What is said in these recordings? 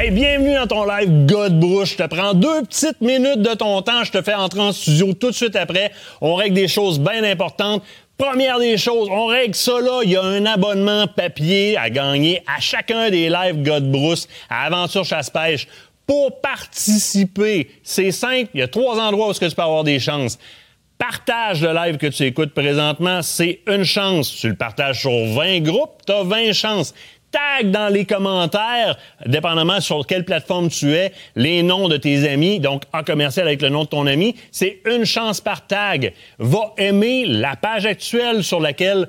Hey, bienvenue dans ton live God Bruce. Je te prends deux petites minutes de ton temps. Je te fais entrer en studio tout de suite après. On règle des choses bien importantes. Première des choses, on règle ça là. Il y a un abonnement papier à gagner à chacun des lives God Bruce à Aventure Chasse-Pêche. Pour participer, c'est simple. Il y a trois endroits où tu peux avoir des chances. Partage le live que tu écoutes présentement, c'est une chance. Tu le partages sur 20 groupes, tu as 20 chances tag dans les commentaires, dépendamment sur quelle plateforme tu es, les noms de tes amis, donc en commercial avec le nom de ton ami. C'est une chance par tag. Va aimer la page actuelle sur laquelle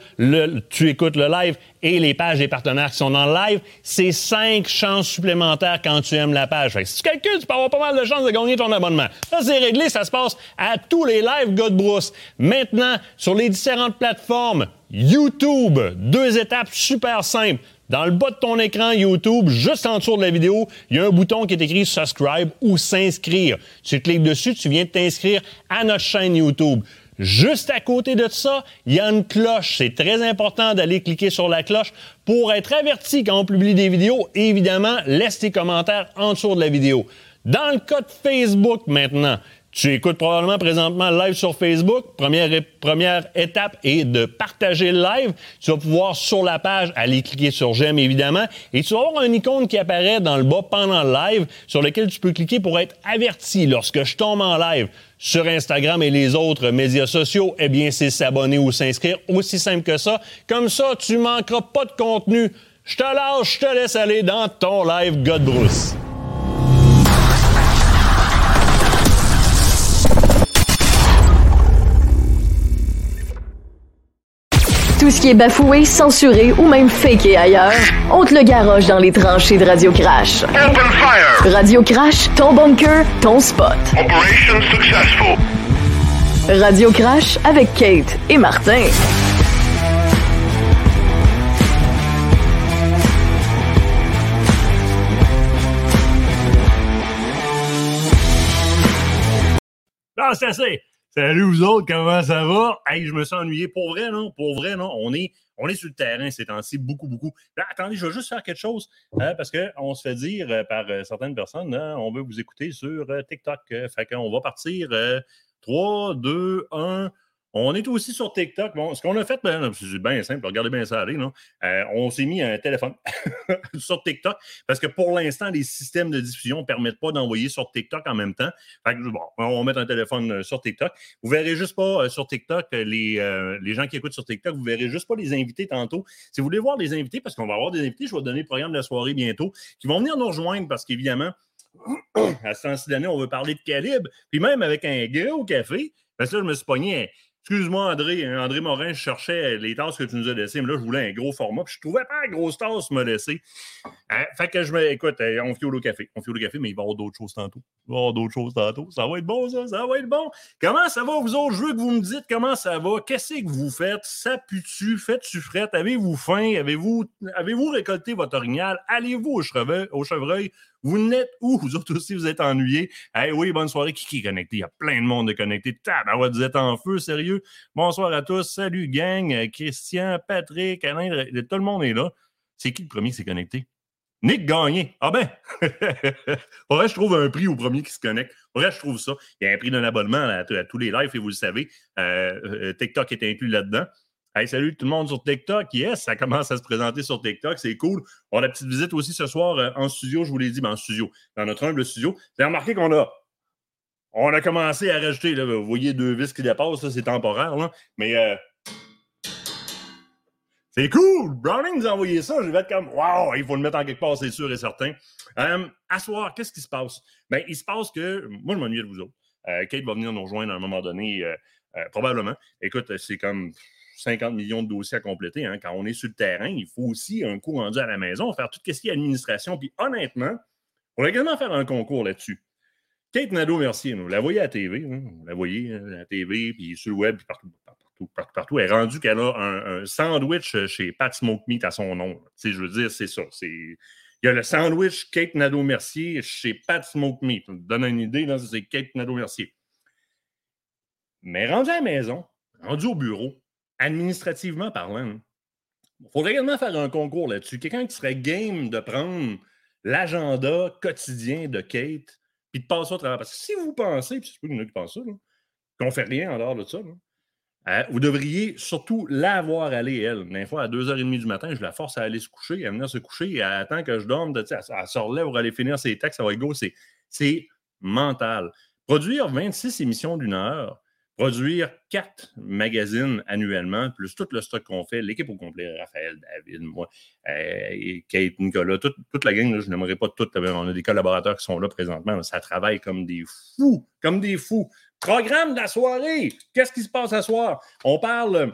tu écoutes le live et les pages des partenaires qui sont dans le live. C'est cinq chances supplémentaires quand tu aimes la page. Fait que si tu calcules, tu peux avoir pas mal de chances de gagner ton abonnement. Ça, c'est réglé. Ça se passe à tous les lives Godbrousse. Maintenant, sur les différentes plateformes, YouTube, deux étapes super simples. Dans le bas de ton écran YouTube, juste en dessous de la vidéo, il y a un bouton qui est écrit Subscribe ou S'inscrire. Tu cliques dessus, tu viens de t'inscrire à notre chaîne YouTube. Juste à côté de ça, il y a une cloche. C'est très important d'aller cliquer sur la cloche pour être averti quand on publie des vidéos. Évidemment, laisse tes commentaires en dessous de la vidéo. Dans le cas de Facebook maintenant, tu écoutes probablement présentement live sur Facebook. Première, première étape est de partager le live. Tu vas pouvoir sur la page aller cliquer sur j'aime évidemment et tu vas avoir un icône qui apparaît dans le bas pendant le live sur lequel tu peux cliquer pour être averti lorsque je tombe en live sur Instagram et les autres médias sociaux. Eh bien, c'est s'abonner ou s'inscrire. Aussi simple que ça. Comme ça, tu manqueras pas de contenu. Je te lâche, je te laisse aller dans ton live God Tout ce qui est bafoué, censuré ou même faké ailleurs, on te le garoche dans les tranchées de Radio Crash. Open fire! Radio Crash, ton bunker, ton spot. Operation successful. Radio Crash avec Kate et Martin. Non, c'est assez. Salut vous autres, comment ça va? Hey, je me suis ennuyé. Pour vrai, non? Pour vrai, non? On est, on est sur le terrain ces temps-ci, beaucoup, beaucoup. Là, attendez, je vais juste faire quelque chose hein, parce qu'on se fait dire euh, par euh, certaines personnes, hein, on veut vous écouter sur euh, TikTok. fait qu'on va partir 3, 2, 1. On est aussi sur TikTok. Bon, ce qu'on a fait, ben, c'est bien simple, regardez bien ça aller. Non? Euh, on s'est mis un téléphone sur TikTok parce que pour l'instant, les systèmes de diffusion ne permettent pas d'envoyer sur TikTok en même temps. Fait bon, on va mettre un téléphone euh, sur TikTok. Vous verrez juste pas euh, sur TikTok les, les gens qui écoutent sur TikTok, vous verrez juste pas les invités tantôt. Si vous voulez voir les invités, parce qu'on va avoir des invités, je vais donner le programme de la soirée bientôt, qui vont venir nous rejoindre parce qu'évidemment, à ce temps-ci d'année, on veut parler de calibre. Puis même avec un gars au café, parce que là, je me suis pogné Excuse-moi, André. André Morin, je cherchais les tasses que tu nous as laissées, mais là, je voulais un gros format. Puis je trouvais pas la grosse tasse me laisser. Hein? Fait que je me. Écoute, euh, on fiole au café. On fiole au café, mais il va y avoir d'autres choses tantôt. Il va y avoir d'autres choses tantôt. Ça va être bon, ça. Ça va être bon. Comment ça va, vous autres? Je veux que vous me dites comment ça va. Qu'est-ce que vous faites? Ça pue-tu? Faites-tu frette? Avez-vous faim? Avez-vous avez récolté votre orignal? Allez-vous? Au chevreuil? Vous n'êtes où? Vous autres aussi, vous êtes ennuyés. Hey, oui, bonne soirée. Qui, est connecté? Il y a plein de monde de connecté. Vous êtes en feu, sérieux? Bonsoir à tous. Salut, gang. Euh, Christian, Patrick, Alain, tout le monde est là. C'est qui le premier qui s'est connecté? Nick Gagné. Ah ben! Faudrait je trouve un prix au premier qui se connecte. Faudrait je trouve ça. Il y a un prix d'un abonnement à, tous les lives, et vous le savez. Euh, euh, TikTok est inclus là-dedans. Hey, salut tout le monde sur TikTok. Yes, ça commence à se présenter sur TikTok. C'est cool. On a la petite visite aussi ce soir euh, en studio. Je vous l'ai dit, mais en studio, dans notre humble studio. Vous avez remarqué qu'on a. On a commencé à rajouter, vous voyez deux vis qui dépassent, ça c'est temporaire, là. mais euh, c'est cool! Browning nous a envoyé ça, je vais être comme Waouh, il faut le mettre en quelque part, c'est sûr et certain. Euh, à soir, qu'est-ce qui se passe? Ben, il se passe que moi je m'ennuie de vous autres. Kate va venir nous rejoindre à un moment donné, probablement. Écoute, c'est comme 50 millions de dossiers à compléter. Hein. Quand on est sur le terrain, il faut aussi un coup rendu à la maison, faire tout ce qui est administration. Puis honnêtement, on va également faire un concours là-dessus. Kate Nadeau-Mercier, vous la voyez à la TV, hein. vous la voyez à la TV, puis sur le web, puis partout, partout, partout, partout. Elle est rendue qu'elle a un, sandwich chez Pat Smoke Meat à son nom. je veux dire, c'est ça. Il y a le sandwich Kate Nadeau-Mercier chez Pat Smoke Meat. Ça donne une idée, c'est Kate Nadeau-Mercier. Mais rendu à la maison, rendu au bureau, administrativement parlant, il faudrait également faire un concours là-dessus. Quelqu'un qui serait game de prendre l'agenda quotidien de Kate, puis de passer au travers. Parce que si vous pensez, puis en a qui pensent ça, qu'on fait rien en dehors de ça, euh, vous devriez surtout la voir aller, elle. Une fois, à 2h30 du matin, je la force à aller se coucher, à venir se coucher, et elle attend que je dorme. De, elle, elle se pour aller finir ses textes, ça va go. C'est mental. Produire 26 émissions d'une heure, produire quatre magazines annuellement, plus tout le stock qu'on fait, l'équipe au complet, Raphaël, David, moi, euh, Kate, Nicolas, toute, la gang, je n'aimerais pas toutes, on a des collaborateurs qui sont là présentement, ça travaille comme des fous, comme des fous. Programme de la soirée, qu'est-ce qui se passe ce soir? On parle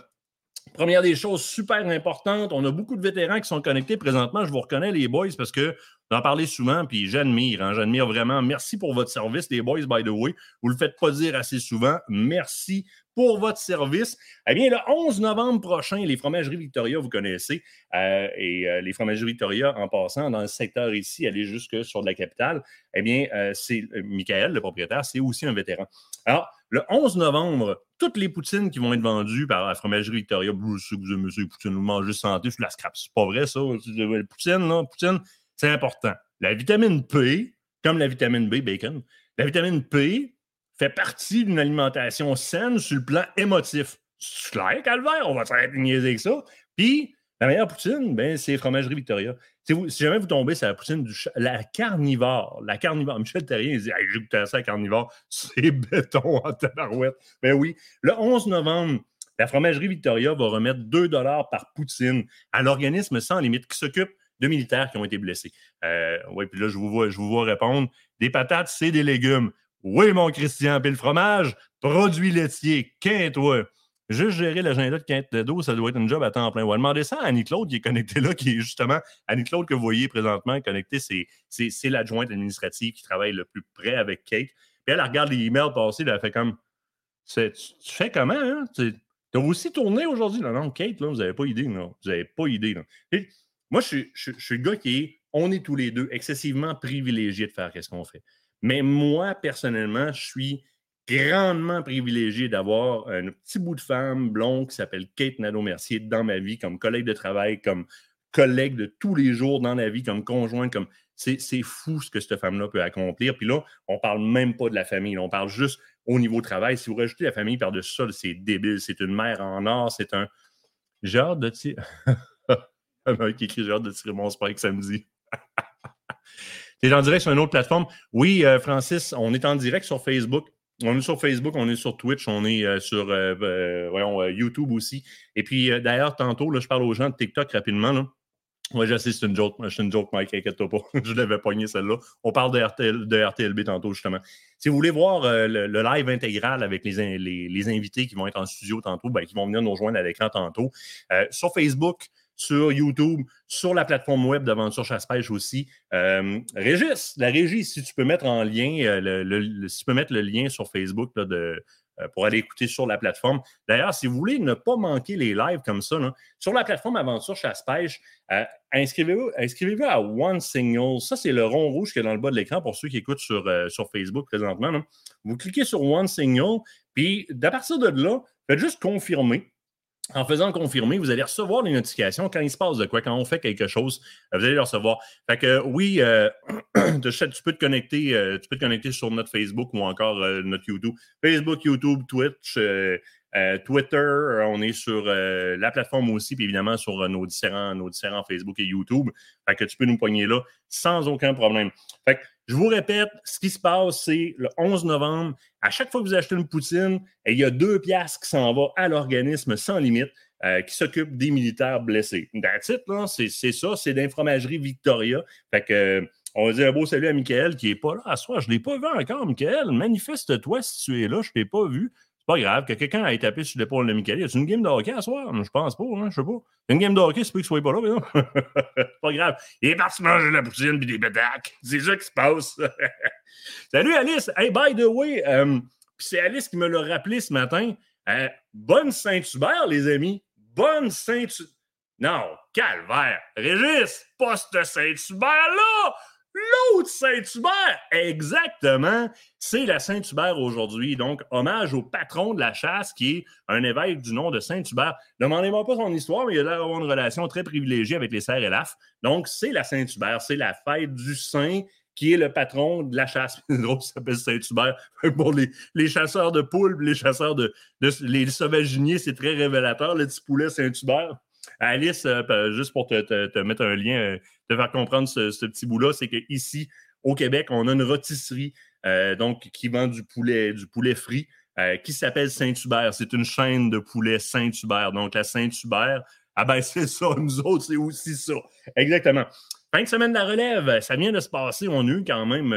Première des choses super importantes, on a beaucoup de vétérans qui sont connectés présentement. Je vous reconnais, les boys, parce que en parlez souvent, puis j'admire, hein, j'admire vraiment. Merci pour votre service, les boys, by the way. Vous le faites pas dire assez souvent. Merci pour votre service. Eh bien, le 11 novembre prochain, les fromageries Victoria, vous connaissez, euh, et euh, les fromageries Victoria, en passant dans le secteur ici, aller jusque sur de la capitale, eh bien, euh, c'est Michael, le propriétaire, c'est aussi un vétéran. Alors, le 11 novembre, toutes les poutines qui vont être vendues par la fromagerie Victoria, vous vous aimez les poutines, vous mangez santé, je la scrape. C'est pas vrai, ça. Poutine, là, poutine, c'est important. La vitamine P, comme la vitamine B, bacon, la vitamine P fait partie d'une alimentation saine sur le plan émotif. C'est clair, calvaire, on va s'arrêter de niaiser avec ça. Puis, la meilleure poutine, ben, c'est fromagerie Victoria. Si, jamais vous tombez sur la poutine du la carnivore, la carnivore, Michel Terrien, il dit J'ai goûté ça carnivore, c'est béton en tabarouette. Ben oui, le 11 novembre, la fromagerie Victoria va remettre 2 par poutine à l'organisme sans limite qui s'occupe de militaires qui ont été blessés. Euh, oui, puis là, je vous, vois, je vous vois répondre Des patates, c'est des légumes. Oui, mon Christian, puis le fromage, produit laitier, quinte-toi. Juste gérer l'agenda de quinte d'eau, ça doit être un job à temps plein. On va demander ça à Annie-Claude qui est connectée là, qui est justement, Annie-Claude que vous voyez présentement connectée, c'est l'adjointe administrative qui travaille le plus près avec Kate. Puis elle, regarde les emails passés, elle fait comme, tu, fais comment, hein? Tu as aussi tourné aujourd'hui? Non, non, Kate, là, vous n'avez pas idée, non. Vous n'avez pas idée, moi, je suis, le gars qui est, on est tous les deux excessivement privilégiés de faire ce qu'on fait. Mais moi, personnellement, je suis grandement privilégié d'avoir un petit bout de femme blonde qui s'appelle Kate Nadeau-Mercier dans ma vie, comme collègue de travail, comme collègue de tous les jours dans la vie, comme conjoint, comme c'est fou ce que cette femme-là peut accomplir. Puis là, on parle même pas de la famille, on parle juste au niveau travail. Si vous rajoutez la famille par-dessus ça, c'est débile. C'est une mère en or, c'est un. genre de. qui écrit J'ai hâte de tirer mon spike samedi. Tu es en direct sur une autre plateforme? Oui, euh, Francis, on est en direct sur Facebook. On est sur Facebook, on est sur Twitch, on est euh, sur euh, voyons, YouTube aussi. Et puis, d'ailleurs, tantôt, là, je parle aux gens de TikTok rapidement. Là. Je sais, c'est une joke. C'est une joke, Mike, inquiète-toi pas. je l'avais pogné celle-là. On parle de, de RTLB tantôt, justement. Si vous voulez voir le, live intégral avec les, les, invités qui vont être en studio tantôt, ben, qui vont venir nous rejoindre à l'écran tantôt, sur Facebook, sur YouTube, sur la plateforme web d'Aventure Chasse-Pêche aussi. Euh, Régis, la régie, si tu peux mettre en lien, euh, le, lien sur Facebook euh, pour aller écouter sur la plateforme. D'ailleurs, si vous voulez ne pas manquer les lives comme ça, sur la plateforme Aventure Chasse-Pêche, inscrivez-vous inscrivez à One Signal. Ça, c'est le rond rouge qui est dans le bas de l'écran pour ceux qui écoutent sur, sur Facebook présentement. Vous cliquez sur One Signal, puis à partir de là, faites juste confirmer en faisant confirmer, vous allez recevoir les notifications quand il se passe de quoi, quand on fait quelque chose, vous allez le recevoir. Fait que oui, euh, tu peux te connecter, euh, tu peux te connecter sur notre Facebook ou encore euh, notre YouTube. Facebook, YouTube, Twitch, Twitter, on est sur la plateforme aussi, puis évidemment sur nos différents, nos différents Facebook et YouTube. Fait que tu peux nous poigner là sans aucun problème. Fait que je vous répète, ce qui se passe, c'est le 11 novembre. À chaque fois que vous achetez une poutine, il y a deux piastres qui s'en vont à l'organisme sans limite euh, qui s'occupe des militaires blessés. That's it, c'est ça, c'est d'infromagerie Victoria. Fait que, on va dire un beau salut à Michael qui n'est pas là à soir. Je ne l'ai pas vu encore, Michael. Manifeste-toi si tu es là, je ne t'ai pas vu pas grave que quelqu'un ait tapé sur l'épaule de Michael. Y a une game de hockey à soir? Je pense pas, hein, je sais pas. Une game de hockey, c'est pas qu'il soit pas là, mais non. pas grave. Il est parti manger de la poutine puis des pétacs. C'est ça qui se passe. Salut Alice. Hey, by the way, euh, c'est Alice qui me l'a rappelé ce matin. Euh, bonne Saint-Hubert, les amis. Bonne Saint-Hubert. Non, calvaire. Régis, poste Saint-Hubert là! L'autre Saint-Hubert. Exactement. C'est la Saint-Hubert aujourd'hui. Donc, hommage au patron de la chasse qui est un évêque du nom de Saint-Hubert. Demandez-moi pas son histoire, mais il a l'air d'avoir une relation très privilégiée avec les l'AF. Donc, c'est la Saint-Hubert. C'est la fête du Saint qui est le patron de la chasse. Ça s'appelle Saint-Hubert. Pour les, chasseurs de poules, les chasseurs de, les sauvaginiers, c'est très révélateur, le petit poulet Saint-Hubert. Alice, euh, juste pour te, mettre un lien, euh, te faire comprendre ce, petit bout-là, c'est qu'ici, au Québec, on a une rôtisserie euh, donc, qui vend du poulet, du poulet frit qui s'appelle Saint-Hubert. C'est une chaîne de poulet Saint-Hubert. Donc, la Saint-Hubert, ah ben c'est ça, nous autres, c'est aussi ça. Exactement. Fin de semaine de la relève, ça vient de se passer. On a eu quand même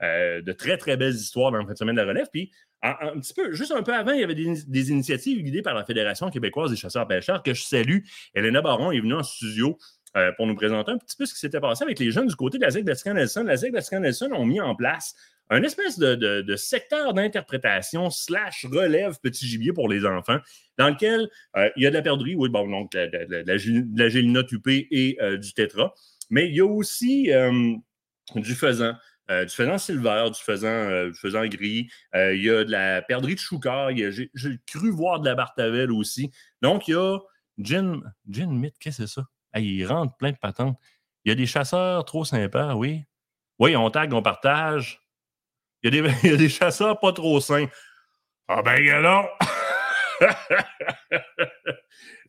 de très, très belles histoires dans la fin de semaine de la relève. Puis, un, petit peu, juste un peu avant, il y avait des, initiatives guidées par la Fédération québécoise des chasseurs-pêcheurs que je salue. Elena Baron est venue en studio euh, pour nous présenter un petit peu ce qui s'était passé avec les jeunes du côté de la ZEC de Nelson. La ZEC de Nelson ont mis en place un espèce de, secteur d'interprétation slash relève petit gibier pour les enfants, dans lequel euh, il y a de la perdrix, oui, bon, donc de, la, gélina tupée et euh, du tétra, mais il y a aussi du faisan, euh, du faisan silver, du faisan, euh, du gris. Il y a de la perdrix de choucard. J'ai cru voir de la bartavelle aussi. Donc, il y a Gin, Gin Myth, qu'est-ce que c'est ça? Il rentre plein de patentes. Il y a des chasseurs trop sympas, oui. Oui, on tag, on partage. Il y a des, chasseurs pas trop sains. Ah ben, alors!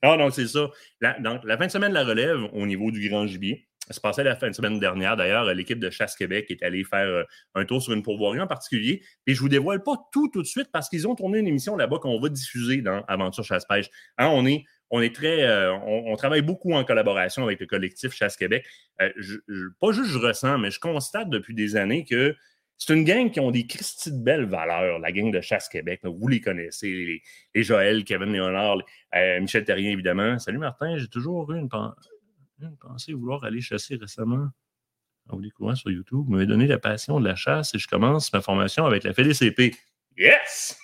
non, donc c'est ça. La, donc, la fin de semaine de la relève au niveau du grand gibier, ça se passait la fin de semaine dernière. D'ailleurs, l'équipe de Chasse Québec est allée faire euh, un tour sur une pourvoirie en particulier. Et je ne vous dévoile pas tout tout de suite parce qu'ils ont tourné une émission là-bas qu'on va diffuser dans Aventure Chasse-Pêche. Hein, on est on est très, euh, on, travaille beaucoup en collaboration avec le collectif Chasse Québec. Euh, pas juste je ressens, mais je constate depuis des années que c'est une gang qui ont des Christy de belles valeurs, la gang de Chasse Québec. vous les connaissez, les, Joël, Kevin Léonard, Michel Terrien, évidemment. Salut Martin, j'ai toujours eu une, pensé vouloir aller chasser récemment en vous découvrant sur YouTube? Vous m'avez donné la passion de la chasse et je commence ma formation avec la FDCP. Yes!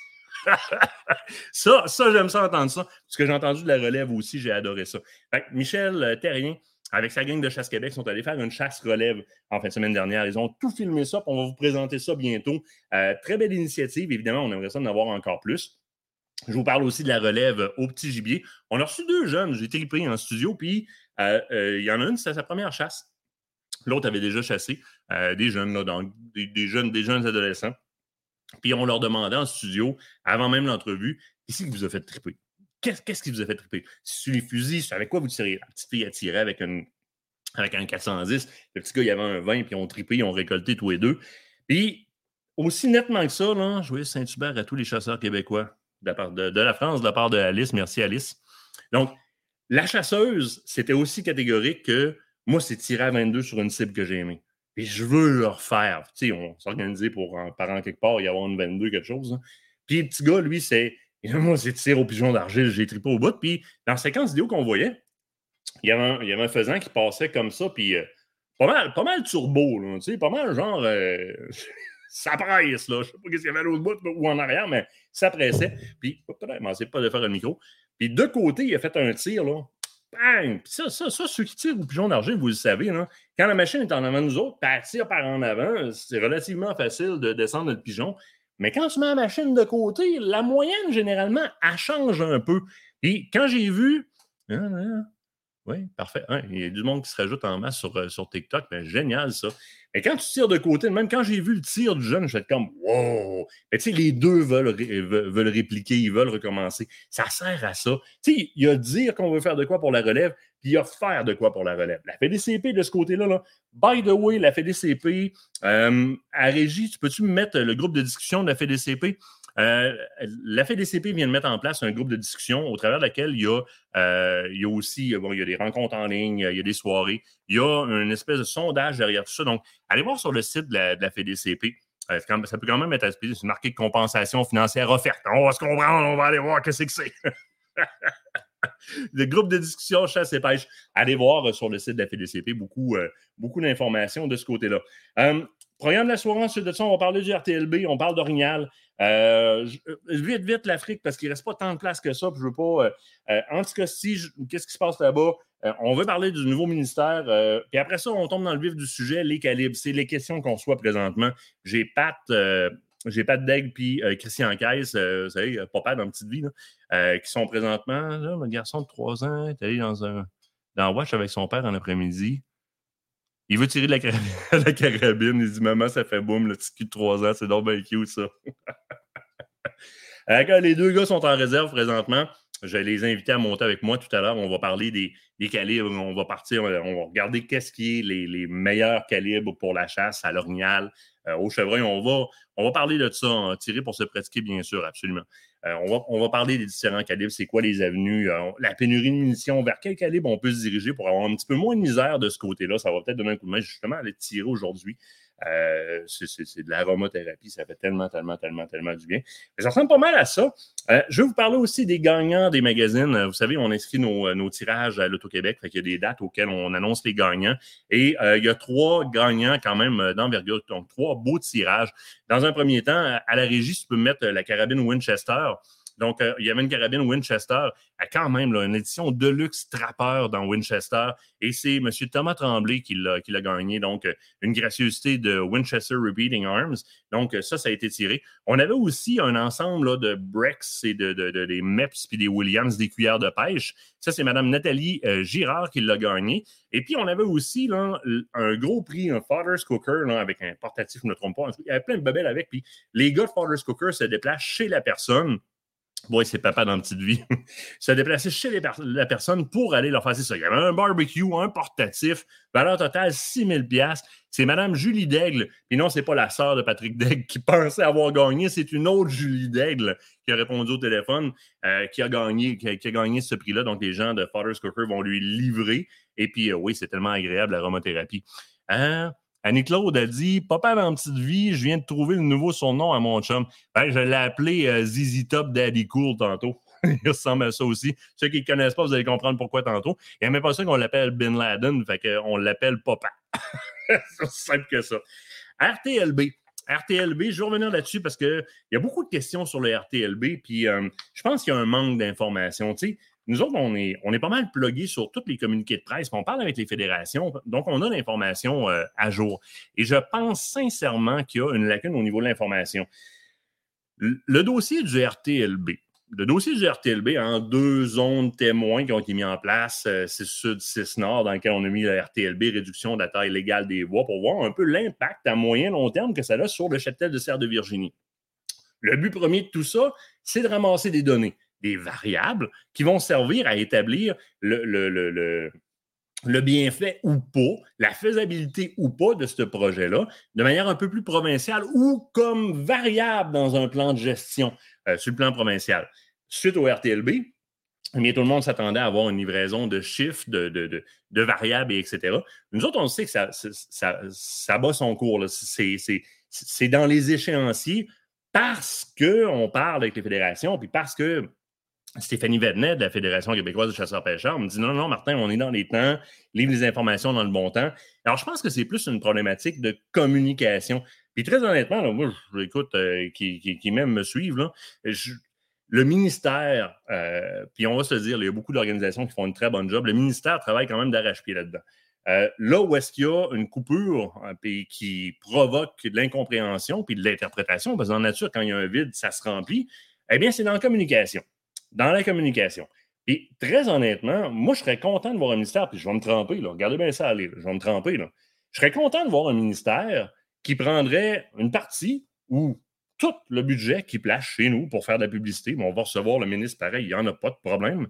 ça, ça j'aime ça entendre ça. Parce que j'ai entendu de la relève aussi, j'ai adoré ça. Michel euh, Terrien, avec sa gang de Chasse Québec, sont allés faire une chasse relève en fin de semaine dernière. Ils ont tout filmé ça, on va vous présenter ça bientôt. Euh, très belle initiative, évidemment, on aimerait ça en avoir encore plus. Je vous parle aussi de la relève au petit gibier. On a reçu deux jeunes, j'ai été pris en studio, puis euh, il y en a une, c'est sa première chasse. L'autre avait déjà chassé des jeunes, là, donc, des, jeunes, des jeunes adolescents. Puis on leur demandait en studio, avant même l'entrevue, qu'est-ce qui vous a fait triper? Qu'est-ce qui vous a fait triper? Sur les fusils, avec quoi vous tirez? La petite fille a tiré avec, avec un 410. Le petit gars, il avait un 20, puis ils ont trippé, ils ont récolté tous les deux. Puis, aussi nettement que ça, là, je voyais Saint-Hubert à tous les chasseurs québécois de la, part de, la France, de la part de Alice. Merci, Alice. Donc, la chasseuse, c'était aussi catégorique que moi, c'est tirer à 22 sur une cible que j'ai aimée. Et je veux le refaire. Tu sais, on s'organisait pour en parent quelque part, y avoir une 22, quelque chose. Hein. Puis le petit gars, lui, c'est. Moi, c'est tir au pigeon d'argile, j'ai trippé au bout. Puis dans la séquence vidéo qu'on voyait, il y, avait un, il y avait un faisan qui passait comme ça, puis euh, pas, mal, pas mal turbo, là, tu sais, pas mal genre. Euh, ça presse, là. Je sais pas ce qu'il y avait à l'autre bout ou en arrière, mais ça pressait. Puis, peut-être, c'est pas de faire le micro. Puis de côté, il a fait un tir, là. Ça, ça, ça, ceux qui tirent au pigeon d'argent, vous le savez, là, quand la machine est en avant de nous autres, puis elle tire par en avant, c'est relativement facile de descendre le pigeon. Mais quand tu mets la machine de côté, la moyenne, généralement, elle change un peu. Et quand j'ai vu. Hein, hein, oui, parfait. Hein, il y a du monde qui se rajoute en masse sur, euh, sur TikTok. Mais génial, ça. Et quand tu tires de côté, même quand j'ai vu le tir du jeune, je suis comme wow! Mais tu sais, les deux veulent, veulent répliquer, ils veulent recommencer. Ça sert à ça. Tu sais, il y a dire qu'on veut faire de quoi pour la relève, puis il y a faire de quoi pour la relève. La FDCP de ce côté-là, là, by the way, la FDCP, euh, à Régie, tu peux-tu me mettre le groupe de discussion de la FDCP? Euh, la FDCP vient de mettre en place un groupe de discussion au travers de laquelle il y a, euh, il y a aussi il y a des rencontres en ligne, il y a des soirées, il y a une espèce de sondage derrière tout ça. Donc, allez voir sur le site de la, FDCP. Euh, ça peut quand même être c'est marqué compensation financière offerte. On va se comprendre, on va aller voir qu'est-ce que c'est. le groupe de discussion chasse et pêche. Allez voir sur le site de la FDCP beaucoup, beaucoup d'informations de ce côté-là. Programme de la soirée, ensuite de ça, on va parler du RTLB, on parle d'Orignal. Euh, euh, vite, vite, l'Afrique, parce qu'il ne reste pas tant de place que ça. Puis je veux pas. Euh, Anticosti, qu'est-ce qui se passe là-bas? On veut parler du nouveau ministère. puis après ça, on tombe dans le vif du sujet, les calibres. C'est les questions qu'on reçoit présentement. J'ai Pat, j'ai Pat Daigle puis Christian Caisse, vous savez, euh, papa dans Petite Vie, là, qui sont présentement, là, le garçon de 3 ans est allé dans un dans Watch avec son père en après-midi. Il veut tirer de la, carabine. Il dit Maman, ça fait boum, le petit cul de 3 ans, c'est donc bien ça. Euh, quand les deux gars sont en réserve présentement. Je vais les inviter à monter avec moi tout à l'heure. On va parler des, des calibres. On va partir, on va regarder qu'est-ce qui est les, les meilleurs calibres pour la chasse à l'orignal, euh, au chevreuil. On va, parler de ça, hein, tirer pour se pratiquer, bien sûr, absolument. Euh, on, va, on va parler des différents calibres, c'est quoi les avenues, euh, la pénurie de munitions, vers quel calibre on peut se diriger pour avoir un petit peu moins de misère de ce côté-là? Ça va peut-être donner un coup de main justement à aller tirer aujourd'hui. Euh, c'est- de l'aromathérapie, ça fait tellement, tellement, tellement, tellement du bien. Mais ça ressemble pas mal à ça. Euh, je vais vous parler aussi des gagnants des magazines. Vous savez, on inscrit nos, euh, nos tirages à l'Auto-Québec, fait qu'il y a des dates auxquelles on annonce les gagnants. Et il y a trois gagnants quand même d'envergure, donc trois beaux tirages. Dans un premier temps, à la régie, tu peux mettre la carabine Winchester. Donc, euh, il y avait une carabine Winchester, à quand même une édition Deluxe Trapper dans Winchester. Et c'est M. Thomas Tremblay qui l'a gagné. Donc, euh, une gracieuseté de Winchester Repeating Arms. Donc, euh, ça, ça a été tiré. On avait aussi un ensemble de Brex et de, de- de- des MEPS puis des Williams, des cuillères de pêche. Ça, c'est Mme Nathalie Girard qui l'a gagné. Et puis, on avait aussi là, un gros prix, un Father's Cooker, là, avec un portatif, je ne me trompe pas. Il y avait plein de bebelles avec. Puis, les gars de Father's Cooker se déplacent chez la personne. Oui, c'est papa dans Petite Vie. se déplacer chez la personne pour aller leur faire ça. Il y avait un barbecue, un portatif, valeur totale 6 000 C'est Mme Julie Daigle. Puis non, c'est pas la sœur de Patrick Daigle qui pensait avoir gagné, c'est une autre Julie Daigle qui a répondu au téléphone, euh, qui, a gagné, qui, a, gagné ce prix-là. Donc, les gens de Father's Cooker vont lui livrer. Et puis, euh, oui, c'est tellement agréable, l'aromathérapie. Hein? Annie-Claude a dit Papa dans Petite Vie, je viens de trouver le nouveau surnom à mon chum. Ben, je l'ai appelé euh, ZZ Top Daddy Cool tantôt. Il ressemble à ça aussi. Ceux qui ne connaissent pas, vous allez comprendre pourquoi tantôt. Il n'y a même pas ça qu'on l'appelle Bin Laden, fait qu'on l'appelle Papa. c'est aussi simple que ça. RTLB. RTLB, je vais revenir là-dessus parce qu'il y a beaucoup de questions sur le RTLB, puis euh, je pense qu'il y a un manque d'informations. Tu sais, nous autres, on est, pas mal plugués sur tous les communiqués de presse, on parle avec les fédérations, donc on a l'information euh, à jour. Et je pense sincèrement qu'il y a une lacune au niveau de l'information. Le, le dossier du RTLB, le dossier du RTLB en deux zones témoins qui ont été mis en place, euh, 6 Sud, 6 Nord, dans lequel on a mis le RTLB, réduction de la taille légale des voies, pour voir un peu l'impact à moyen long terme que ça a sur le cheptel de serre de Virginie. Le but premier de tout ça, c'est de ramasser des données, des variables qui vont servir à établir le, le, le, le bienfait ou pas, la faisabilité ou pas de ce projet-là, de manière un peu plus provinciale ou comme variable dans un plan de gestion euh, sur le plan provincial. Suite au RTLB, eh bien, tout le monde s'attendait à avoir une livraison de chiffres, de, de, de, variables, et etc. Nous autres, on sait que ça, ça, ça bat son cours. c'est dans les échéanciers parce qu'on parle avec les fédérations, puis parce que Stéphanie Vednet de la Fédération québécoise de chasseurs-pêcheurs me dit non, non, Martin, on est dans les temps, livre les informations dans le bon temps. Alors, je pense que c'est plus une problématique de communication. Puis très honnêtement, là, moi, j'écoute, euh, qui, qui, qui même me suivent, là, je, le ministère, euh, puis on va se dire, il y a beaucoup d'organisations qui font une très bonne job. Le ministère travaille quand même d'arrache-pied là-dedans. Euh, là où est-ce qu'il y a une coupure hein, puis qui provoque de l'incompréhension puis de l'interprétation, parce que dans la nature, quand il y a un vide, ça se remplit, eh bien, c'est dans la communication dans la communication. Et très honnêtement, moi, je serais content de voir un ministère, puis je vais me tremper, là. Regardez bien ça aller, je vais me tremper, là. Je serais content de voir un ministère qui prendrait une partie ou tout le budget qui place chez nous pour faire de la publicité. Mais on va recevoir le ministre pareil, il n'y en a pas de problème.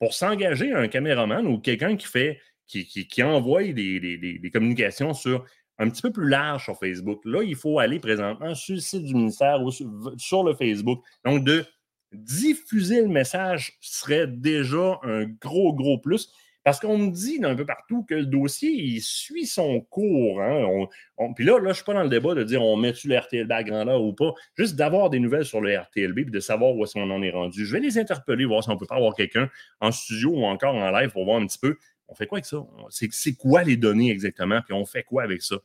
Pour s'engager un caméraman ou quelqu'un qui fait, qui, qui, envoie des communications sur un petit peu plus large sur Facebook. Là, il faut aller présentement sur le site du ministère ou sur, sur le Facebook. Donc, de diffuser le message serait déjà un gros, gros plus. Parce qu'on me dit d'un peu partout que le dossier, il suit son cours. Hein? Puis là, là je ne suis pas dans le débat de dire on met-tu le RTLB à grandeur ou pas. Juste d'avoir des nouvelles sur le RTLB et de savoir où est-ce qu'on en est rendu. Je vais les interpeller, voir si on peut pas avoir quelqu'un en studio ou encore en live pour voir un petit peu on fait quoi avec ça? C'est quoi les données exactement? Puis on fait quoi avec ça?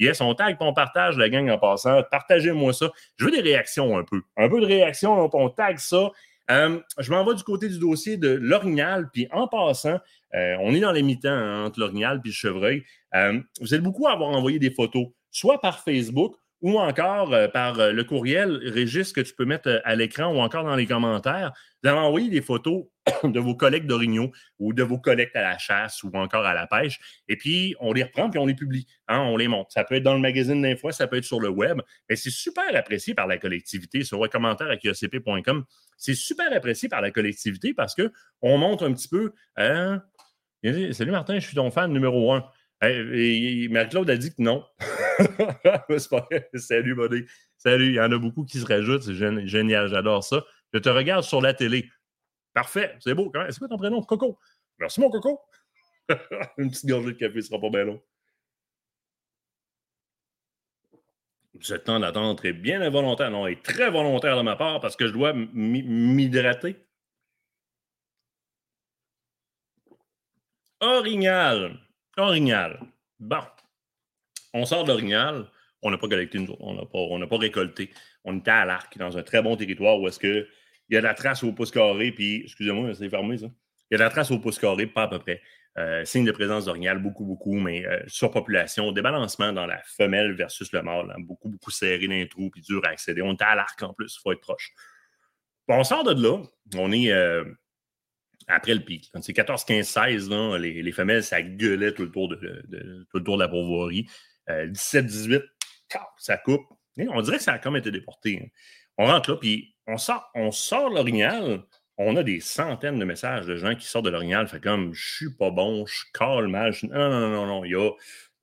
Yes, on tag, on partage la gang en passant. Partagez-moi ça. Je veux des réactions un peu. Un peu de réactions, on tag ça. Euh, je m'en vais du côté du dossier de l'Orignal, puis en passant, Euh, on est dans les mi-temps hein, entre l'orignal et le chevreuil. Euh, vous êtes beaucoup à avoir envoyé des photos, soit par Facebook ou encore euh, par euh, le courriel Régis que tu peux mettre euh, à l'écran ou encore dans les commentaires. Avez envoyé des photos de vos collègues d'Origno ou de vos collègues à la chasse ou encore à la pêche. Et puis, on les reprend puis on les publie. Hein, on les monte. Ça peut être dans le magazine d'info, ça peut être sur le web. Mais c'est super apprécié par la collectivité. Sur commentaire à kiocp.com, c'est super apprécié par la collectivité parce qu'on montre un petit peu. Hein, Salut Martin, je suis ton fan numéro un. Marie-Claude a dit que non. Salut, buddy. Salut. Il y en a beaucoup qui se rajoutent. C'est génial. J'adore ça. Je te regarde sur la télé. Parfait. C'est beau. C'est quoi ton prénom? Coco. Merci, mon Coco. Une petite gorgée de café, ce sera pas bien long. Ce temps d'attente est bien involontaire. Non, est très volontaire de ma part parce que je dois m'hydrater. Orignal. Orignal. Bon. On sort d'Orignal. On n'a pas collecté, autres. On n'a pas, récolté. On était à l'arc, dans un très bon territoire où est-ce que il y a de la trace au pouce carré, puis, excusez-moi, c'est fermé, ça. Il y a de la trace au pouce carré, pas à peu près. Euh, signe de présence d'orignal, beaucoup, beaucoup, mais euh, surpopulation, débalancement dans la femelle versus le mâle, hein, beaucoup, beaucoup serré dans les trous, puis dur à accéder. On est à l'arc en plus, il faut être proche. On sort de là, on est euh, après le pic. C'est 14, 15, 16, là, les, les, femelles, ça gueulait tout le tour de, tout le tour de la pourvoirie. 17, 18, ça coupe. On dirait que ça a comme été déporté. Hein. On rentre là, puis on sort, on sort l'orignal. On a des centaines de messages de gens qui sortent de l'orignal. Fait comme, je suis pas bon, je cale mal. Non, non, non, non, il y a...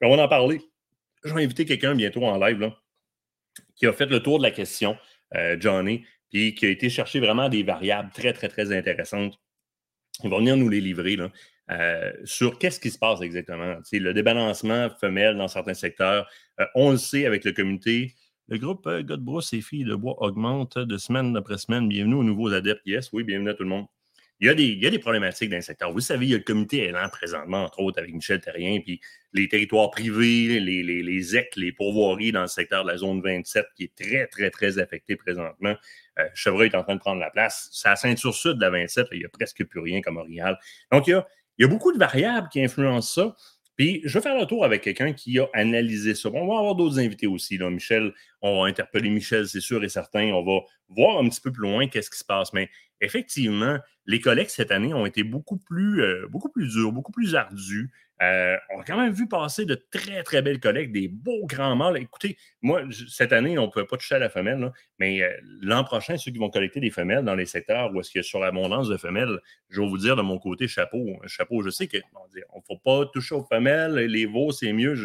On va en parler. Je vais inviter quelqu'un bientôt en live là, qui a fait le tour de la question, euh, Johnny, puis qui a été chercher vraiment des variables très, très, très intéressantes. Il va venir nous les livrer. Là. Euh, sur qu'est-ce qui se passe exactement. le débalancement femelle dans certains secteurs, euh, on le sait avec le comité. Le groupe euh, Godbrousse et Filles de Bois augmente de semaine après semaine. Bienvenue aux nouveaux adeptes. Yes, oui, bienvenue à tout le monde. Il y a des, il y a des problématiques dans le secteur. Vous savez, il y a le comité Élan présentement, entre autres, avec Michel Terrien, puis les territoires privés, les, les, les EC, les pourvoiries dans le secteur de la zone 27, qui est très, très, très affecté présentement. Euh, Chevreuil est en train de prendre la place. C'est la ceinture sud de la 27, il n'y a presque plus rien comme Orial. Donc, il y a, il y a beaucoup de variables qui influencent ça. Puis, je vais faire le tour avec quelqu'un qui a analysé ça. on va avoir d'autres invités aussi. Là. Michel, on va interpeller Michel, c'est sûr et certain. On va voir un petit peu plus loin qu'est-ce qui se passe. Mais effectivement, les collègues cette année ont été beaucoup plus, euh, beaucoup plus durs, beaucoup plus. Euh, on a quand même vu passer de très, très belles collègues, des beaux grands mâles. Écoutez, moi, cette année, on ne pouvait pas toucher à la femelle, mais euh, l'an prochain, ceux qui vont collecter des femelles dans les secteurs où est-ce qu'il y a sur l'abondance de femelles, je vais vous dire de mon côté, chapeau. Chapeau, je sais qu'on ne faut pas toucher aux femelles, les veaux, c'est mieux.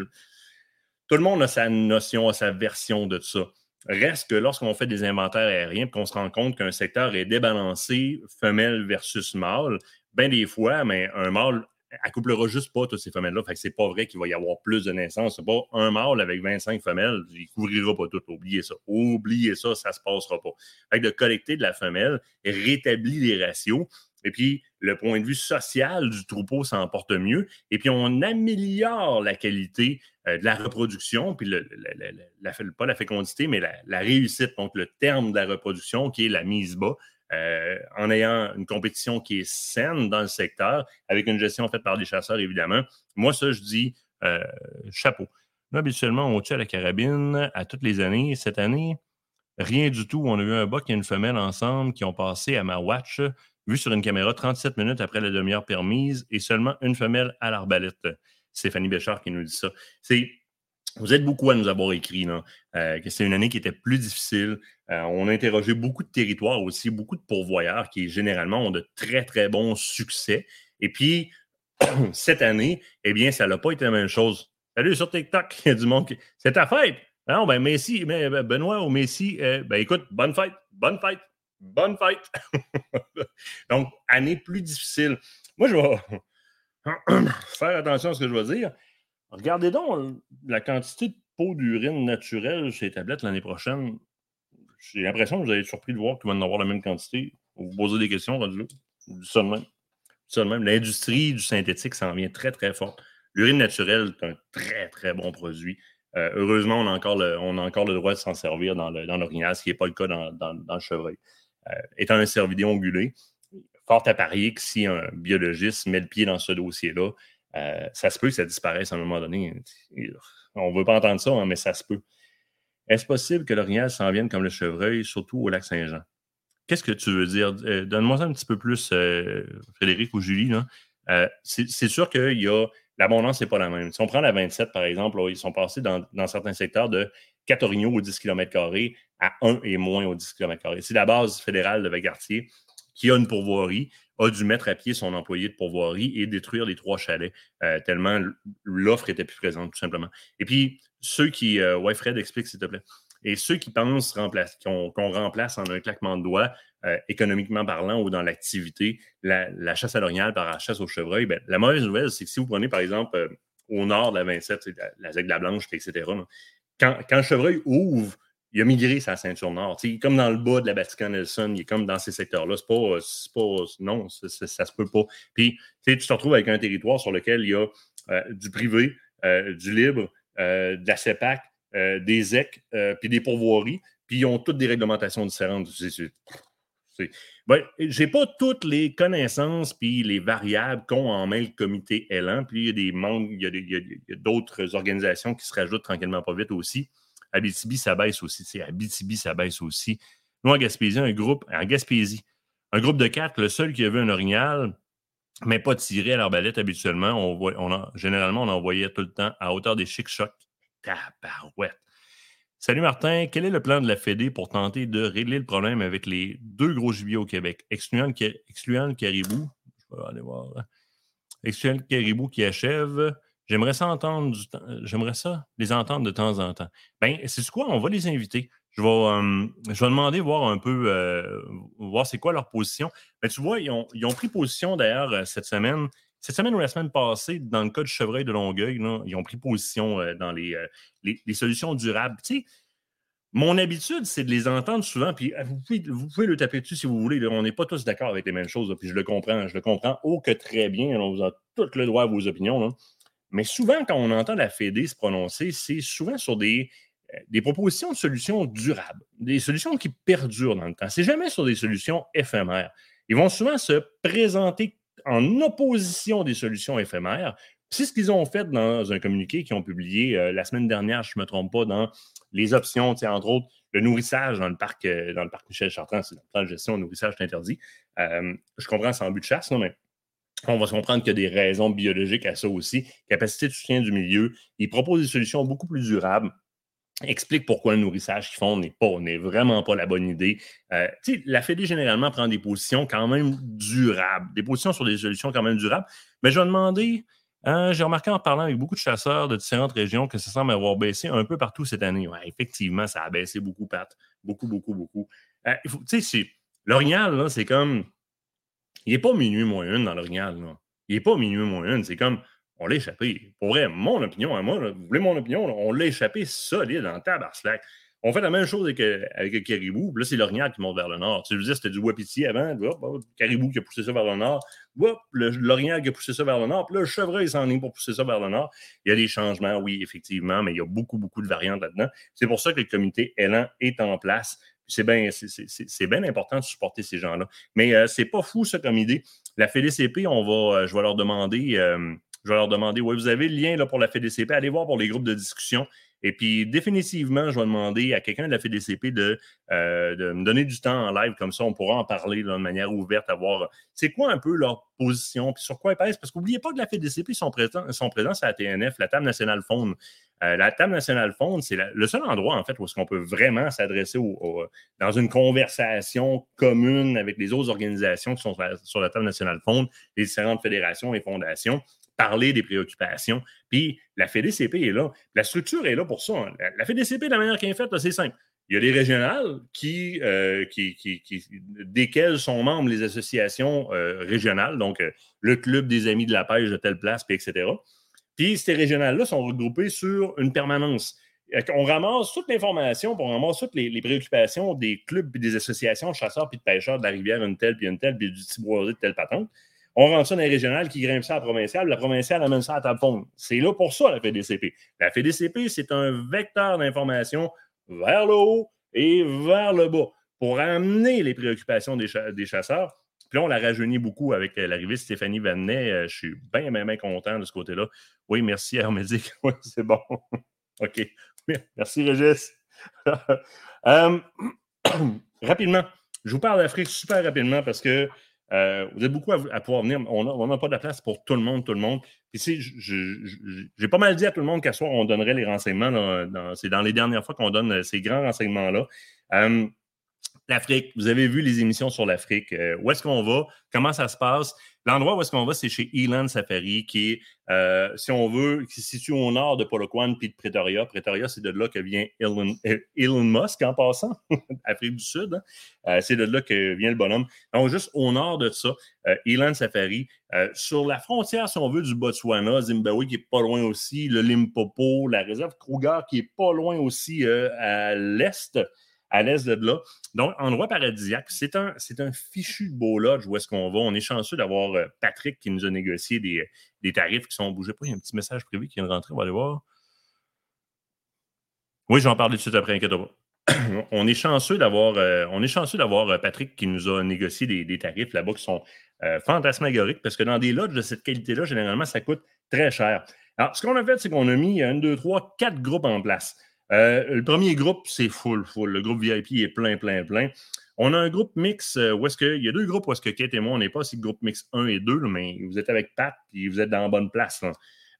Tout le monde a sa notion, a sa version de ça. Reste que lorsqu'on fait des inventaires aériens et qu'on se rend compte qu'un secteur est débalancé, femelle versus mâle, bien des fois, mais un mâle accouplera juste pas toutes ces femelles-là. Fait que c'est pas vrai qu'il va y avoir plus de naissances. C'est pas un mâle avec 25 femelles, il couvrira pas tout. Oubliez ça. Oubliez ça, ça se passera pas. Fait de collecter de la femelle rétablit les ratios. Et puis, le point de vue social du troupeau s'en porte mieux. Et puis, on améliore la qualité euh, de la reproduction, puis le, pas la fécondité, mais la, réussite, donc le terme de la reproduction qui est la mise bas. Euh, en ayant une compétition qui est saine dans le secteur, avec une gestion faite par des chasseurs, évidemment. Moi, ça, je dis euh, chapeau. Là, habituellement, on tue à la carabine à toutes les années. Cette année, rien du tout. On a eu un buck et une femelle ensemble qui ont passé à ma watch, vu sur une caméra 37 minutes après la demi-heure permise, et seulement une femelle à l'arbalète. Stéphanie Béchard qui nous dit ça. C'est vous êtes beaucoup à nous avoir écrit euh, que c'est une année qui était plus difficile. Euh, on a interrogé beaucoup de territoires aussi, beaucoup de pourvoyeurs qui généralement ont de très, très bons succès. Et puis, cette année, eh bien, ça n'a pas été la même chose. Salut sur TikTok, il y a du monde qui. C'est ta fête! Non, ben Messi, mais, ben, Benoît ou Messi, euh, ben écoute, bonne fête, bonne fête, bonne fête. Donc, année plus difficile. Moi, je vais faire attention à ce que je vais dire. Regardez donc la quantité de peau d'urine naturelle chez les tablettes l'année prochaine. J'ai l'impression que vous allez être surpris de voir qu'ils vont en avoir la même quantité. Vous posez des questions, rendu de même. L'industrie du synthétique s'en vient très, très fort. L'urine naturelle est un très, très bon produit. Euh, heureusement, on a, encore le, on a encore le droit de s'en servir dans l'orignal, ce qui n'est pas le cas dans, le chevreuil. Euh, étant un cervidé ongulé, fort à parier que si un biologiste met le pied dans ce dossier-là, euh, ça se peut que ça disparaisse à un moment donné. On ne veut pas entendre ça, hein, mais ça se peut. Est-ce possible que l'orignal s'en vienne comme le chevreuil, surtout au lac Saint-Jean? Qu'est-ce que tu veux dire? Euh, donne-moi ça un petit peu plus, Frédéric ou Julie. c'est sûr qu'il y a. L'abondance n'est pas la même. Si on prend la 27, par exemple, ils sont passés dans, certains secteurs de 4 orignaux au 10 km à 1 et moins au 10 km. C'est la base fédérale de Vagartier qui a une pourvoirie, a dû mettre à pied son employé de pourvoirie et détruire les trois chalets, euh, tellement l'offre était plus présente, tout simplement. Et puis, ceux qui. Euh, ouais, Fred, explique, s'il te plaît. Et ceux qui pensent qu'on remplace en un claquement de doigts, euh, économiquement parlant ou dans l'activité, la, chasse à l'orignal par la chasse au chevreuil, ben, la mauvaise nouvelle, c'est que si vous prenez, par exemple, au nord de la 27, la, la de la Blanche, etc., quand, quand le chevreuil ouvre il a migré sa ceinture nord. est comme dans le bas de la Vatican Nelson, il est comme dans ces secteurs-là. C'est pas, pas, non, ça, ça, se peut pas. Puis, tu te retrouves avec un territoire sur lequel il y a euh, du privé, euh, du libre, euh, de la CEPAC, des EC, puis des pourvoiries, puis ils ont toutes des réglementations différentes. Je n'ai pas toutes les connaissances puis les variables qu'ont en main le comité Elan. Puis il y a des membres, il y a d'autres organisations qui se rajoutent tranquillement pas vite aussi. Abitibi, ça baisse aussi. Abitibi, ça baisse aussi. Nous, en Gaspésie, un groupe, en Gaspésie, un groupe de quatre, le seul qui avait un orignal, mais pas tiré à l'arbalète habituellement. On, on généralement, on envoyait tout le temps à hauteur des chic-chocs. Tabarouette. Salut Martin, quel est le plan de la Fédé pour tenter de régler le problème avec les deux gros gibiers au Québec, excluant le, caribou? Je vais aller voir. Excluant le caribou qui achève, J'aimerais ça entendre j'aimerais ça les entendre de temps en temps. Ben, c'est quoi? On va les inviter. Je vais, je vais demander voir un peu, euh, voir c'est quoi leur position. Mais ben, tu vois, ils ont, pris position d'ailleurs euh, cette semaine. Cette semaine ou la semaine passée, dans le cas du chevreuil de Longueuil, ils ont pris position euh, dans les, les, solutions durables. Mon habitude, c'est de les entendre souvent, puis vous pouvez, vous pouvez le taper dessus si vous voulez. on n'est pas tous d'accord avec les mêmes choses, puis je le comprends. Je le comprends oh que très bien. on vous a tout le droit à vos opinions. Mais souvent, quand on entend la Fédé se prononcer, c'est souvent sur des, euh, des propositions de solutions durables, des solutions qui perdurent dans le temps. C'est jamais sur des solutions éphémères. Ils vont souvent se présenter en opposition des solutions éphémères. C'est ce qu'ils ont fait dans un communiqué qu'ils ont publié euh, la semaine dernière, je ne me trompe pas, dans les options, entre autres, le nourrissage dans le parc, euh, dans le parc Michel Chartrand, c'est dans le plan de gestion, le nourrissage est interdit. je comprends, c'est en but de chasse, non, mais on va se comprendre qu'il y a des raisons biologiques à ça aussi. Capacité de soutien du milieu. Ils proposent des solutions beaucoup plus durables. Explique pourquoi le nourrissage qu'ils font n'est pas, n'est vraiment pas la bonne idée. Euh, la Fédé généralement prend des positions quand même durables, des positions sur des solutions quand même durables. Mais je vais demander, hein, j'ai remarqué en parlant avec beaucoup de chasseurs de différentes régions que ça semble avoir baissé un peu partout cette année. effectivement, ça a baissé beaucoup, Pat. Beaucoup, beaucoup, beaucoup. Euh, tu sais, l'orignal, c'est comme il n'est pas minuit moins une dans l'orignal. Il n'est pas minuit moins une. C'est comme, on l'a échappé. Pour vrai, mon opinion à moi, vous voulez mon opinion, on l'a échappé solide en tabarslack. On fait la même chose avec, euh, avec le caribou. Là, c'est l'orignal qui monte vers le nord. Tu veux dire, c'était du wapiti avant. le caribou qui a poussé ça vers le nord. l'orignal qui a poussé ça vers le nord. Puis là, le chevreuil s'en est pour pousser ça vers le nord. Il y a des changements, oui, effectivement, mais il y a beaucoup, beaucoup de variantes là-dedans. C'est pour ça que le comité Elan est en place c'est bien, c'est important de supporter ces gens-là. Mais euh, c'est pas fou, ça, comme idée. La FDCP, on va, euh, je vais leur demander, euh, je vais leur demander, oui, vous avez le lien là, pour la FDCP, allez voir pour les groupes de discussion. Et puis, définitivement, je vais demander à quelqu'un de la FDCP de, de me donner du temps en live, comme ça, on pourra en parler de manière ouverte, à voir c'est quoi un peu leur position, puis sur quoi ils pèsent. Parce qu'oubliez pas que la FDCP sont présents, sont présents à la TNF, la table nationale Faune. Euh, la table nationale fonde, c'est le seul endroit, en fait, où est-ce qu'on peut vraiment s'adresser dans une conversation commune avec les autres organisations qui sont sur la table nationale fonde, les différentes fédérations et fondations, parler des préoccupations. Puis la FDCP est là. La structure est là pour ça. Hein. La, FDCP, la manière qu'elle est faite, c'est simple. Il y a des régionales qui, euh, desquelles sont membres les associations euh, régionales, donc le club des amis de la pêche de telle place, puis etc. Puis ces régionales-là sont regroupées sur une permanence. On ramasse toute l'information, on ramasse toutes les, préoccupations des clubs et des associations de chasseurs puis de pêcheurs de la rivière, une telle, puis une telle, puis du Tiboisé de telle patente. On rentre ça dans les régionales qui grimpent ça à la provinciale, la provinciale amène ça à table. C'est là pour ça, la FDCP. La FDCP, c'est un vecteur d'information vers le haut et vers le bas pour amener les préoccupations des, chasseurs Puis là, on l'a rajeuni beaucoup avec euh, l'arrivée de Stéphanie Vanet. Euh, je suis bien, bien, bien content de ce côté-là. Oui, merci, Hermédic. Oui, c'est bon. OK. Merci, Régis. Euh, rapidement, je vous parle d'Afrique super rapidement parce que vous êtes beaucoup à, pouvoir venir. On n'a pas de place pour tout le monde, tout le monde. J'ai pas mal dit à tout le monde qu'à soir, on donnerait les renseignements. c'est dans les dernières fois qu'on donne ces grands renseignements-là. L'Afrique, vous avez vu les émissions sur l'Afrique. Euh, où est-ce qu'on va? Comment ça se passe? L'endroit où est-ce qu'on va, c'est chez Elan Safari, qui est, euh, si on veut, qui se situe au nord de Polokwane puis de Pretoria. Pretoria, c'est de là que vient Elon, euh, Musk en passant, Afrique du Sud. Hein. c'est de là que vient le bonhomme. Donc, juste au nord de ça, Elan Safari. sur la frontière, si on veut, du Botswana, Zimbabwe, qui est pas loin aussi, le Limpopo, la réserve Kruger, qui est pas loin aussi à l'est à l'est de là. Donc, endroit paradisiaque. C'est un, c'est un fichu beau lodge où est-ce qu'on va. On est chanceux d'avoir euh, Patrick qui nous a négocié des, des tarifs qui sont bougés. Pas, il y a un petit message privé qui vient de rentrer. On va aller voir. Oui, je vais en parler tout de suite après, inquiète on est chanceux d'avoir euh, on est chanceux d'avoir euh, Patrick qui nous a négocié des, tarifs là-bas qui sont fantasmagoriques parce que dans des lodges de cette qualité-là, généralement, ça coûte très cher. Alors, ce qu'on a fait, c'est qu'on a mis un, deux, trois, quatre groupes en place. Euh, le premier groupe, c'est full, full. Le groupe VIP est plein, plein, plein. On a un groupe mix euh, où est-ce que. Il y a deux groupes où est-ce que Kate et moi, on n'est pas si groupe mix 1 et 2, mais vous êtes avec Pat et vous êtes dans la bonne place.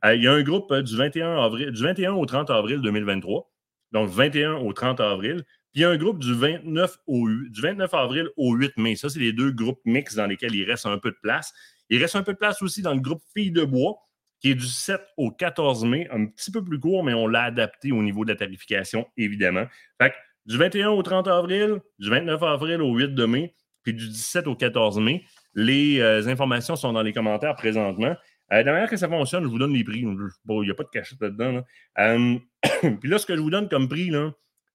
Euh, il y a un groupe du, 21 avril, du 21 au 30 avril 2023. Donc, 21 au 30 avril. Puis il y a un groupe du 29, au, du 29 avril au 8 mai. Ça, c'est les deux groupes mix dans lesquels il reste un peu de place. Il reste un peu de place aussi dans le groupe Filles de Bois qui est du 7 au 14 mai, un petit peu plus court, mais on l'a adapté au niveau de la tarification, évidemment. Fait que du 21 au 30 avril, du 29 avril au 8 de mai, puis du 17 au 14 mai. Les euh, informations sont dans les commentaires présentement. Euh, de la manière que ça fonctionne, je vous donne les prix. Bon, il n'y a pas de cachette là-dedans. Euh, puis là, ce que je vous donne comme prix,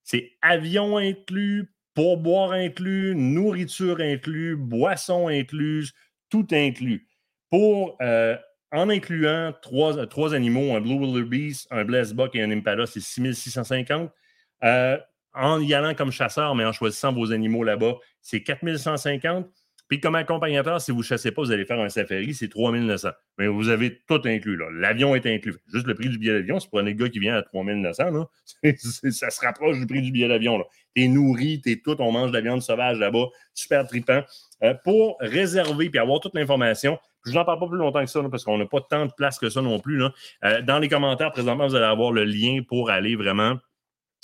c'est avion inclus, pourboire inclus, nourriture inclus, boisson incluse, tout inclus. Pour en incluant trois, trois, animaux, un Blue Wildebeest, un Buck et un Impala, c'est 6650. Euh, en y allant comme chasseur, mais en choisissant vos animaux là-bas, c'est 4150. Puis comme accompagnateur, si vous ne chassez pas, vous allez faire un safari, c'est 3900. Mais vous avez tout inclus. L'avion est inclus. Juste le prix du billet d'avion, c'est pour un gars qui vient à 3900. Là. ça se rapproche du prix du billet d'avion. es nourri, es tout, on mange de la viande sauvage là-bas, super tripant. Euh, pour réserver puis avoir toute l'information, je n'en parle pas plus longtemps que ça, parce qu'on n'a pas tant de place que ça non plus. Euh, dans les commentaires, présentement, vous allez avoir le lien pour aller vraiment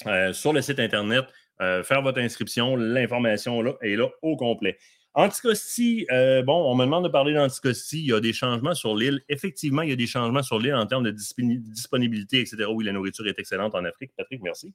euh, sur le site Internet, euh, faire votre inscription. L'information là, est là au complet. Anticosti, bon, on me demande de parler d'Anticosti. Il y a des changements sur l'île. Effectivement, il y a des changements sur l'île en termes de disponibilité, etc. Oui, la nourriture est excellente en Afrique. Patrick, merci.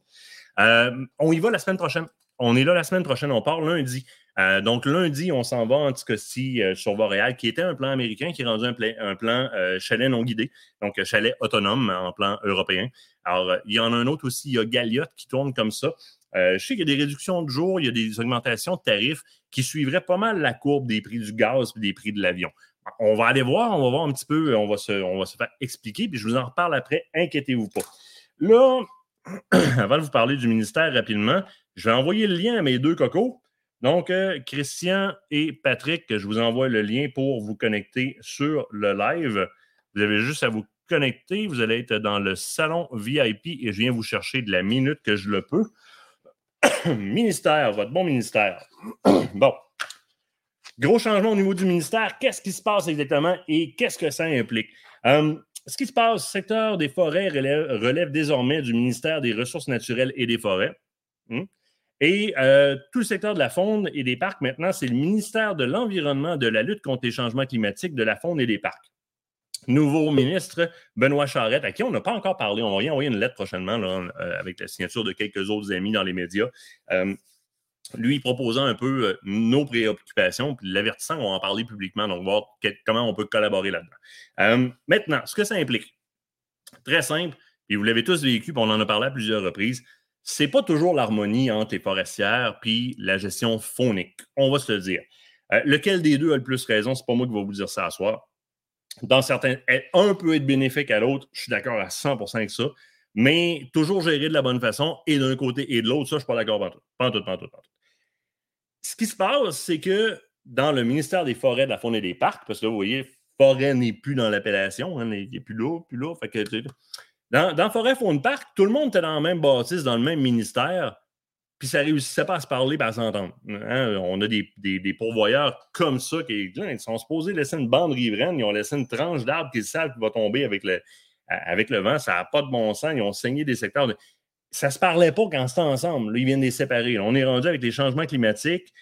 on y va la semaine prochaine. On est là la semaine prochaine. On part lundi. Euh, donc, lundi, on s'en va en Anticosti euh, sur Boréal, qui était un plan américain, qui est rendu un, plan euh, chalet non guidé, donc chalet autonome en plan européen. Alors, il y en a un autre aussi, il y a Galliot qui tourne comme ça. je sais qu'il y a des réductions de jours, il y a des augmentations de tarifs qui suivraient pas mal la courbe des prix du gaz et des prix de l'avion. On va aller voir, on va voir un petit peu, on va se, on va se faire expliquer, puis je vous en reparle après, inquiétez-vous pas. Là, avant de vous parler du ministère rapidement, je vais envoyer le lien à mes deux cocos. Donc, euh, Christian et Patrick, je vous envoie le lien pour vous connecter sur le live. Vous avez juste à vous connecter. Vous allez être dans le salon VIP et je viens vous chercher de la minute que je le peux. ministère, votre bon ministère. bon. Gros changement au niveau du ministère. Qu'est-ce qui se passe exactement et qu'est-ce que ça implique? Euh, ce qui se passe, le secteur des forêts relève, désormais du ministère des Ressources naturelles et des forêts. Hmm? Et euh, tout le secteur de la faune et des parcs, maintenant, c'est le ministère de l'Environnement, de la lutte contre les changements climatiques, de la faune et des parcs. Nouveau ministre, Benoît Charette, à qui on n'a pas encore parlé. On va y envoyer une lettre prochainement euh, avec la signature de quelques autres amis dans les médias. Euh, lui proposant un peu nos préoccupations, puis l'avertissant qu'on va en parler publiquement, donc voir comment on peut collaborer là-dedans. maintenant, ce que ça implique, très simple, et vous l'avez tous vécu, puis on en a parlé à plusieurs reprises, c'est pas toujours l'harmonie entre les forestières puis la gestion faunique. On va se le dire. Euh, lequel des deux a le plus raison, c'est pas moi qui vais vous dire ça à soir. Dans certains, un peut être bénéfique à l'autre, je suis d'accord à 100% avec ça, mais toujours gérer de la bonne façon et d'un côté et de l'autre, ça, je suis pas d'accord pas tout, pas tout, pas tout. Ce qui se passe, c'est que dans le ministère des Forêts, de la Faune et des Parcs, parce que là, vous voyez, forêt n'est plus dans l'appellation, hein, il n'est plus là, plus là. Fait que, dans, dans Forêt, Faune, Parc, tout le monde était dans la même bâtisse, dans le même ministère, puis ça réussissait pas à se parler et à s'entendre. Hein? On a des, des, pourvoyeurs comme ça qui ils sont supposés laisser une bande riveraine, ils ont laissé une tranche d'arbre qu'ils savent qui va tomber avec le, avec le vent, ça n'a pas de bon sens, ils ont saigné des secteurs. Ça ne se parlait pas quand c'était ensemble. Là, ils viennent les séparer. On est rendu avec les changements climatiques.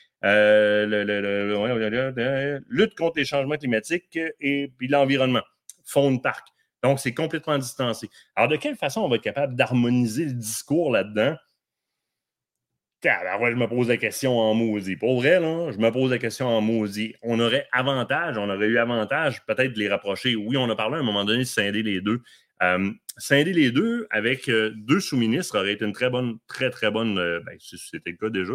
Lutte contre les changements climatiques et l'environnement, fond de parc. Donc, c'est complètement distancé. Alors, de quelle façon on va être capable d'harmoniser le discours là-dedans? je me pose la question en maudit. Pour vrai, je me pose la question en maudit. On aurait avantage, on aurait eu avantage peut-être de les rapprocher. Oui, on a parlé à un moment donné de scinder les deux. Euh, scinder les deux avec euh, deux sous-ministres aurait été une très bonne, très, très bonne. ben, c'était le cas déjà,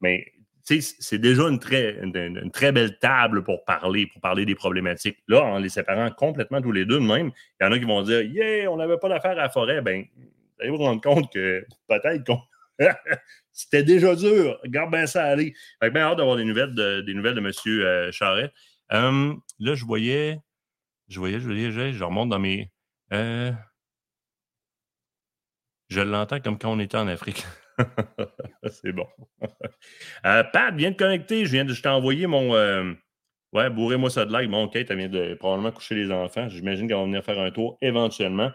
mais c'est déjà une très, belle table pour parler, pour parler des problématiques. Là, en les séparant complètement tous les deux de même, il y en a qui vont dire Yeah, on n'avait pas d'affaires à la forêt. Ben, vous allez vous rendre compte que peut-être qu'on. C'était déjà dur. Regarde bien ça aller. Fait bien hâte d'avoir des nouvelles de, M. Euh. Hum, là, je voyais. Je voyais, je voyais, je, remonte dans mes. Euh, je l'entends comme quand on était en Afrique. c'est bon. Euh, Pat, viens de connecter. Je viens de, t'ai envoyé mon. Euh, ouais, bourrez-moi ça de like. Bon, Kate, elle vient de probablement coucher les enfants. J'imagine qu'elle va venir faire un tour éventuellement.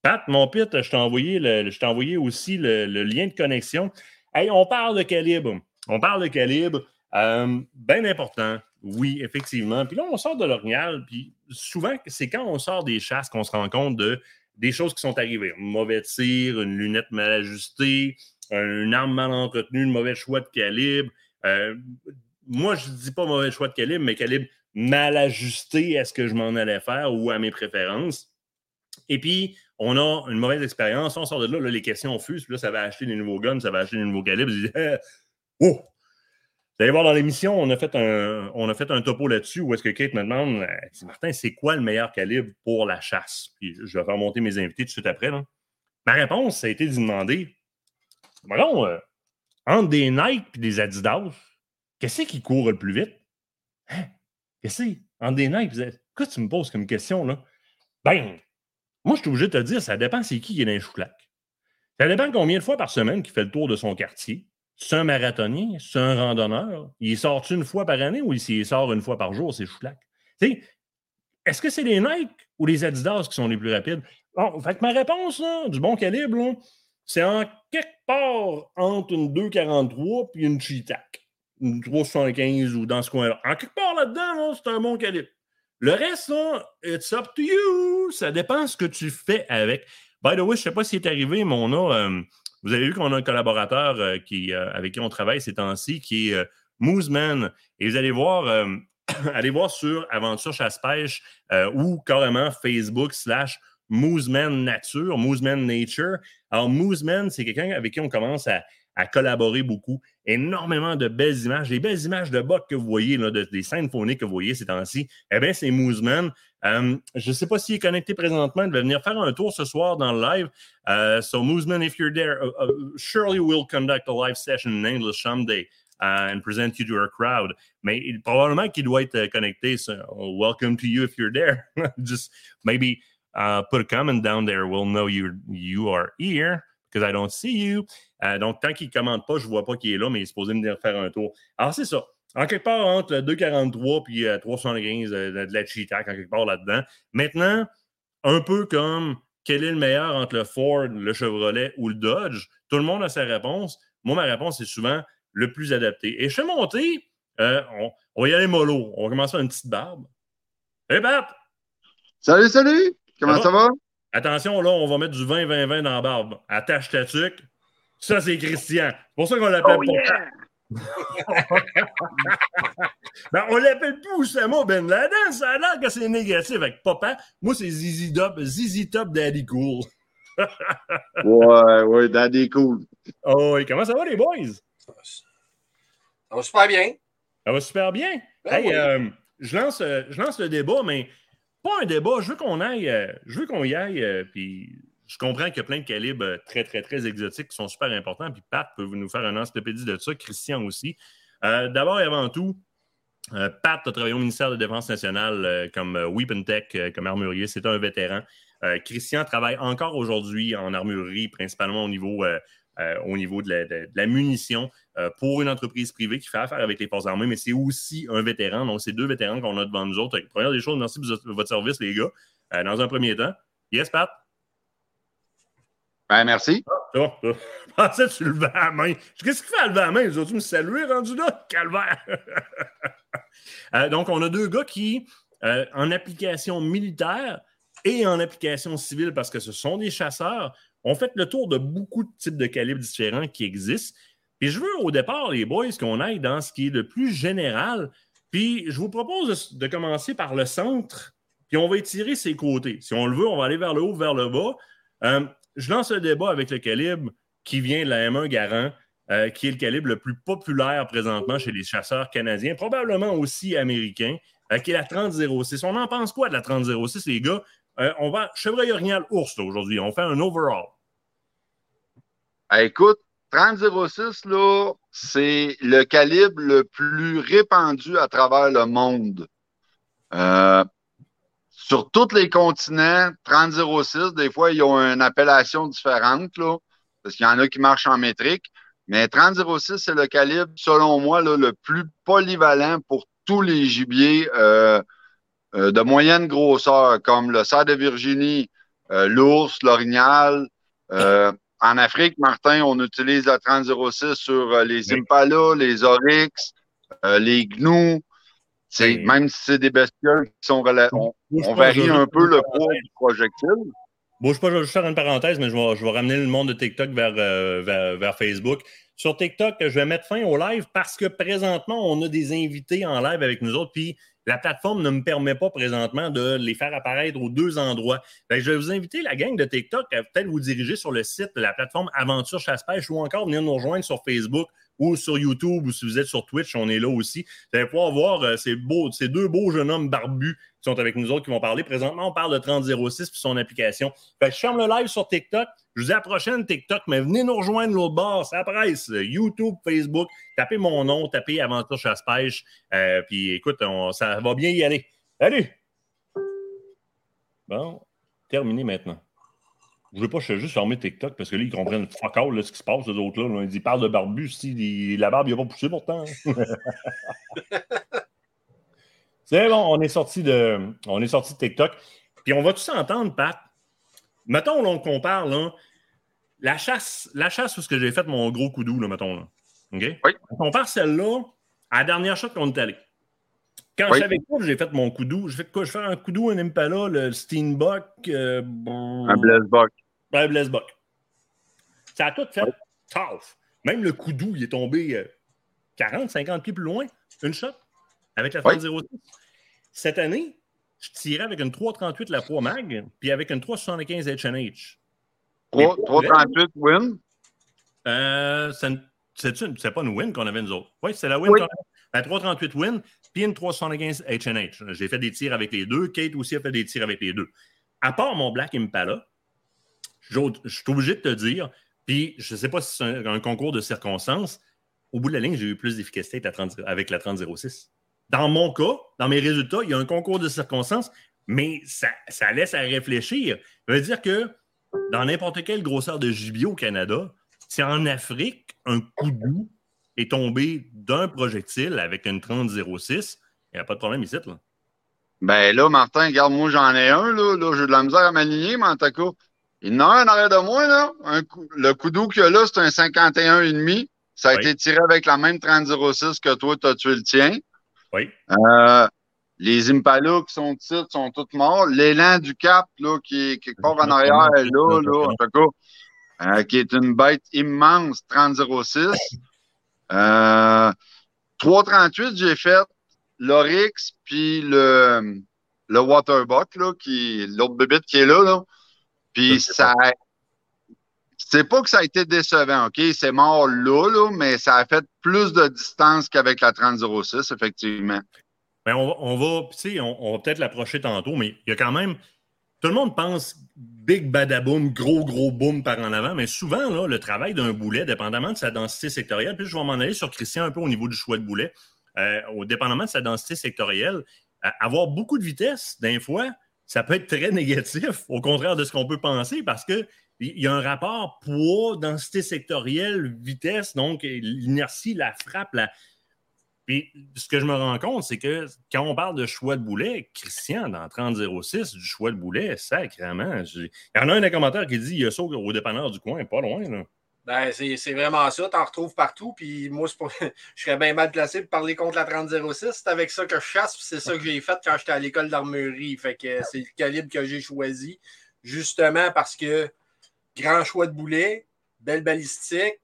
Pat, mon pit, je t'ai envoyé, envoyé aussi le, lien de connexion. Hey, on parle de calibre. On parle de calibre. Euh, bien important. Oui, effectivement. Puis là, on sort de l'orignal. Puis souvent, c'est quand on sort des chasses qu'on se rend compte de des choses qui sont arrivées. mauvais tir, une lunette mal ajustée, une arme mal entretenue, un mauvais choix de calibre. Euh, moi, je ne dis pas mauvais choix de calibre, mais calibre mal ajusté à ce que je m'en allais faire ou à mes préférences. Et puis, on a une mauvaise expérience. On sort de là, les questions fusent. Puis là, ça va acheter des nouveaux guns, ça va acheter des nouveaux calibres. oh! Vous allez voir dans l'émission, on, a fait un, on a fait un topo là-dessus où est-ce que Kate me demande euh, Martin, c'est quoi le meilleur calibre pour la chasse? Puis je vais remonter mes invités tout de suite après. Ma réponse, ça a été de demander Voyons, euh, entre des Nike et des Adidas, qu'est-ce qui court le plus vite? Hein? Qu'est-ce que? Entre des Nike et Qu'est-ce que tu me poses comme question, là? Ben, moi, je suis obligé de te dire, ça dépend c'est qui qui est dans les. Ça dépend combien de fois par semaine qu'il fait le tour de son quartier. C'est un marathonien, c'est un randonneur. Il sort une fois par année ou il sort une fois par jour, c'est chouclac? Est-ce que c'est les Nike ou les Adidas qui sont les plus rapides? Bon, fait que ma réponse, là, du bon calibre, là, c'est en quelque part entre une 2,43 puis une Cheetac. Une 3,75 ou dans ce coin-là. En quelque part là-dedans, c'est un bon calibre. Le reste, là, it's up to you. Ça dépend ce que tu fais avec. By the way, je ne sais pas si c'est arrivé, mais on a. Euh, vous avez vu qu'on a un collaborateur euh, qui, euh, avec qui on travaille ces temps-ci, qui est Mooseman. Et vous allez voir, allez voir sur Aventure Chasse-Pêche ou carrément Facebook slash Mooseman Nature, Mooseman Nature. Alors, Mooseman, c'est quelqu'un avec qui on commence à, collaborer beaucoup. Énormément de belles images. Les belles images de bottes que vous voyez, des scènes phoniques que vous voyez ces temps-ci, eh bien, c'est Mooseman. Euh, je ne sais pas s'il est connecté présentement. Il va venir faire un tour ce soir dans le live. Uh, so, Mooseman, if you're there, uh, uh, surely we'll conduct a live session in English someday. Uh, and present you to our crowd. Mais probablement qu'il doit être connecté. So, welcome to you if you're there. Just maybe uh, put a comment down there. We'll know you, you are here because I don't see you. Euh, donc, tant qu'il ne commente pas, je ne vois pas qu'il est là, mais il est supposé venir faire un tour. Alors, c'est ça. En quelque part, entre 2,43 puis 3,75 euh, de la cheetah, en quelque part là-dedans. Maintenant, un peu comme quel est le meilleur entre le Ford, le Chevrolet ou le Dodge, tout le monde a sa réponse. Moi, ma réponse, c'est souvent le plus adapté. Et suis monté, euh, on, va y aller mollo. On va commencer par une petite barbe. Hey, Pat! Salut, salut! Comment ça va? Attention, là, on va mettre du 20-20-20 dans la barbe. Attache ta tuque. Ça, c'est Christian. C'est pour ça qu'on l'appelle oh, yeah. ben, on l'appelle plus Oussama Ben Laden. Ça a l'air que c'est négatif avec papa. Moi, c'est Zizi Top, Zizi Top Daddy Cool. ouais, ouais, Daddy Cool. Oh, et comment ça va, les boys? Ça va super bien. Ça va super bien. Ben hey, euh, je, lance, euh, je lance le débat, mais pas un débat. Je veux qu'on aille, euh, je veux qu'on y aille, euh, puis je comprends qu'il y a plein de calibres euh, très, très, très exotiques qui sont super importants. Puis Pat peut nous faire un encyclopédie de ça, Christian aussi. D'abord et avant tout, Pat a travaillé au ministère de la Défense nationale comme Weapon Tech, comme armurier. C'est un vétéran. Christian travaille encore aujourd'hui en armurerie, principalement au niveau, euh, au niveau de, la, de- de la munition euh, pour une entreprise privée qui fait affaire avec les forces armées, mais c'est aussi un vétéran. Donc, c'est deux vétérans qu'on a devant nous autres. Première des choses, merci de votre service, les gars. Euh, dans un premier temps. Yes, Pat? Ben, merci. Ça va? Je pensais que tu levais la main. Qu'est-ce qu'il fait à lever la main? Ils ont-tu me saluer rendu là? Calvaire! Donc, on a deux gars qui, en application militaire et en application civile, parce que ce sont des chasseurs, ont fait le tour de beaucoup de types de calibres différents qui existent. Et je veux au départ, les boys, qu'on aille dans ce qui est le plus général. Puis je vous propose de, de commencer par le centre, puis on va étirer ses côtés. Si on le veut, on va aller vers le haut, vers le bas. Euh, je lance le débat avec le calibre qui vient de la M1 Garant, euh, qui est le calibre le plus populaire présentement chez les chasseurs canadiens, probablement aussi américains, euh, qui est la 3006. On en pense quoi de la 3006, les gars? Euh, on va chevreuil orignal ours aujourd'hui. On fait un overall. Ah, écoute, 3006, là, c'est le calibre le plus répandu à travers le monde. Euh, sur tous les continents, 3006, des fois, ils ont une appellation différente, là, parce qu'il y en a qui marchent en métrique. Mais 3006, c'est le calibre, selon moi, là, le plus polyvalent pour tous les gibiers euh, de moyenne grosseur, comme le cerf de Virginie, euh, l'ours, l'orignal. Euh, en Afrique, Martin, on utilise la 3006 sur euh, les impalas, les oryx, euh, les gnous. C'est. Même si c'est des bestioles qui sont on, varie un peu le poids du projectile. Bouge pas, je vais juste faire une parenthèse, mais je vais, je vais ramener le monde de TikTok vers, euh, vers, vers Facebook. Sur TikTok, je vais mettre fin au live parce que présentement, on a des invités en live avec nous autres, puis la plateforme ne me permet pas présentement de les faire apparaître aux deux endroits. Que je vais vous inviter, la gang de TikTok, à peut-être vous diriger sur le site de la plateforme Aventure Chasse-Pêche ou encore venir nous rejoindre sur Facebook ou sur YouTube ou si vous êtes sur Twitch, on est là aussi. Vous allez pouvoir voir euh, ces, deux beaux jeunes hommes barbus sont avec nous autres qui vont parler. Présentement, on parle de 3006 puis son application. Je ferme le live sur TikTok. Je vous dis à la prochaine TikTok, mais venez nous rejoindre l'autre bord. Ça presse. YouTube, Facebook. Tapez mon nom, tapez Aventure Chasse-Pêche. Euh, puis écoute, ça va bien y aller. Salut! Bon, terminé maintenant. Je veux pas, je vais juste fermer TikTok parce que là, ils comprennent fuck all ce qui se passe, les autres là. Ils disent, parlent de barbu, si la barbe, il n'a pas poussé pourtant. C'est bon, on est sorti de, on est sorti de TikTok. Puis on va tous s'entendre, Pat. Mettons là, parle, là, la chasse, la chasse où ce que j'ai fait mon gros coup doux, là, mettons. Là. OK? Oui. On compare celle-là à la dernière shot qu'on est allé. Quand Oui. je savais quoi, j'ai fait mon coup doux. J'ai fait quoi? Je fais un coup doux, un Impala, le Steenbuck. Euh, Un Blessbuck. un Blessbuck. Ça a tout fait tough. Même le coup doux, il est tombé euh, 40, 50 pieds plus loin. Une shot avec la Oui. 30 Cette année, je tirais avec une 338 la Pro Mag, puis avec une 375 H&H. 3, 338 win? Euh, c'est pas une win qu'on avait nous autres. Oui, c'est la win Oui. qu'on avait. La 338 win, puis une 375 H&H. J'ai fait des tirs avec les deux. Kate aussi a fait des tirs avec les deux. À part mon Black Impala, je je suis obligé de te dire, puis je ne sais pas si c'est un, un concours de circonstances, au bout de la ligne, j'ai eu plus d'efficacité avec la 30 avec la 3006. Dans mon cas, dans mes résultats, il y a un concours de circonstances, mais ça, ça laisse à réfléchir. Ça veut dire que dans n'importe quelle grosseur de gibier au Canada, si en Afrique, un coup doux est tombé d'un projectile avec une 30-06, il n'y a pas de problème ici. Là. Ben là, Martin, regarde, moi j'en ai un, là. Là, j'ai de la misère à m'aligner, mais en tout cas, il y en a un en arrière de moi, là. Un coup- le coudou qu'il y a là, c'est un 51,5. Ça a Oui. été tiré avec la même 3006 que toi, tu as tué le tien. Oui. Euh, les Impalas qui sont ici sont tous morts. L'élan du Cap, là, qui est quelque part en arrière, là, là, en tout cas, euh, qui est une bête immense, 3006. Euh, 338, j'ai fait l'Oryx puis le, le Waterbuck, là, qui l'autre bébête qui est là, là. Puis ça. C'est pas que ça a été décevant, OK? C'est mort là, là, mais ça a fait plus de distance qu'avec la 3006, effectivement. Ben, on, va- on va, on, on va peut-être l'approcher tantôt, mais il y a quand même. Tout le monde pense big badaboom, gros, gros boom par en avant, mais souvent, là, le travail d'un boulet, dépendamment de sa densité sectorielle, puis je vais m'en aller sur Christian un peu au niveau du choix de boulet. euh, dépendamment de sa densité sectorielle, avoir beaucoup de vitesse, d'un fois, ça peut être très négatif, au contraire de ce qu'on peut penser, parce qu'il y a un rapport poids, densité sectorielle, vitesse, donc l'inertie, la frappe, puis ce que je me rends compte, c'est que quand on parle de choix de boulet, Christian, dans 30-06, du choix de boulet, sacrément. Il y en a un des commentaires qui dit il y a ça au dépanneur du coin, pas loin. Là. Ben, c'est vraiment ça. Tu en retrouves partout. Puis moi, je serais bien mal placé pour parler contre la 30-06. C'est avec ça que je chasse. C'est ça que j'ai fait quand j'étais à l'école d'armurerie. Fait que c'est le calibre que j'ai choisi. Justement parce que grand choix de boulet, belle balistique,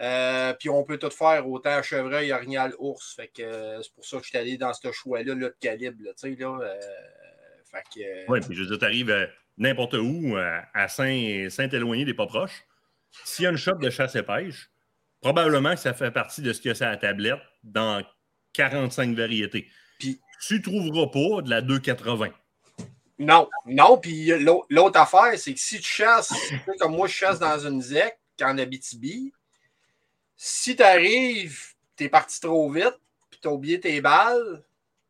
euh, puis on peut tout faire, autant chevreuil, orignal, ours. Fait que euh, c'est pour ça que je suis allé dans ce choix-là de calibre. Là, là, euh, fait que, oui, puis je veux dire, tu arrives n'importe où, à Saint-Éloigné des pas proches. S'il y a une shop de chasse et pêche, probablement que ça fait partie de ce qu'il y a à la tablette dans 45 variétés. Puis tu ne trouveras pas de la 280. Non, non. Puis l'autre affaire, c'est que si tu chasses, comme moi, je chasse dans une ZEC, en Abitibi, si tu arrives, tu es parti trop vite, puis tu as oublié tes balles,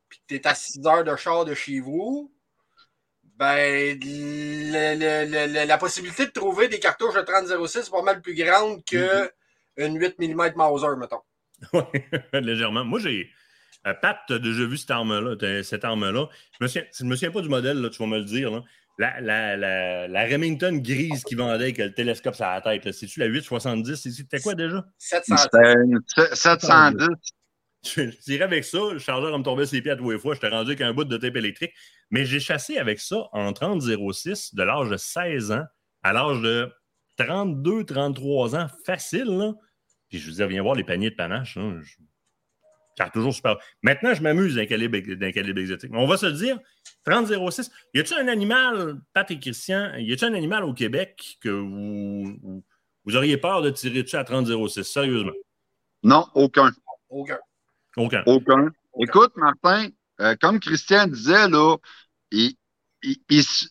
puis tu es à 6 heures de char de chez vous, ben, la possibilité de trouver des cartouches de 3006 est pas mal plus grande qu'une mm 8 mm Mauser, mettons. Oui, légèrement. Moi, j'ai. Euh, Pat, tu as déjà vu cette arme-là. Cette arme-là. Je ne me, souviens pas du modèle, là, tu vas me le dire. Là la, la, la, Remington grise qui vendait avec le télescope sur la tête. C'est-tu la 870? C'était quoi déjà? 710. 710. Je dirais avec ça, le chargeur me tombait ses pieds à tous les fois. J'étais rendu avec un bout de tape électrique. Mais j'ai chassé avec ça en 30-06 de l'âge de 16 ans à l'âge de 32, 33 ans, facile. Là. Puis je vous disais, viens voir les paniers de panache. Là toujours super. Maintenant, je m'amuse d'un calibre, calibre exotique. Mais on va se le dire, 30-06, y a-t-il un animal, Pat et Christian, y a-t-il un animal au Québec que vous, vous, auriez peur de tirer dessus à 30-06, sérieusement? Non, aucun. Aucun. Aucun. Aucun. Écoute, Martin, euh, comme Christian disait, là,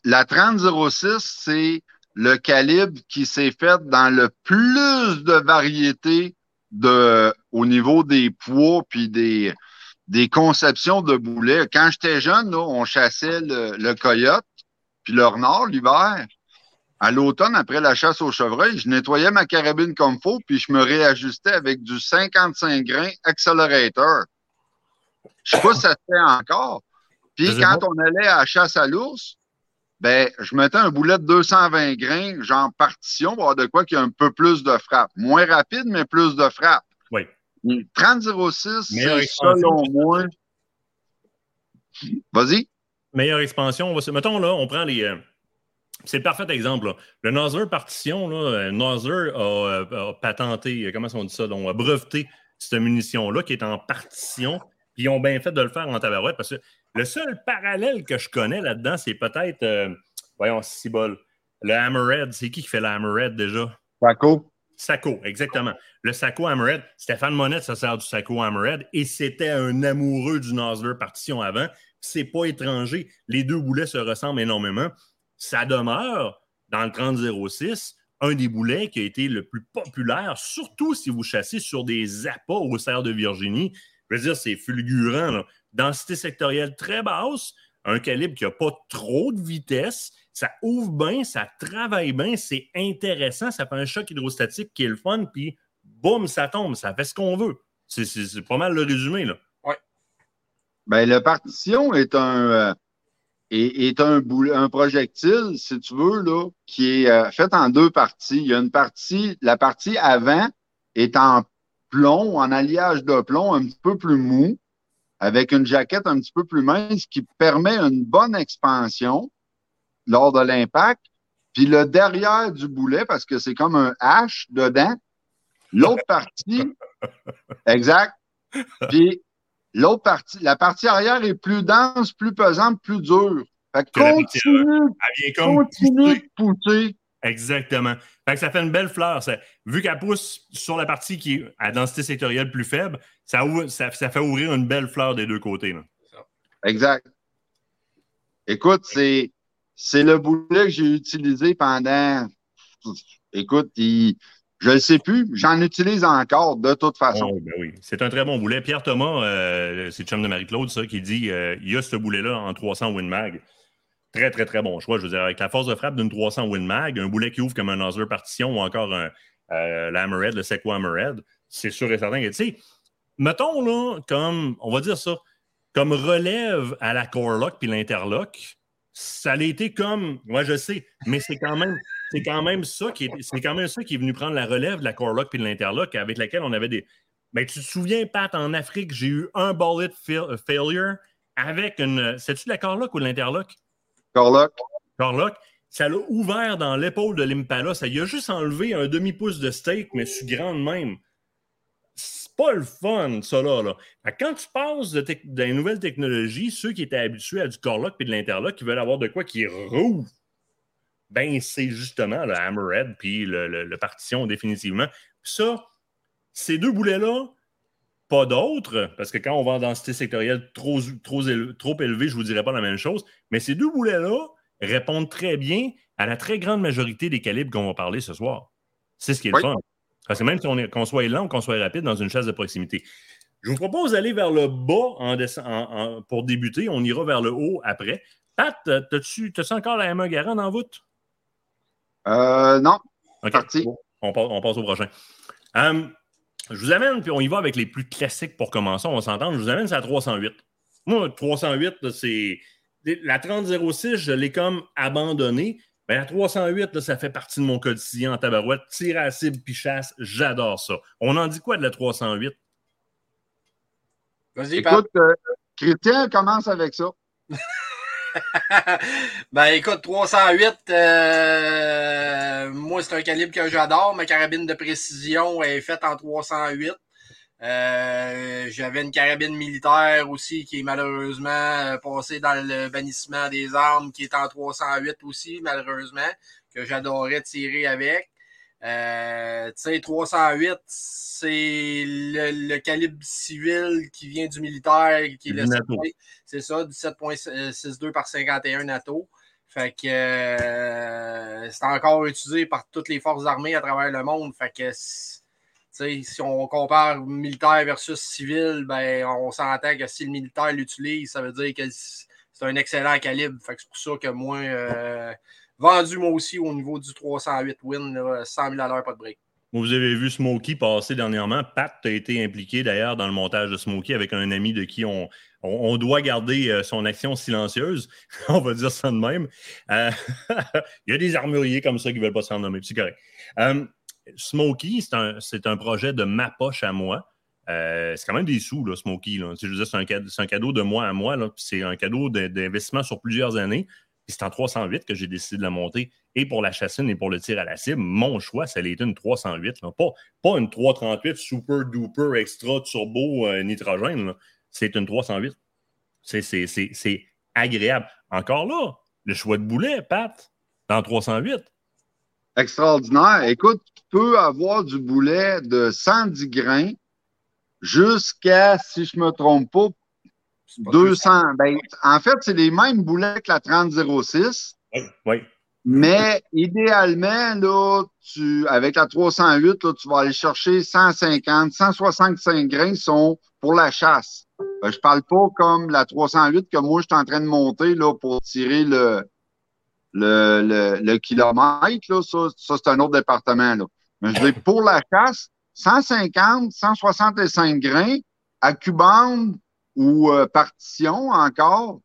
la 30-06, c'est le calibre qui s'est fait dans le plus de variétés de, au niveau des poids puis des, des conceptions de boulets. Quand j'étais jeune, là, on chassait le, coyote puis le renard l'hiver. À l'automne, après la chasse au chevreuil, je nettoyais ma carabine comme faut, puis je me réajustais avec du 55 grains accelerator. Je sais pas si ça se fait encore. Puis quand on allait à la chasse à l'ours, ben, je mettais un boulet de 220 grains, genre partition, pour avoir de quoi qu'il y a un peu plus de frappe. Moins rapide, mais plus de frappe. Oui. 30-06, c'est selon moi. Vas-y. Meilleure expansion. On va Mettons, là, on prend les. Euh, c'est le parfait exemple. Là. Le Nozer partition, là, euh, Nozer a, a, patenté, euh, comment on dit ça, donc a breveté cette munition-là qui est en partition. Puis ils ont bien fait de le faire en tabarouette parce que le seul parallèle que je connais là-dedans, c'est peut-être, euh, voyons, si bol, le Hammerhead. C'est qui qui fait le Hammerhead déjà? Saco. Saco, exactement. Le Saco Hammerhead, Stéphane Monette, ça sert du Saco Hammerhead et c'était un amoureux du Nosler partition avant. C'est pas étranger. Les deux boulets se ressemblent énormément. Ça demeure, dans le 3006, un des boulets qui a été le plus populaire, surtout si vous chassez sur des appâts au cerf de Virginie. Je veux dire, c'est fulgurant. Densité sectorielle très basse, un calibre qui n'a pas trop de vitesse. Ça ouvre bien, ça travaille bien, c'est intéressant, ça fait un choc hydrostatique qui est le fun, puis boum, ça tombe, ça fait ce qu'on veut. C'est pas mal le résumé, là. Oui. Ben, la partition est un, euh, est, un, un, projectile, si tu veux, là, qui est euh, fait en deux parties. Il y a une partie, la partie avant est en plomb, en alliage de plomb, un petit peu plus mou avec une jaquette un petit peu plus mince qui permet une bonne expansion lors de l'impact. Puis le derrière du boulet, parce que c'est comme un H dedans, l'autre partie, exact. Puis l'autre partie, la partie arrière est plus dense, plus pesante, plus dure. Fait que continue, continue de pousser Exactement. ça fait une belle fleur. vu qu'elle pousse sur la partie qui est à densité sectorielle plus faible, ça, ça, fait ouvrir une belle fleur des deux côtés. Exact. Écoute, c'est, c'est le boulet que j'ai utilisé pendant. Écoute, il, Je ne sais plus. J'en utilise encore de toute façon. Oh, ben oui, c'est un très bon boulet. Pierre Thomas, euh, c'est chum de Marie-Claude, ça, qui dit euh, il y a ce boulet-là en 300 Winmag. Très, très, très bon choix. Je veux dire, avec la force de frappe d'une 300 Winmag, un boulet qui ouvre comme un Osler partition ou encore un, euh, le Sequo Hammerhead, c'est sûr et certain tu sais, mettons, là, comme, on va dire ça, comme relève à la Corlock puis l'Interlock, ça a été comme, moi je sais, mais c'est quand même, c'est quand même ça qui est, c'est quand même ça qui est venu prendre la relève de la Corlock puis de l'Interlock avec laquelle on avait des. Ben, tu te souviens, Pat, en Afrique, j'ai eu un bullet fail- failure avec une. C'est-tu de la Corlock ou de l'Interlock? Corlock. Corlock. Ça l'a ouvert dans l'épaule de l'Impala. Ça y a juste enlevé un demi-pouce de steak, mais sur grande même. C'est pas le fun, ça là. là. Quand tu passes de nouvelles technologies, ceux qui étaient habitués à du Corlock et de l'Interlock, qui veulent avoir de quoi qui rouvre, ben c'est justement le Hammerhead puis le, le- le partition définitivement. Ça, ces deux boulets-là, pas d'autres, parce que quand on va en densité sectorielle trop, trop, trop élevée, je ne vous dirais pas la même chose, mais ces deux boulets-là répondent très bien à la très grande majorité des calibres qu'on va parler ce soir. C'est ce qui est Oui. le fun. Parce que même si on est- qu'on soit lent ou qu'on soit rapide dans une chasse de proximité. Je vous propose d'aller vers le bas en descend- en- en- pour débuter. On ira vers le haut après. Pat, t'as-tu t'as-tu encore la MA Garand en voûte? Euh, non. Parti. Bon, On, passe, on passe au prochain. Hum, je vous amène, puis on y va avec les plus classiques pour commencer. On va s'entendre. Je vous amène, c'est la 308. Moi, 308, là, c'est. La 3006, je l'ai comme abandonnée. Mais la 308, là, ça fait partie de mon quotidien en tabarouette. Tir à la cible puis chasse, j'adore ça. On en dit quoi de la 308? Vas-y. Écoute, euh, Christian commence avec ça. ben écoute, 308, euh, moi c'est un calibre que j'adore. Ma carabine de précision est faite en 308. Euh, J'avais une carabine militaire aussi qui est malheureusement euh, passée dans le bannissement des armes, qui est en 308 aussi, malheureusement, que j'adorais tirer avec. Euh, tu sais, 308, c'est le, le calibre civil qui vient du militaire, qui est le NATO. 7 c'est ça, 17.62 par 51 NATO. Fait que euh, c'est encore utilisé par toutes les forces armées à travers le monde. Fait que si on compare militaire versus civil, ben on s'entend que si le militaire l'utilise, ça veut dire que c'est un excellent calibre. Fait que c'est pour ça que moi, euh, vendu moi aussi au niveau du 308 Win, là, 100 000 à l'heure, pas de break. Vous avez vu Smokey passer dernièrement. Pat a été impliqué d'ailleurs dans le montage de Smokey avec un ami de qui on, on, doit garder euh, son action silencieuse. on va dire ça de même. Euh, Il y a des armuriers comme ça qui ne veulent pas s'en nommer, c'est correct. Euh, Smokey, c'est un, un projet de ma poche à moi. C'est quand même des sous, là, Smokey. Là. C'est un, un cadeau de moi à moi. C'est un cadeau de- d'investissement sur plusieurs années. C'est en 308 que j'ai décidé de la monter. Et pour la chassine et pour le tir à la cible, mon choix, ça a été une 308. là. Pas, une 338 super duper extra turbo euh, nitrogène. C'est une 308. C'est- agréable. Encore là, le choix de boulet, Pat, dans 308. Extraordinaire. Écoute, tu peux avoir du boulet de 110 grains jusqu'à, si je me trompe pas 200. Ben, en fait, c'est les mêmes boulets que la 3006. Oui, oui. Mais idéalement, là, tu, avec la 308, là, tu vas aller chercher 150, 165 grains sont pour la chasse. Euh, je parle pas comme la 308 que moi, je suis en train de monter là, pour tirer le, le, le, le kilomètre. Là, ça, ça c'est un autre département. Là. Mais je dis pour la chasse, 150, 165 grains à cubande ou euh, partition encore,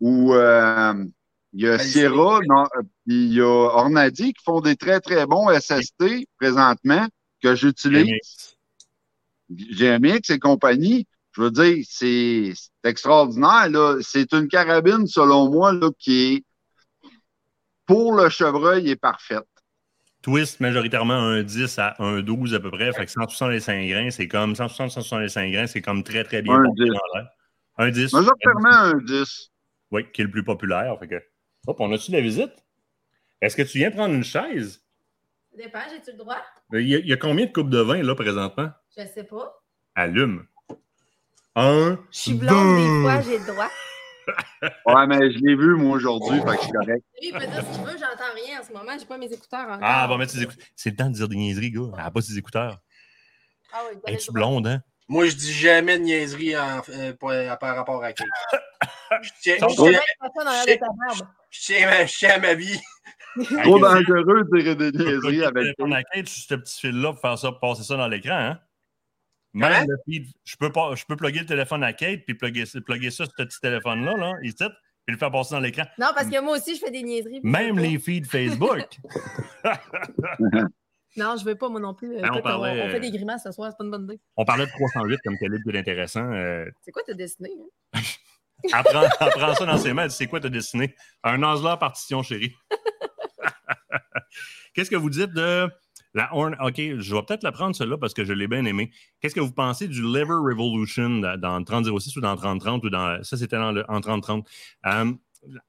ou euh, il y a Ben, Sierra, euh, puis il y a Ornadi qui font des très, très bons SST présentement que j'utilise. GMX et compagnie. Je veux dire, c'est extraordinaire. C'est une carabine, selon moi, là, qui est pour le chevreuil est parfaite. Twist majoritairement un 10 à un 12 à peu près. Fait que 165 grains, c'est comme 160, 165 grains, c'est comme très, très bien Un porté 10. dans l'air. Un 10. Majoritairement un 10. Oui, qui est le plus populaire. Fait que... Hop, on a-tu de la visite? Est-ce que tu viens prendre une chaise? Ça dépend, j'ai-tu le droit? Il y, a, il y a combien de coupes de vin là présentement? Je sais pas. Allume. Un. Je suis blonde, deux. des fois, j'ai le droit. Ouais, mais je l'ai vu, moi, aujourd'hui, fait que je suis correct. Lui, il peut dire ce qu'il veut, j'entends rien en ce moment, j'ai pas mes écouteurs encore. Ah, va mettre ses écouteurs. C'est le temps de dire des niaiseries, gars. Elle n'a pas ses écouteurs. Ah oui, Es-tu blonde, hein? Moi, je dis jamais de niaiserie en- euh, pour- euh, par rapport à Kate. Je tiens, je tiens- je tiens je tiens à ma vie. Trop dangereux de dire des niaiseries avec Kate sur ce petit fil-là pour faire ça, pour passer ça dans l'écran, hein? Comment? Même le feed, je peux, pas, je peux plugger le téléphone à Kate puis plugger, plugger ça sur ce petit téléphone-là, là, ici, puis le faire passer dans l'écran. Non, parce que moi aussi, je fais des niaiseries. Même les feeds Facebook. Non, je veux pas, moi non plus. Ben, on parlait, on fait euh, des grimaces ce soir, c'est pas une bonne idée. On parlait de 308 comme calibre qui est intéressant. Euh, C'est quoi ta dessiné? Hein? apprends, apprends ça dans ses mains. C'est quoi t'as dessiné? Un Osler partition, chérie. Qu'est-ce que vous dites de la Horn? OK, je vais peut-être la prendre, celle-là, parce que je l'ai bien aimée. Qu'est-ce que vous pensez du Lever Revolution dans- dans 3006 ou dans 3030 ou dans. Ça, c'était en 3030. Euh,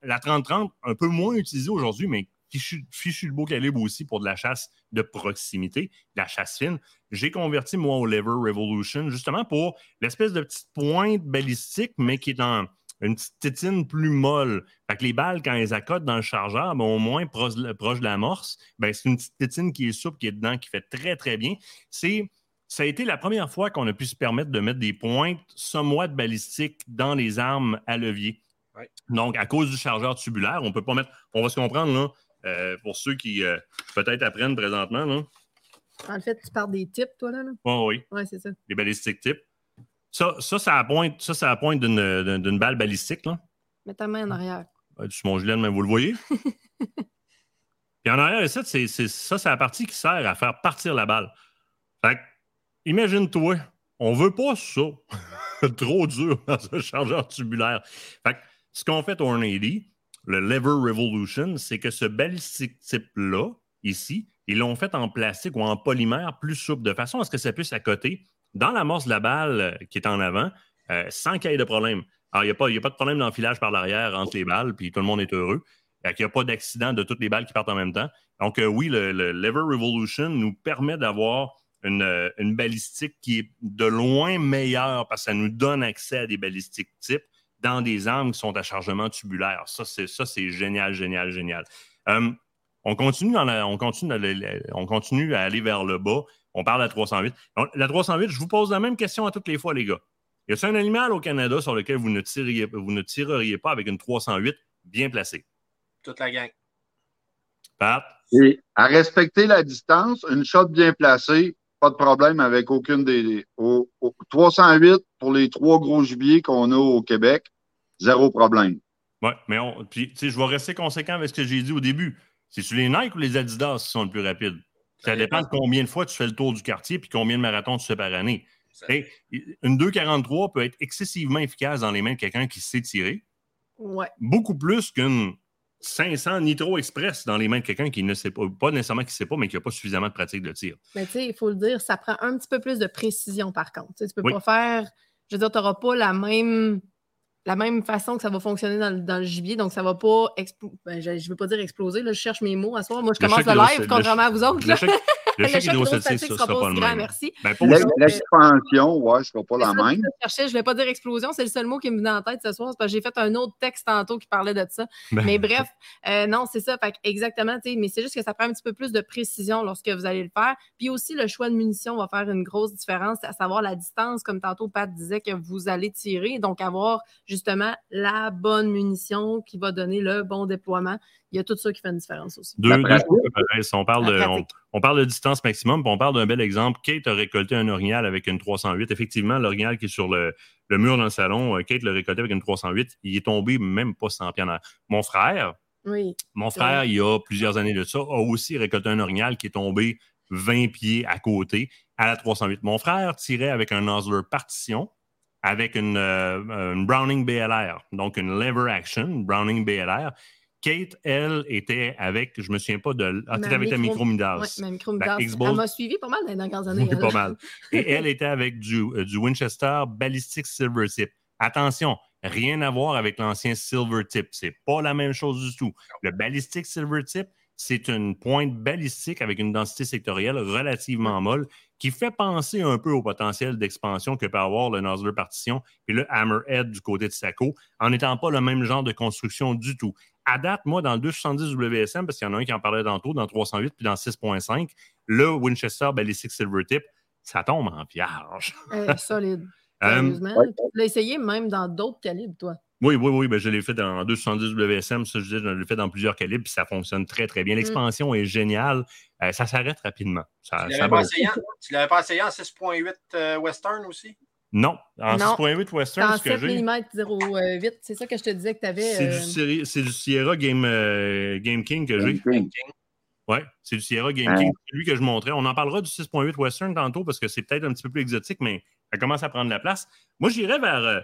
la 3030, un peu moins utilisée aujourd'hui, mais fichu, fichu de beau calibre aussi pour de la chasse de proximité, de la chasse fine. J'ai converti, moi, au Lever Revolution, justement pour l'espèce de petite pointe balistique, mais qui est en une petite tétine plus molle. Fait que les balles, quand elles accotent dans le chargeur, ben, au moins proche, proche de l'amorce, ben, c'est une petite tétine qui est souple, qui est dedans, qui fait très, très bien. C'est. Ça a été la première fois qu'on a pu se permettre de mettre des pointes somewhat balistiques dans les armes à levier. Ouais. Donc, à cause du chargeur tubulaire, on peut pas mettre. On va se comprendre, là, euh, pour ceux qui euh, peut-être apprennent présentement, là. En fait, tu parles des types, toi, là? là? Oh, oui, Ouais, c'est ça. les balistiques type. Ça, ça, ça a pointe, ça, ça pointe d'une, balle balistique, là. Mets ta main en arrière. Euh, sur mon gilet de main, vous le voyez? Puis en arrière, ça, c'est, c'est- ça, c'est la partie qui sert à faire partir la balle. Fait que, imagine-toi, on veut pas ça. Trop dur dans un chargeur tubulaire. Fait que, ce qu'on fait au 180, le Lever Revolution, c'est que ce balistique type-là, ici, ils l'ont fait en plastique ou en polymère plus souple, de façon à ce que ça puisse accoter dans l'amorce de la balle euh, qui est en avant, euh, sans qu'il y ait de problème. Alors, il n'y a, il a pas de problème d'enfilage par l'arrière entre les balles, puis tout le monde est heureux. Qu'il n'y a pas d'accident de toutes les balles qui partent en même temps. Donc, euh, oui, le, le Lever Revolution nous permet d'avoir une, une balistique qui est de loin meilleure parce que ça nous donne accès à des balistiques types dans des armes qui sont à chargement tubulaire. Ça, c'est, génial, génial, génial. On, continue on, continue on continue à aller vers le bas. On parle de la 308. Donc, la 308, je vous pose la même question à toutes les fois, les gars. Y a-t-il un animal au Canada sur lequel vous ne, tireriez, vous ne tireriez pas avec une 308 bien placée? Toute la gang. Pat? Et à respecter la distance, une shot bien placée, pas de problème avec aucune des. Au, au 308 pour les trois gros gibiers qu'on a au Québec, zéro problème. Oui, mais on, puis, je vais rester conséquent avec ce que j'ai dit au début. C'est sur les Nike ou les Adidas qui sont le plus rapides? Ça Ça dépend de combien de fois tu fais le tour du quartier puis combien de marathons tu fais par année. Ça- une 2,43 peut être excessivement efficace dans les mains de quelqu'un qui sait tirer, Ouais. beaucoup plus qu'une 500 Nitro Express dans les mains de quelqu'un qui ne sait pas, pas nécessairement qui ne sait pas, mais qui n'a pas suffisamment de pratique de tir. Mais tu sais, il faut le dire, ça prend un petit peu plus de précision par contre. Tu tu peux Oui. pas faire. Je veux dire, tu n'auras pas la même, la même façon que ça va fonctionner dans, le- dans le gibier. Donc, ça va pas. ben, je ne veux pas dire exploser. Là, je cherche mes mots à soir. Moi, je commence le live, contrairement à vous autres. Le. Le Le chèque hydrostatique, hydrostatique ça sera sera pas le même. merci. Ben, L'expansion, ouais, ce sera pas la même. Je ne vais pas dire explosion, c'est le seul mot qui me venait en tête ce soir. parce que j'ai fait un autre texte tantôt qui parlait de ça. ben, Mais bref, euh, non, c'est ça. Fait que exactement, tu sais, mais c'est juste que ça prend un petit peu plus de précision lorsque vous allez le faire. Puis aussi, le choix de munitions va faire une grosse différence, à savoir la distance, comme tantôt Pat disait, que vous allez tirer. Donc, avoir justement la bonne munition qui va donner le bon déploiement. Il y a tout ça qui fait une différence aussi. Deux, deux. On parle, de, on, pratique. on parle de distance maximum, puis on parle d'un bel exemple. Kate a récolté un orignal avec une 308. Effectivement, l'orignal qui est sur le, le mur dans le salon, euh, Kate l'a récolté avec une 308. Il est tombé même pas 100 pieds en arrière. Mon frère, Oui. mon frère, il y a plusieurs années de ça, a aussi récolté un orignal qui est tombé 20 pieds à côté à la 308. Mon frère tirait avec un Osler partition avec une, euh, une Browning BLR, donc une lever action, Browning BLR. Kate, elle, était avec, je me souviens pas de. Ah, Ma t'étais avec ta micro- micro-midas. Oui, ma micro La Elle m'a suivi pas mal dans les dernières années. Oui, pas mal. Et elle était avec du, euh, du Winchester Ballistic Silver Tip. Attention, rien à voir avec l'ancien Silver Tip. C'est pas la même chose du tout. Le Ballistic Silver Tip, c'est une pointe balistique avec une densité sectorielle relativement molle qui fait penser un peu au potentiel d'expansion que peut avoir le Nozzler Partition et le Hammerhead du côté de Saco, en n'étant pas le même genre de construction du tout. À date, moi, dans le 270 WSM, parce qu'il y en a un qui en parlait tantôt, dans 308 puis dans 6.5, le Winchester Ballistic Silver Tip, ça tombe en piage. Euh, solide. Euh, Sérieusement. Tu l'as essayé même dans d'autres calibres, toi? Oui, oui, oui, ben, je l'ai fait dans 270 WSM, ça, je, dis, je l'ai fait dans plusieurs calibres, puis ça fonctionne très, très bien. L'expansion est géniale. Euh, ça s'arrête rapidement. Ça, Tu ça l'avais pas, essayé en- tu l'avais pas essayé en 6.8 euh, Western aussi? Non, en Non. 6.8 C'est Western, en ce que 7 j'ai, mm 08. C'est ça que je te disais que tu avais. c'est du, Sierra- c'est du Sierra Game, euh, Game King que j'ai. Ouais, c'est du Sierra Game Ah. King. C'est lui que je montrais. On en parlera du 6.8 Western tantôt parce que c'est peut-être un petit peu plus exotique, mais ça commence à prendre la place. Moi, j'irais vers euh,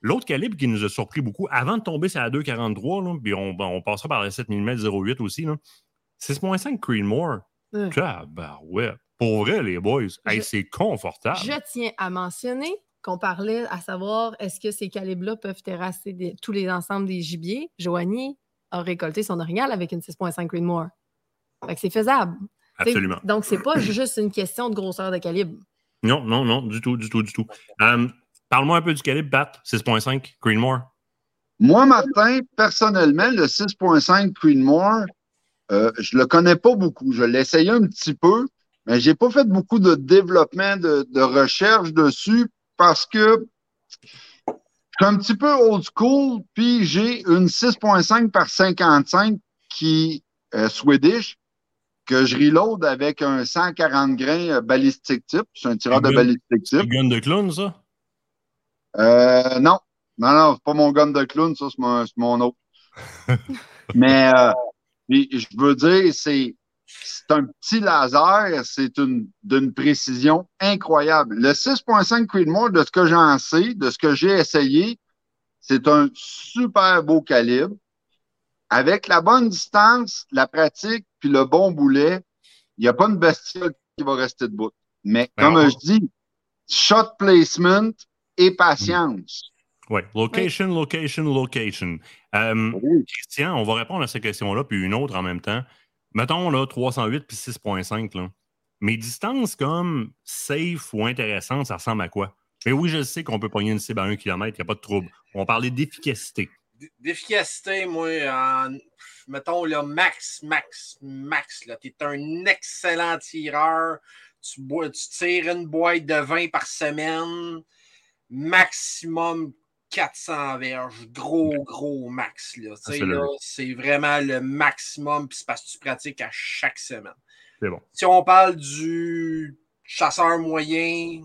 l'autre calibre qui nous a surpris beaucoup avant de tomber sur la 2.43, là, puis on, on passera par la 7 mm 08 aussi. là. 6.5 Creedmoor. Ouais. ouais. Pour vrai, les boys, hey, c'est confortable. Je tiens à mentionner qu'on parlait à savoir est-ce que ces calibres-là peuvent terrasser des- tous les ensembles des gibiers? Joanie a récolté son orignal avec une 6.5 Greenmore. Fait que c'est faisable. T'sais, Absolument. Donc, c'est pas juste une question de grosseur de calibre. Non, non, non, du tout, du tout, du tout. Euh, Parle-moi un peu du calibre, Pat. 6.5 Greenmore. Moi, Martin, personnellement, le 6.5 Creedmoor, euh, je le connais pas beaucoup. Je l'ai essayé un petit peu, mais j'ai pas fait beaucoup de développement de, de recherche dessus parce que je suis un petit peu old school, puis j'ai une 6.5 par 55 qui est Swedish, que je reload avec un 140 grains euh, balistique type. C'est un tireur de balistique C'est type. gun de clown, ça? Euh, non. Non, non, c'est pas mon gun de clown, ça, c'est mon, c'est mon autre. Mais euh, je veux dire, c'est c'est un petit laser, c'est une d'une précision incroyable. Le 6.5 Creedmoor, de ce que j'en sais, de ce que j'ai essayé, c'est un super beau calibre. Avec la bonne distance, la pratique, puis le bon boulet, il n'y a pas une bestiole qui va rester debout. Mais Ben, comme je dis, shot placement et patience. Oui. Location, location, location. Euh, Christian, on va répondre à cette question-là, puis une autre en même temps. Mettons là 308 puis 6.5. Là. Mes distances comme safe ou intéressantes, ça ressemble à quoi? Mais oui, je sais qu'on peut pogner une cible à 1 km, il n'y a pas de trouble. On parlait d'efficacité. D'efficacité, moi, mettons, là, max, max, max, là, t'es un excellent tireur. Tu, bois, tu tires une boîte de 20 par semaine. Maximum 400 verges. Gros, gros max, là. Le- là, C'est vraiment le maximum, puis c'est parce que tu pratiques à chaque semaine. C'est bon. Si on parle du chasseur moyen,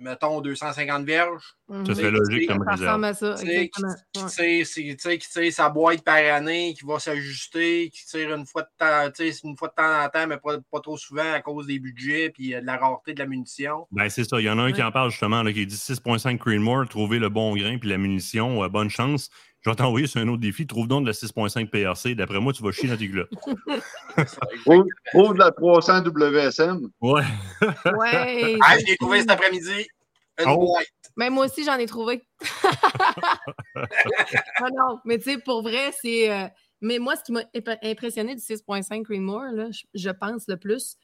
mettons 250 verges, Mhm. Ça serait logique comme Ça réserve. ressemble à ça, tu sais, qui, tire, c'est- tu sais, qui tire sa boîte par année, qui va s'ajuster, qui tire une fois de temps, tu sais, une fois de temps en temps, mais pas, pas trop souvent à cause des budgets et de la rareté de la munition. Ben, c'est ça. Il y en a un qui en parle justement, là, qui dit 6.5 Creedmoor, trouver le bon grain puis la munition, euh, bonne chance. Je vais t'envoyer sur un autre défi. Trouve donc de la 6.5 PRC. D'après moi, tu vas chier dans tes glottes. Trouve de la 300 WSM. Ouais. Ouais. Ah, je l'ai trouvé cet après-midi. Oh. Même moi aussi, j'en ai trouvé. Ah non, mais tu sais, pour vrai, c'est. euh, Mais moi, ce qui m'a imp- impressionné du 6.5 Greenmore, là, je, je pense le plus,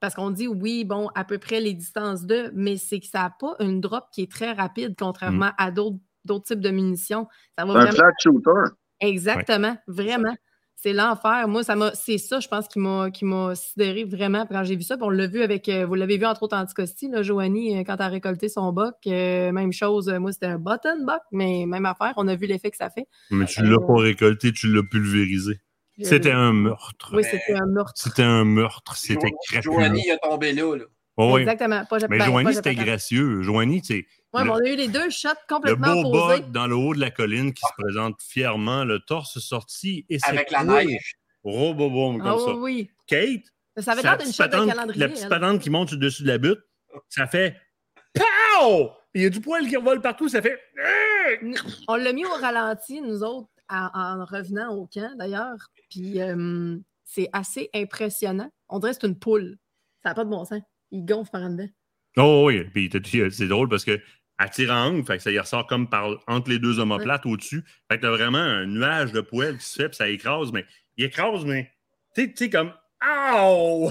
parce qu'on dit oui, bon, à peu près les distances de, mais c'est que ça n'a pas une drop qui est très rapide, contrairement à d'autres d'autres types de munitions. Ça va C'est un vraiment. flat shooter. Exactement, vraiment. C'est l'enfer. Moi, ça m'a, c'est ça, je pense, qui m'a, qui m'a sidéré vraiment quand j'ai vu ça. Puis on l'a vu avec, euh, vous l'avez vu entre autres en Anticosti, là, Joanie, euh, quand elle a récolté son boc. euh, même chose, moi, c'était un button boc, mais même affaire. On a vu l'effet que ça fait. Mais tu l'as pas récolté, tu l'as pulvérisé. C'était un meurtre. Oui, c'était un meurtre. C'était un meurtre. C'était. Joanie a tombé là. là. Oh, oui. Exactement. Pas, Mais ben, Joanie, c'était gracieux. Joanie, tu sais, Ouais, le- mais on a eu les deux shots le complètement beau opposés. bug dans le haut de la colline qui se présente fièrement, le torse sorti et Avec la neige. Roboboum, comme Ah ça. oui, oui. Kate, Ça avait l'air d'une petite shot de patente- calendrier. la petite patente qui monte au-dessus de la butte, ça fait POW! Il y a du poil qui revole partout, ça fait. On l'a mis au ralenti, nous autres, en, en revenant au camp, d'ailleurs. Puis euh, c'est assez impressionnant. On dirait que c'est une poule. Ça n'a pas de bon sens. Il gonfle par en dedans. Oh oui, puis euh, c'est drôle parce que tire en angle, fait que ça y ressort comme par, entre les deux omoplates au-dessus. Fait que t'as vraiment un nuage de poêle qui se fait, puis ça écrase, mais il écrase, mais Tu sais- tu sais, comme Ow!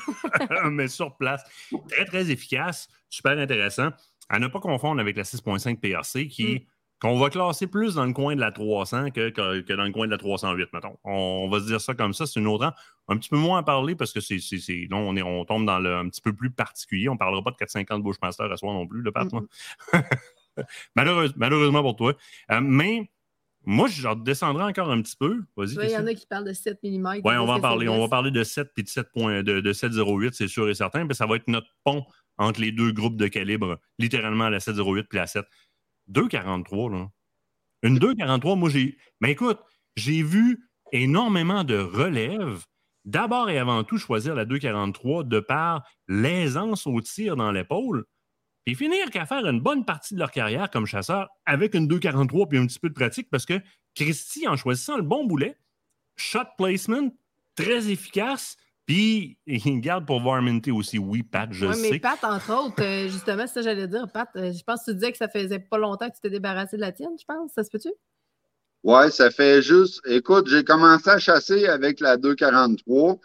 Mais sur place. Très, très efficace. Super intéressant. À ne pas confondre avec la 6.5 PRC qui. Mm. Qu'on va classer plus dans le coin de la 300 que, que, que dans le coin de la 308, mettons. On va se dire ça comme ça. C'est une autre. Un petit peu moins à parler parce que c'est. c'est- c'est- Là, on, est, on tombe dans le un petit peu plus particulier. On ne parlera pas de 450 Bushmaster à soi non plus, le Pat, moi. Malheureuse- malheureusement pour toi. Euh, mais moi, je redescendrai encore un petit peu. Vas-y. Il y en a qui parlent de 7 mm. Oui, on va en parler. On va parler de 7 et de 7 points- de, de 708, c'est sûr et certain. Puis ça va être notre pont entre les deux groupes de calibre, littéralement la 708 puis la 7. 2,43, là. Une 2,43, moi, j'ai. Mais écoute, j'ai vu énormément de relèves. D'abord et avant tout, choisir la 2,43 de par l'aisance au tir dans l'épaule. Puis finir qu'à faire une bonne partie de leur carrière comme chasseur avec une 2,43 puis un petit peu de pratique parce que Christy, en choisissant le bon boulet, shot placement, très efficace. Puis, il garde pour Varminty aussi. Oui, Pat, je Oui, sais. mais Pat, entre autres, euh, justement, c'est ça que j'allais dire. Pat, euh, je pense que tu disais que ça faisait pas longtemps que tu t'es débarrassé de la tienne, je pense. Ça se peut-tu? Ouais, ça fait juste. Écoute, j'ai commencé à chasser avec la 243.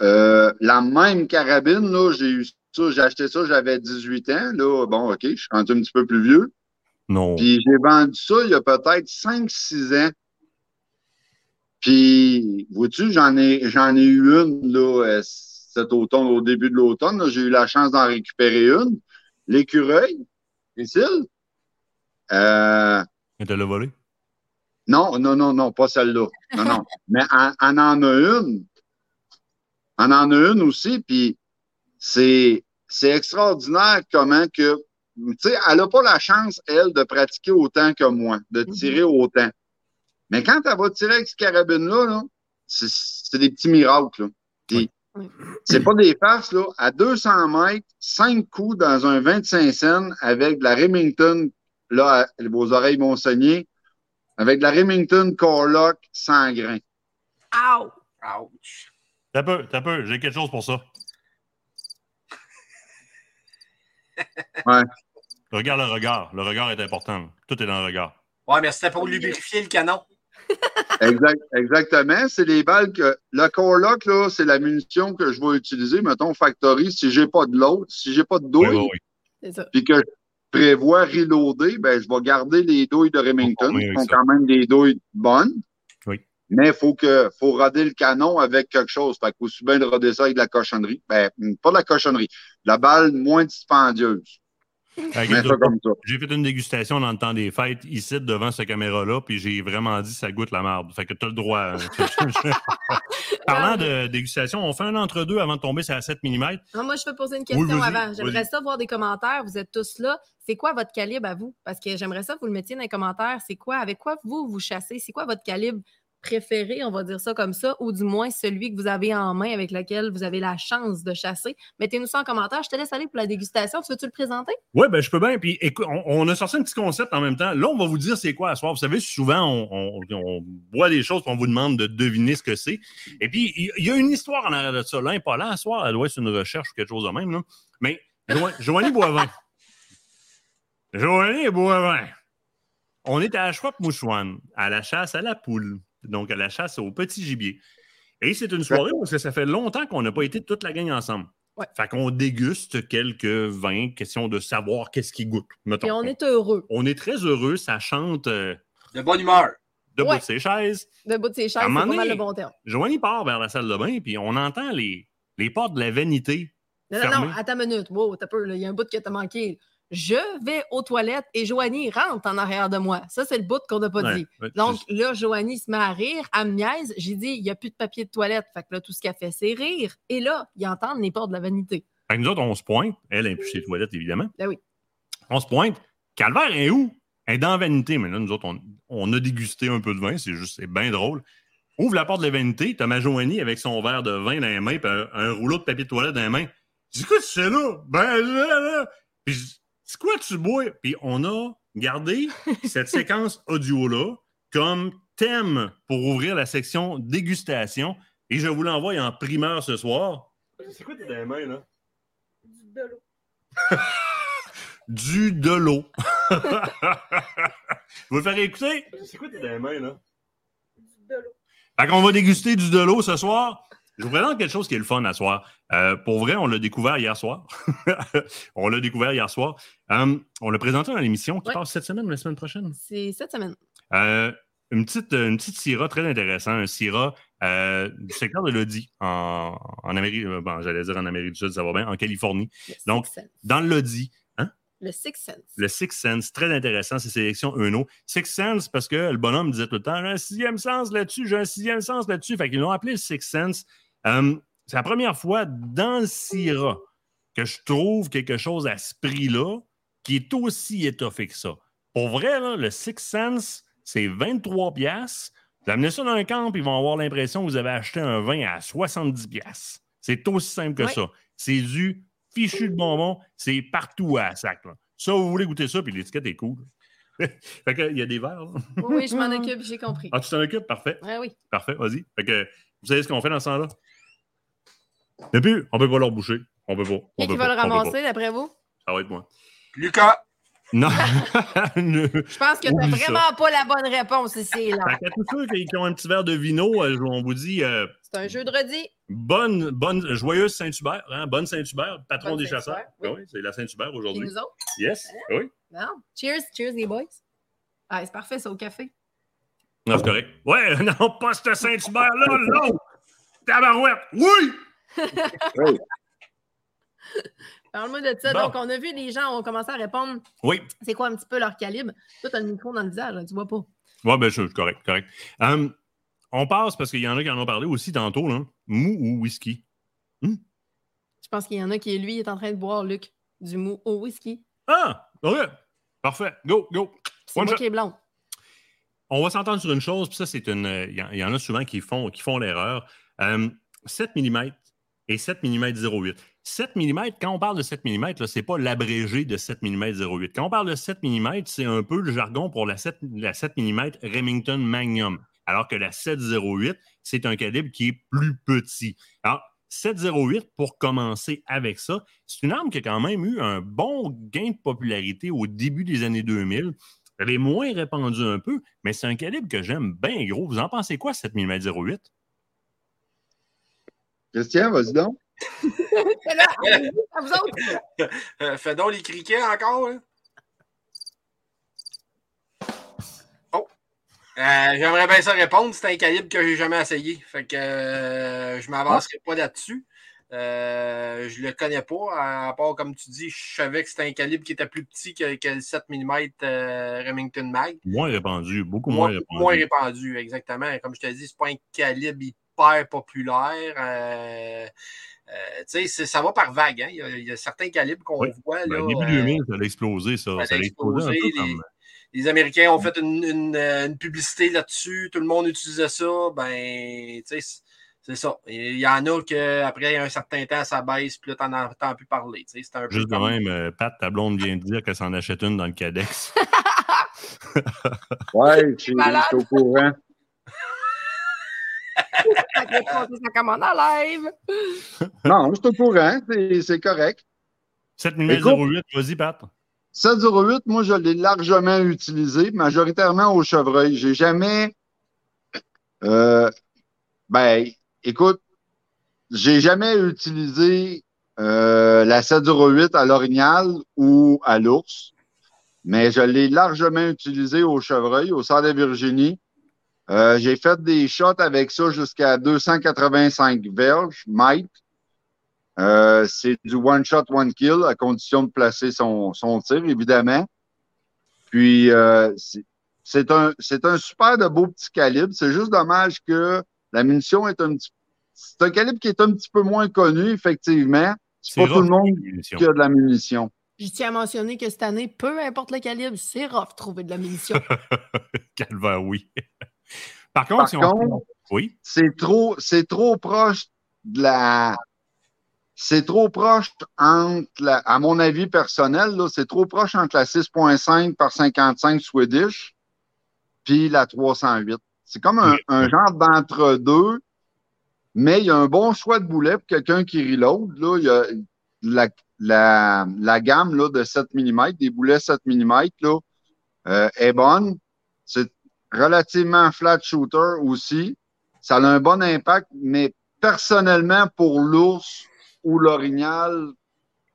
Euh, la même carabine, là, j'ai eu ça, j'ai acheté ça, j'avais 18 ans. Là, bon, OK, je suis rendu un petit peu plus vieux. Non. Puis j'ai vendu ça il y a peut-être 5-6 ans. Puis, vois-tu, j'en ai, j'en ai eu une là, euh, cet automne, au début de l'automne. J'ai eu la chance d'en récupérer une. L'écureuil, Cécile. Euh, Elle te l'a volé. non, non, non, non, pas celle-là. Non, non. Mais on, on en a une. On en a une aussi, puis c'est, c'est extraordinaire comment que, tu sais, elle n'a pas la chance, elle, de pratiquer autant que moi, de tirer autant. Mais quand elle va tirer avec ce carabine-là, là, c'est, des petits miracles, Oui. c'est pas des farces, là. À 200 mètres, 5 coups dans un 25 cents avec de la Remington, là, vos oreilles vont saigner, avec de la Remington Corlock sans grain. Ow! Ouch. T'as peu, t'as peu. J'ai quelque chose pour ça. Ouais. Regarde le regard. Le regard est important. Tout est dans le regard. Ouais, mais c'était pour lubrifier le canon. Exact, exactement. C'est les balles que. Le Corlock, là, c'est la munition que je vais utiliser, mettons, Factory, si j'ai pas de l'autre, si j'ai pas de douille, Oui, oui, puis que je prévois reloader, ben, je vais garder les douilles de Remington, Oui, qui sont quand même des douilles bonnes. Oui. Mais il faut que, faut roder le canon avec quelque chose. Fait qu'aussi bien de roder ça avec de la cochonnerie. Ben, pas de la cochonnerie. La balle moins dispendieuse. J'ai fait une dégustation dans le temps des fêtes ici devant cette caméra-là, puis j'ai vraiment dit ça goûte la marde. Fait que t'as le droit. hein. Parlant de dégustation, on fait un entre-deux avant de tomber sur la 7 mm. Non, moi, je veux poser une question Oui, avant. J'aimerais ça voir des commentaires. Vous êtes tous là. C'est quoi votre calibre à vous? Parce que j'aimerais ça que vous le mettiez dans les commentaires. C'est quoi? Avec quoi vous, vous chassez? C'est quoi votre calibre préféré, on va dire ça comme ça, ou du moins celui que vous avez en main avec lequel vous avez la chance de chasser? Mettez-nous ça en commentaire. Je te laisse aller pour la dégustation. Tu veux-tu le présenter? Oui, ben je peux bien. Puis écoute, on, on a sorti un petit concept en même temps. Là, on va vous dire c'est quoi à soir. Vous savez, souvent, on, on, on boit des choses, puis on vous demande de deviner ce que c'est. Et puis, il y, a une histoire en arrière de ça. Là, pas là, à soir, elle doit être une recherche ou quelque chose de même. Là. Mais Jo- Joanie Boivin. Joanie Boivin. On est à Ashwap-Mouchouane, à la chasse à la poule. Donc, à la chasse au petit gibier. Et c'est une soirée parce que ça fait longtemps qu'on n'a pas été toute la gang ensemble. Ouais. Fait qu'on déguste quelques vins, question de savoir qu'est-ce qui goûte. mettons. Et on est heureux. On est très heureux, ça chante euh, De bonne humeur. debout Ouais. de ses chaises. Debout de ses chaises, c'est pas mal le bon terme. Joanie part vers la salle de bain, puis on entend les, les portes de la vanité. Non, non, non, attends une minute. Wow, t'as peu, là. Il y a un bout que t'as manqué. Je vais aux toilettes et Joanie rentre en arrière de moi. Ça, c'est le bout qu'on n'a pas Ouais, dit. ouais, Donc là, Joanie se met à rire, elle me niaise. J'ai dit, il n'y a plus de papier de toilette. Fait que là, tout ce qu'elle fait, c'est rire. Et là, ils entendent les portes de la vanité. Fait que nous autres, on se pointe. Elle est plus chez les toilettes, évidemment. Ben oui. On se pointe. Calvaire est où? Elle est dans la vanité. Mais là, nous autres, on, on a dégusté un peu de vin. C'est juste, c'est bien drôle. Ouvre la porte de la vanité. T'as ma Joanie avec son verre de vin dans les mains puis un, un rouleau de papier de toilette dans les mains. Je dis, tu fais là? Ben là, là. Puis c'est quoi tu bois? Puis on a gardé cette séquence audio-là comme thème pour ouvrir la section dégustation. Et je vous l'envoie en primeur ce soir. C'est quoi tes dans les mains, là? du de l'eau. Vous le faire écouter? C'est quoi tes dans les mains, là? Fait qu'on va déguster du de l'eau ce soir. Je vous présente quelque chose qui est le fun à soir. Euh, pour vrai, on l'a découvert hier soir. on l'a découvert hier soir. Euh, on l'a présenté dans l'émission qui Ouais. passe cette semaine ou la semaine prochaine? C'est cette semaine. Euh, une petite, une petite Syrah très intéressante, un Syrah euh, du secteur de l'Audi en, en Amérique, bon, j'allais dire en Amérique du Sud, ça va bien, en Californie. Le Donc. Dans l'Audi, Le Six Sense. le Six Sense, très intéressant, ces sélections Uno. Six Sense, parce que le bonhomme disait tout le temps, j'ai un sixième sens là-dessus, j'ai un sixième sens là-dessus. Fait qu'ils l'ont appelé le Six Sense. Euh, c'est la première fois dans le Syrah que je trouve quelque chose à ce prix-là qui est aussi étoffé que ça. Pour vrai, là, le Six Sense, c'est 23 piastres. Vous amenez ça dans un camp, ils vont avoir l'impression que vous avez acheté un vin à 70 piastres. C'est aussi simple que Ouais. ça. C'est du fichu de bonbon, c'est partout à la sac. là. Ça, vous voulez goûter ça, puis l'étiquette est cool. fait que, il y a des verres. là. Oui, je m'en occupe, j'ai compris. Ah, tu t'en occupes? Parfait. Ah oui. Parfait, vas-y. Fait que, vous savez ce qu'on fait dans ce temps-là? Et puis, on peut pas leur boucher. On peut pas. On Qui qui va pas, le ramasser, d'après vous? Ça va être moi. Lucas, Non. Je pense que t'as ça. vraiment pas la bonne réponse ici. Là. Qu'à tous ceux qui ont un petit verre de vino, euh, on vous dit euh, C'est un jeu de redis. bonne, bonne, joyeuse Saint-Hubert, hein, bonne Saint-Hubert, patron Bonne des chasseurs. Saint-Hubert, oui. Oui, c'est la Saint-Hubert Et aujourd'hui. nous autres? Yes, oui. Non. Cheers, cheers les boys. Ah, c'est parfait, c'est au café. Non, c'est correct. Ouais, non, pas ce Saint-Hubert-là, non! Tabarouette, oui! Oui. Parle-moi de ça. Bon. Donc, on a vu les gens ont commencé à répondre Oui. c'est quoi un petit peu leur calibre? Toi, t'as le micro dans le visage, là, tu vois pas. Ouais, ben, je- correct, correct. Hum, on passe parce qu'il y en a qui en ont parlé aussi tantôt, là. Mou ou whisky? Je pense qu'il y en a qui, lui, est en train de boire, Luc, du mou au whisky. Ah! OK. Parfait. Go, go. C'est One moi shot. qui est blonde. On va s'entendre sur une chose, puis ça, c'est une. euh, Il y, en- il y en a souvent qui font, qui font l'erreur. Euh, 7 mm et 7 mm 08. 7 mm, quand on parle de 7 mm, ce n'est pas l'abrégé de 7 mm 08. Quand on parle de 7 mm, c'est un peu le jargon pour la 7, la 7 mm Remington Magnum. Alors que la 708, c'est un calibre qui est plus petit. Alors, 708, pour commencer avec ça, c'est une arme qui a quand même eu un bon gain de popularité au début des années 2000. Elle est moins répandue un peu, mais c'est un calibre que j'aime bien gros. Vous en pensez quoi, 7 mm 08? Christian, vas-y donc. C'est là, à vous autres. euh, fais donc les criquets encore. hein. Oh. Euh, J'aimerais bien ça répondre. C'est un calibre que j'ai jamais essayé. Fait que euh, je m'avancerai pas là-dessus. Euh, je le connais pas. À part, comme tu dis, je savais que c'était un calibre qui était plus petit que, que le 7 mm euh, Remington Mag. Moins répandu, beaucoup moins, Moins, répandu. moins répandu, exactement. Comme je te dis, c'est pas un calibre hyper populaire. Euh, euh, tu sais, c'est- ça va par vague. Hein? Il, y a, il y a certains calibres qu'on Oui. voit. Ben, Là, début euh, 2000, ça a explosé, ça. ça Ça a explosé peu les- comme... les Américains ont fait une, une, euh, une publicité là-dessus, tout le monde utilisait ça, ben, tu sais, c'est- ça. Il y en a qu'après un certain temps, ça baisse, puis là, t'en entends plus parler. tu sais, C'est un peu Juste de comme- même, euh, Pat, ta blonde vient de dire qu'elle s'en achète une dans le Cadex. Ouais, je suis Malade. je suis au courant. Fait que les gens, ça commande en live. Non, je suis au courant, c'est- correct. 7 mm Écoute. 08, vas-y, Pat. 708, moi, je l'ai largement utilisé, majoritairement au chevreuil. J'ai jamais. Euh, ben, écoute, j'ai jamais utilisé euh, la 708 à l'orignal ou à l'ours, mais je l'ai largement utilisé au chevreuil, au centre de Virginie. Euh, j'ai fait des shots avec ça jusqu'à 285 verges, mètres. Euh, c'est du one shot, one kill, à condition de placer son, son tir, évidemment. Puis, euh, c'est- c'est un, c'est un super de beau petit calibre. C'est juste dommage que la munition est un petit C'est un calibre qui est un petit peu moins connu, effectivement. C'est pas tout le monde qui a de la munition. Je tiens à mentionner que cette année, peu importe le calibre, c'est rough de trouver de la munition. Calvaire, oui. Par contre, Par si on... contre, Oui, c'est trop, c'est trop proche de la. C'est trop proche entre la, à mon avis personnel, là, c'est trop proche entre la 6.5 par 55 Swedish puis la 308. C'est comme un, un genre d'entre-deux, mais il y a un bon choix de boulet pour quelqu'un qui reload. Là, il y a la, la, la gamme là, de 7 mm, des boulets 7 mm là, euh, est bonne. C'est relativement flat shooter aussi. ça a un bon impact, mais personnellement, pour l'ours ou l'orignal,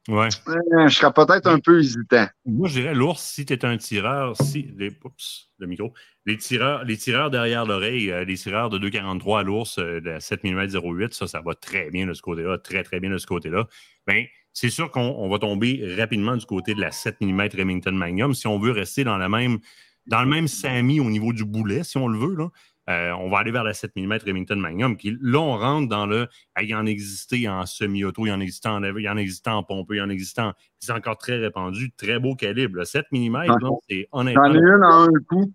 Ouais. euh, je serais peut-être un peu hésitant. Moi, je dirais l'ours, si tu es un tireur, si. Les, oups, le micro. Les tireurs, les tireurs derrière l'oreille, euh, les tireurs de 2,43 à l'ours, euh, de 7 mm 08, ça, ça va très bien de ce côté-là, très, très bien de ce côté-là. Bien, c'est sûr qu'on on va tomber rapidement du côté de la 7 mm Remington Magnum si on veut rester dans, la même, dans le même SAMI au niveau du boulet, si on le veut. Là. Euh, on va aller vers la 7 mm Remington Magnum. Qui, là, on rentre dans le. il y en existait en semi-auto, il y en existait en, il y en existait en pompeux, il y en existait en. C'est encore très répandu, très beau calibre. Le 7 mm, là, c'est honnêtement. J'en ai une en un coup.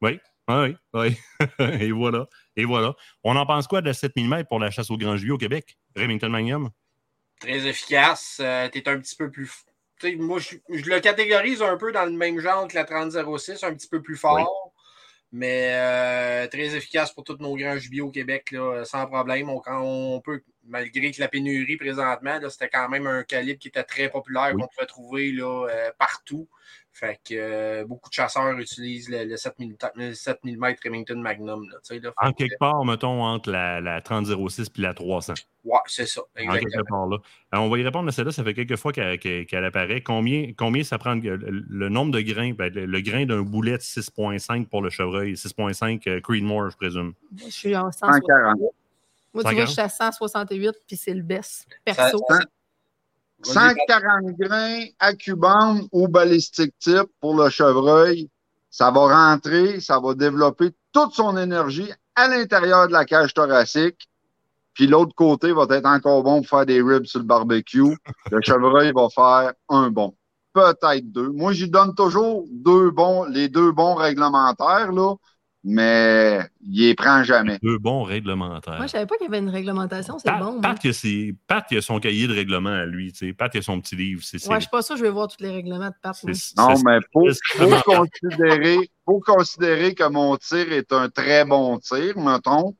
Oui, oui, oui. Et voilà. Et voilà. On en pense quoi de la 7 mm pour la chasse au grand gibier au Québec? Remington Magnum? Très efficace. Euh, T'es un petit peu plus. Moi, je, je le catégorise un peu dans le même genre que la 3006, un petit peu plus fort. Oui. Mais euh, très efficace pour tous nos grands gibiers au Québec, là, sans problème. On, peut, malgré que la pénurie présentement, c'était quand même un calibre qui était très populaire, Oui. qu'on pouvait trouver là, euh, partout. Fait que euh, beaucoup de chasseurs utilisent le, le 7 mm, le 7 Remington Magnum. Là, tu sais, là. En que, quelque part, mettons, entre la, la 3006 puis la 300. ouais, c'est ça. En quelque Exactement. part là. Alors, on va y répondre à celle-là. Ça fait quelques fois qu'elle apparaît. Combien, combien ça prend le, le nombre de grains? Ben, le, le grain d'un boulet de 6,5 pour le chevreuil? 6,5 euh, Creedmoor, je présume. Moi, je suis en 160. 140. Moi, tu 140. vois, je suis à 168, puis c'est le best. Perso. Ça- ça- 140 grains à ou balistique type pour le chevreuil. Ça va rentrer, ça va développer toute son énergie à l'intérieur de la cage thoracique. Puis l'autre côté va être encore bon pour faire des ribs sur le barbecue. Le chevreuil va faire un bon. Peut-être deux. Moi, j'y donne toujours deux bons, les deux bons réglementaires, là, mais il les prend jamais. Deux bons réglementaires. Moi, je savais pas qu'il y avait une réglementation. C'est bon. Pat, que c'est- Pat, il a son cahier de règlement à lui. tu sais. Pat, il a son petit livre. C'est, Ouais, je suis pas sûre, je vais voir tous les règlements de Pat. moi. Non, mais faut, c'est- faut considérer, faut considérer que mon tir est un très bon tir, mettons.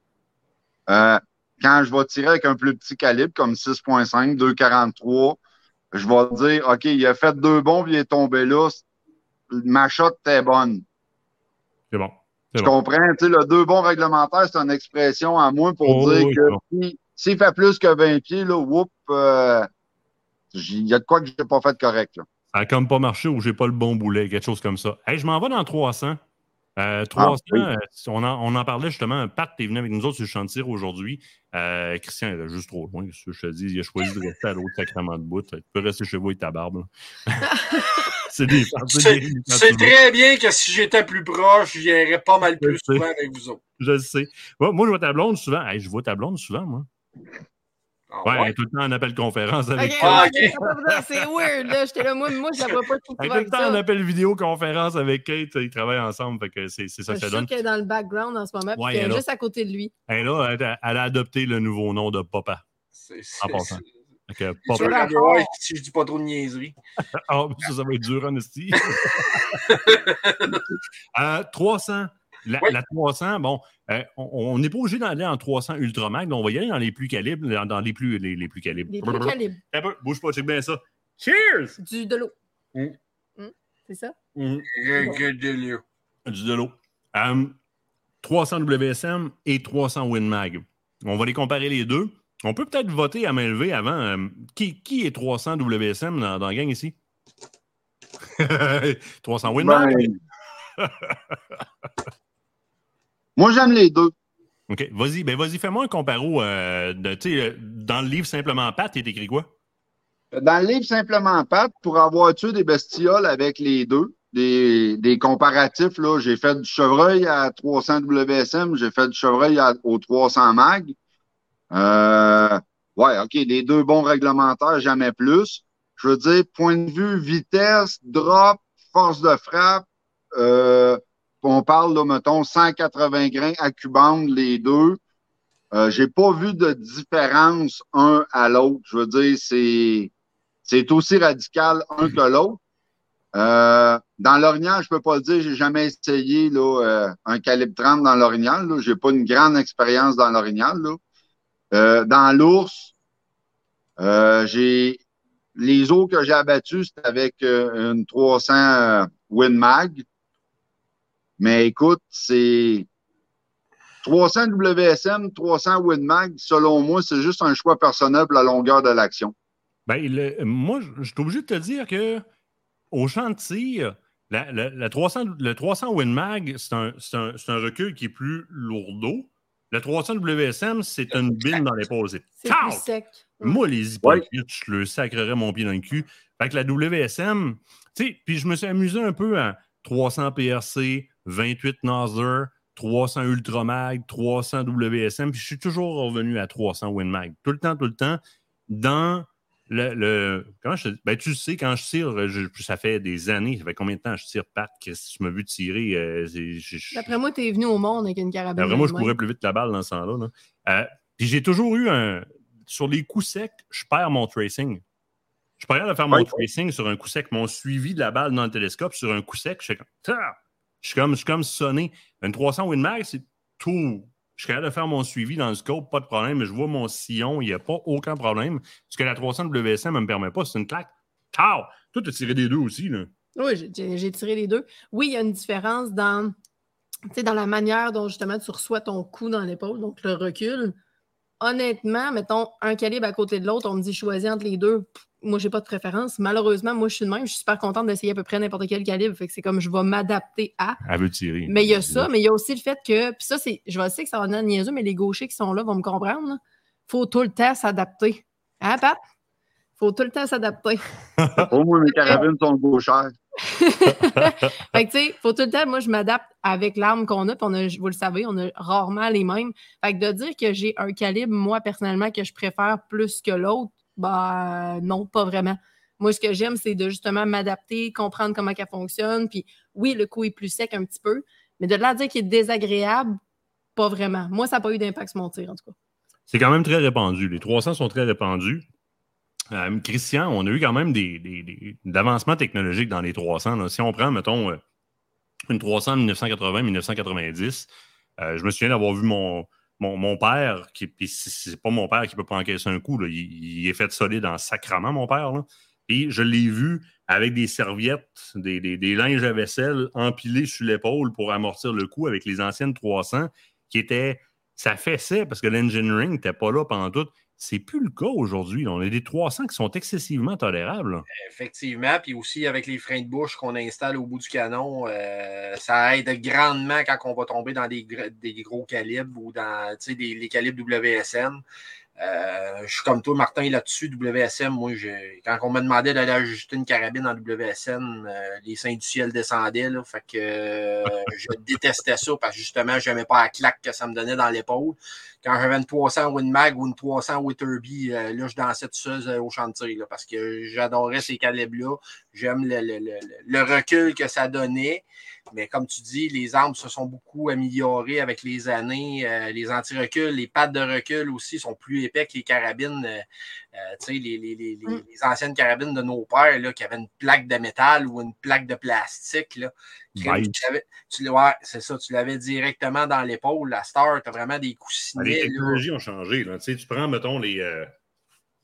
Euh, quand je vais tirer avec un plus petit calibre, comme 6.5, 2.43, je vais dire, OK, il a fait deux bons, puis il est tombé là. Ma shot était bonne. c'est bon. Tu bon. comprends? Tu sais, le deux bons réglementaire, c'est une expression à moi pour Oh, dire oui, que bon. si- s'il fait plus que 20 pieds, là, whoop, euh, il y a de quoi que je n'ai pas fait correct. Là. Ça a comme pas marché ou j'ai pas le bon boulet, quelque chose comme ça. Hey, je m'en vais dans 300. Euh, 300, Ah, oui. euh, on, en, on en parlait justement. Pat, t'es venu avec nous autres sur le champ de tir aujourd'hui. Euh, Christian, il est juste trop loin. je te dis, il a choisi de rester à l'autre sacrement de bout. Tu peux rester chez vous avec ta barbe. c'est des c'est très bien que si j'étais plus proche, j'irais pas mal Je plus souvent avec vous autres. Je le sais. Ouais, moi, je vois ta blonde souvent. Hey, je vois ta blonde souvent, moi. Ah Ouais, ouais? elle est tout le temps en appel conférence avec ouais, c'est weird, là. J'étais là, moi, moi je la vois pas tout Elle est tout le temps en ça. appel vidéoconférence avec Kate. Ils travaillent ensemble. Fait que c'est c'est ça Je que suis ça donne. qu'elle est dans le background en ce moment, Ouais, elle est juste à côté de lui. Elle, là, elle, a- adopté le nouveau nom de papa. C'est- En que ouais, si je dis pas trop de niaiseries. Ah, ça, ça va être dur, honesty. euh, 300. La, Oui. la 300, bon, euh, on- n'est pas obligé d'aller en 300 Ultramag, mais on va y aller dans les plus calibres, dans, dans les plus les, les plus calibres. Les plus calibres. Un peu, bouge pas, check bien ça. Cheers! Du de l'eau. Mm. Mm, C'est ça? Que délire. Du de l'eau. Euh, 300 WSM et 300 WinMag. On va les comparer les deux. On peut peut-être voter à main levée avant. euh, qui, qui est 300 WSM dans, dans la gang ici? 300 WinMag? Ben, moi, j'aime les deux. OK, vas-y, ben vas-y, fais-moi un comparo. euh, de, tu sais, euh, dans le livre Simplement Pat, il est écrit quoi? Dans le livre Simplement Pat, pour avoir tué des bestioles avec les deux, des, des comparatifs, là, j'ai fait du chevreuil à 300 WSM, j'ai fait du chevreuil à- au 300 MAG. Euh, ouais, OK, les deux bons réglementaires, jamais plus. Je veux dire, point de vue vitesse, drop, force de frappe, euh, on parle, là, mettons, 180 grains à les deux. Euh, j'ai pas vu de différence un à l'autre. Je veux dire, c'est, c'est aussi radical un que l'autre. Euh, dans l'orignal, je peux pas le dire, j'ai jamais essayé là, euh, un calibre 30 dans l'orignal. J'ai pas une grande expérience dans l'orignal. Euh, dans l'ours, euh, j'ai les eaux que j'ai abattues, c'était avec euh, une 300 euh, Winmag. Mais écoute, c'est 300 WSM, 300 WinMag, selon moi, c'est juste un choix personnel pour la longueur de l'action. Ben, moi, je suis obligé de te dire que au champ de tir, la, la- la 300, le 300 WinMag, c'est un, un recul qui est plus lourdeau. Le 300 WSM, c'est une bine dans l'épaule. C'est C'est sec. Moi, les hypocrites, je le sacrerais mon pied dans le cul. Fait que la WSM, tu sais, puis je me suis amusé un peu à 300 PRC, 28 Noser, 300 Ultramag, 300 WSM, puis je suis toujours revenu à 300 WinMag. Tout le temps, tout le temps. Dans le. le- comment je te dis? Ben, tu sais, quand je tire, je- ça fait des années, ça fait combien de temps je tire Pat? Que tu m'as vu tirer? euh, je- je- D'après moi, tu es venu au monde avec une carabine. Vraiment, je de même. courais plus vite que la balle dans ce temps-là. là. Euh, puis j'ai toujours eu un. Sur les coups secs, je perds mon tracing. Je perds de faire mon Ouais. tracing sur un coup sec. Mon suivi de la balle dans le télescope sur un coup sec, je suis comme. Je suis comme, je suis comme sonné. Une 300 Winmag, c'est tout. Je suis capable de faire mon suivi dans le scope, pas de problème. Je vois mon sillon, il n'y a pas aucun problème. Ce que la 300 WSM ne me permet pas, c'est une claque. Tao! Toi, tu as tiré des deux aussi. Là. Oui, j'ai- tiré les deux. Oui, il y a une différence dans, dans la manière dont justement tu reçois ton coup dans l'épaule, donc le recul. Honnêtement, mettons un calibre à côté de l'autre, on me dit choisis entre les deux. Moi, j'ai pas de préférence. Malheureusement, moi, je suis de même. Je suis super contente d'essayer à peu près n'importe quel calibre. Fait que c'est comme je vais m'adapter à. Elle veut tirer. Mais il y a ça, mais il y a aussi le fait que, puis ça, c'est, je vais sais que ça va donner niaiseux, mais les gauchers qui sont là vont me comprendre. Il faut tout le temps s'adapter. Hein, Pat? faut tout le temps s'adapter. Pour moi, mes carabines sont gauchères. Fait que, tu sais, faut tout le temps, moi, je m'adapte avec l'arme qu'on a, puis on a, vous le savez, on a rarement les mêmes. Fait que de dire que j'ai un calibre, moi, personnellement, que je préfère plus que l'autre, bah, non, pas vraiment. Moi, ce que j'aime, c'est de justement m'adapter, comprendre comment elle fonctionne, puis oui, le coup est plus sec un petit peu, mais de là à dire qu'il est désagréable, pas vraiment. Moi, ça n'a pas eu d'impact sur mon tir, en tout cas. C'est quand même très répandu. Les 300 sont très répandus. Euh, Christian, on a eu quand même des, d'avancements technologiques dans les 300. là. Si on prend, mettons, euh, une 300 de 1980-1990, euh, je me souviens d'avoir vu mon, mon, père, qui, puis c'est- pas mon père qui peut pas encaisser un coup, là. Il, est fait solide en sacrament, mon père. Là. Puis je l'ai vu avec des serviettes, des, des, des linges à vaisselle empilés sur l'épaule pour amortir le coup avec les anciennes 300 qui étaient ça fessait parce que l'engineering n'était pas là pendant tout. C'est plus le cas aujourd'hui. On a des 300 qui sont excessivement tolérables. Effectivement, puis aussi avec les freins de bouche qu'on installe au bout du canon, euh, ça aide grandement quand on va tomber dans des, gr- des gros calibres ou dans les calibres WSM. Euh, je suis comme toi, Martin, là-dessus, WSM. Moi, quand on m'a demandé d'aller ajuster une carabine en WSM, euh, les seins du ciel descendaient. Fait que je détestais ça parce que justement, je n'aimais pas la claque que ça me donnait dans l'épaule. Quand j'avais une 300 Winmag ou une 300 Witherby, euh, là, je dansais tout seul euh, au chantier là, parce que j'adorais ces calibres-là. J'aime le, le- le- le recul que ça donnait. Mais comme tu dis, les armes se sont beaucoup améliorées avec les années. Euh, les anti-reculs, les pattes de recul aussi sont plus épais que les carabines. Euh, tu sais, les, les- les- les- Mm. les anciennes carabines de nos pères là, qui avaient une plaque de métal ou une plaque de plastique. Là, tu ouais, c'est ça, tu l'avais directement dans l'épaule. La Star, tu as vraiment des Les coussinets. là. technologies ont changé. là. Tu, sais, tu prends, mettons, les, euh,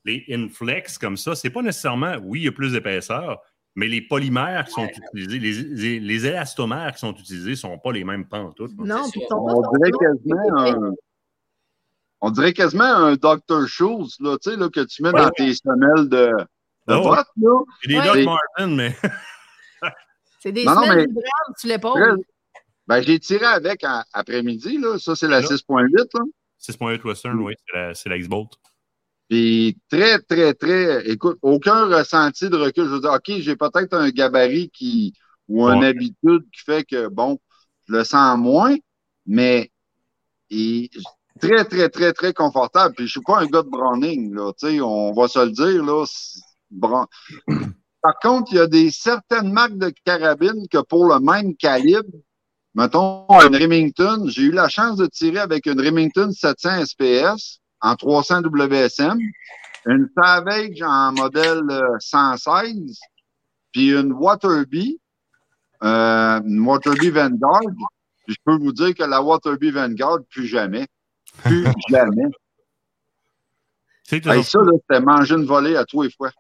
les Inflex comme ça. C'est pas nécessairement, oui, il y a plus d'épaisseur, mais les polymères qui sont Ouais. utilisés, les, les- les élastomères qui sont utilisés ne sont pas les mêmes pantoutes. Non, ils sont pas On dirait quasiment un. On dirait quasiment un Dr. Shoes, là, tu sais, là, que tu mets Ouais. dans tes semelles de, de Oh. là. C'est des Ouais. Doc Martin, mais C'est des Non, semelles mais- vibrables sur Très- l'épaule. Ben, j'ai tiré avec en- après-midi, là. Ça, c'est la Là. 6.8, là. 6.8 Western, oui, c'est la, c'est la X-Bolt. Puis très, très, très, écoute, aucun ressenti de recul. Je veux dire, OK, j'ai peut-être un gabarit qui, ou une Ouais. habitude qui fait que, bon, je le sens moins, mais il- très, très, très, très confortable. Puis je suis pas un gars de Browning, là, tu sais, on va se le dire, là. Par contre, il y a des certaines marques de carabines que pour le même calibre, mettons une Remington, j'ai eu la chance de tirer avec une Remington 700 SPS en 300 WSM, une Savage en modèle euh, 116, puis une Waterby, euh, une Waterby Vanguard. Je peux vous dire que la Waterby Vanguard, plus jamais. Plus jamais. Hey, ça, là, c'était manger une volée à tous les fois.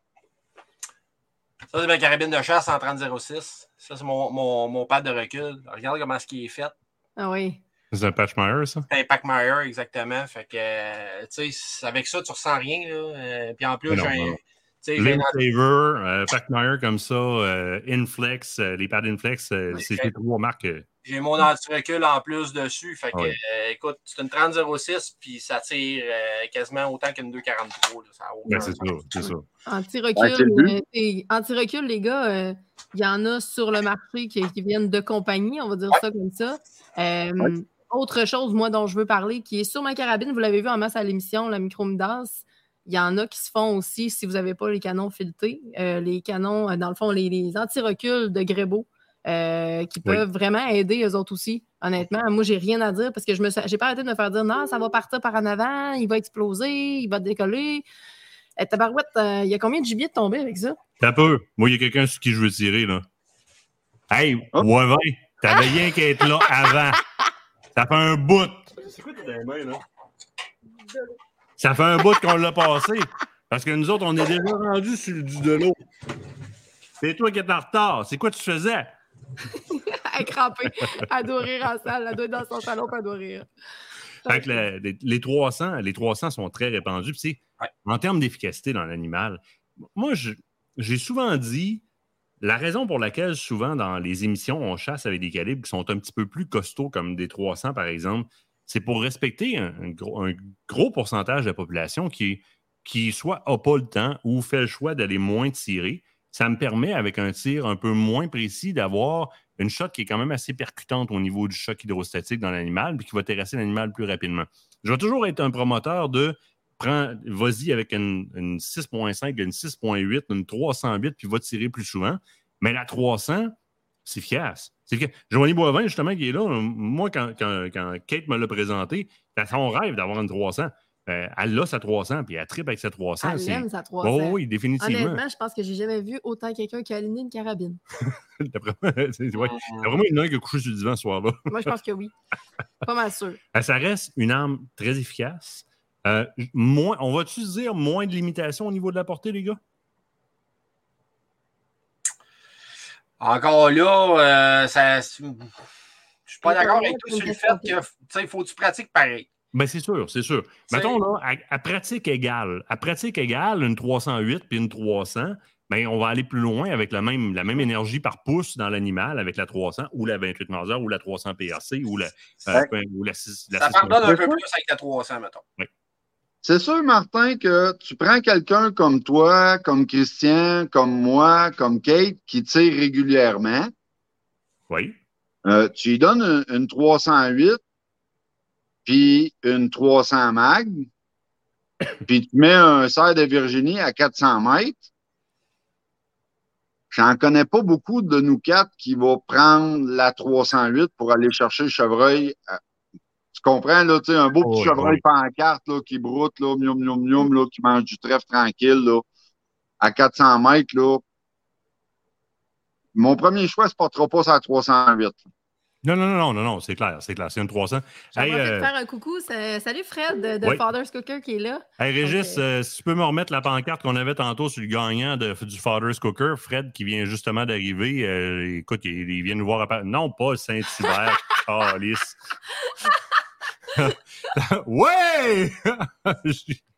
Ça, c'est ma carabine de chasse en 30-06. Ça, c'est mon, mon, mon pad de recul. Regarde comment ce qui est fait. Ah oui. C'est un Patchmeyer, ça? C'est un Packmeyer, exactement. Fait que, euh, tu sais, avec ça, tu ressens rien. Là. Euh, puis en plus, j'ai un- un- Saver, euh, Packmeyer comme ça, euh, Inflex, euh, les pads Inflex, euh, c'est les trois marques. J'ai mon anti-recul en plus dessus. Fait que, Ouais. euh, écoute, c'est une 30-06, puis ça tire euh, quasiment autant qu'une 243. Là, ça a aucun ben, c'est ça, c'est ça. Anti-recul, euh, anti-recul, les gars, euh, il y en a sur le marché qui, qui viennent de compagnie, on va dire ça comme ça. Euh, Autre chose, moi, dont je veux parler, qui est sur ma carabine, vous l'avez vu en masse à l'émission, la micro Midas. Il y en a qui se font aussi, si vous n'avez pas les canons filetés, euh, les canons, dans le fond, les, les anti-reculs de Grébeau, euh, qui Oui. peuvent vraiment aider eux autres aussi. Honnêtement, moi, j'ai rien à dire parce que je me j'ai pas arrêté de me faire dire non, ça va partir par en avant, il va exploser, il va décoller. Euh, tabarouette, euh, il y a combien de gibier de tomber avec ça? T'as peu. Moi, il y a quelqu'un sur qui je veux tirer, là. Hey, Hop. Wavin, t'avais rien qu'à être là avant. Ça fait un bout. C'est quoi tes mains, là? Ça fait un bout qu'on l'a passé. Parce que nous autres, on est déjà rendus sur le du de l'eau. C'est toi qui es en retard. C'est quoi tu faisais? Elle est crampée. Elle doit rire en salle. Elle doit être dans son salon doit rire. Fait que le- les, les 300, les 300 sont très répandus. Puis Ouais. En termes d'efficacité dans l'animal, moi, j'ai souvent dit la raison pour laquelle, souvent, dans les émissions, on chasse avec des calibres qui sont un petit peu plus costauds, comme des 300, par exemple, c'est pour respecter un, un gros, un gros pourcentage de la population qui, qui soit n'a pas le temps ou fait le choix d'aller moins tirer. Ça me permet, avec un tir un peu moins précis, d'avoir une shot qui est quand même assez percutante au niveau du choc hydrostatique dans l'animal, puis qui va terrasser l'animal plus rapidement. Je vais toujours être un promoteur de vas-y avec une, une 6.5, une 6.8, une 308, puis va tirer plus souvent. Mais la 300, c'est efficace. C'est. Joanie Boivin, justement, qui est là, moi, quand Kate me l'a présenté, c'était son rêve d'avoir une 300. Euh, elle a sa 300, puis elle tripe avec sa 300. Elle aime sa 300. Oh, oui, définitivement. Honnêtement, je pense que j'ai jamais vu autant quelqu'un qui a aligné une carabine. D'après moi, c'est- ouais. Il y a vraiment une heure qui a couché sur le divan ce soir-là. Moi, je pense que oui. Pas mal sûr. Euh, Ça reste une arme très efficace. Euh, moins, on va-tu se dire moins de limitations au niveau de la portée, les gars? Encore là, euh, ça, je suis pas d'accord avec c'est sur une le fait que tu sais, faut que tu pratiques pareil. Ben, c'est sûr, c'est sûr. Mettons, là, à, à pratique égale, à pratique égale, une 308 puis une 300, ben, on va aller plus loin avec la même, la même énergie par pouce dans l'animal avec la 300 ou la 28 Mauser ou la 300 PRC ou la, euh, Ouais. ou la 6. La Ça 6.8. pardonne un peu plus avec la 300, mettons. C'est sûr, Martin, que tu prends quelqu'un comme toi, comme Christian, comme moi, comme Kate, qui tire régulièrement. Oui. Euh, tu lui donnes une, une 308, puis une 300 mag, puis tu mets un cerf de Virginie à 400 mètres. J'en connais pas beaucoup de nous quatre qui vont prendre la 308 pour aller chercher le chevreuil. à- Tu comprends, là, tu sais, un beau petit Oui, chevreuil oui. pancarte, là, qui broute, là, mium, mium, mium, là, qui mange du trèfle tranquille, là, à 400 mètres, là. Mon premier choix, c'est portera pas sur la 308. Non, non, non, non, non, non, c'est clair, c'est clair. C'est une 300. Je vais Hey, de euh, faire un coucou. Salut Fred de, de Oui. Father's Cooker qui est là. Hey Régis, Ok. euh, si tu peux me remettre la pancarte qu'on avait tantôt sur le gagnant de- du Father's Cooker, Fred, qui vient justement d'arriver. euh, écoute, il, il vient nous voir. à. Non, pas Saint-Hubert, Calice. ouais!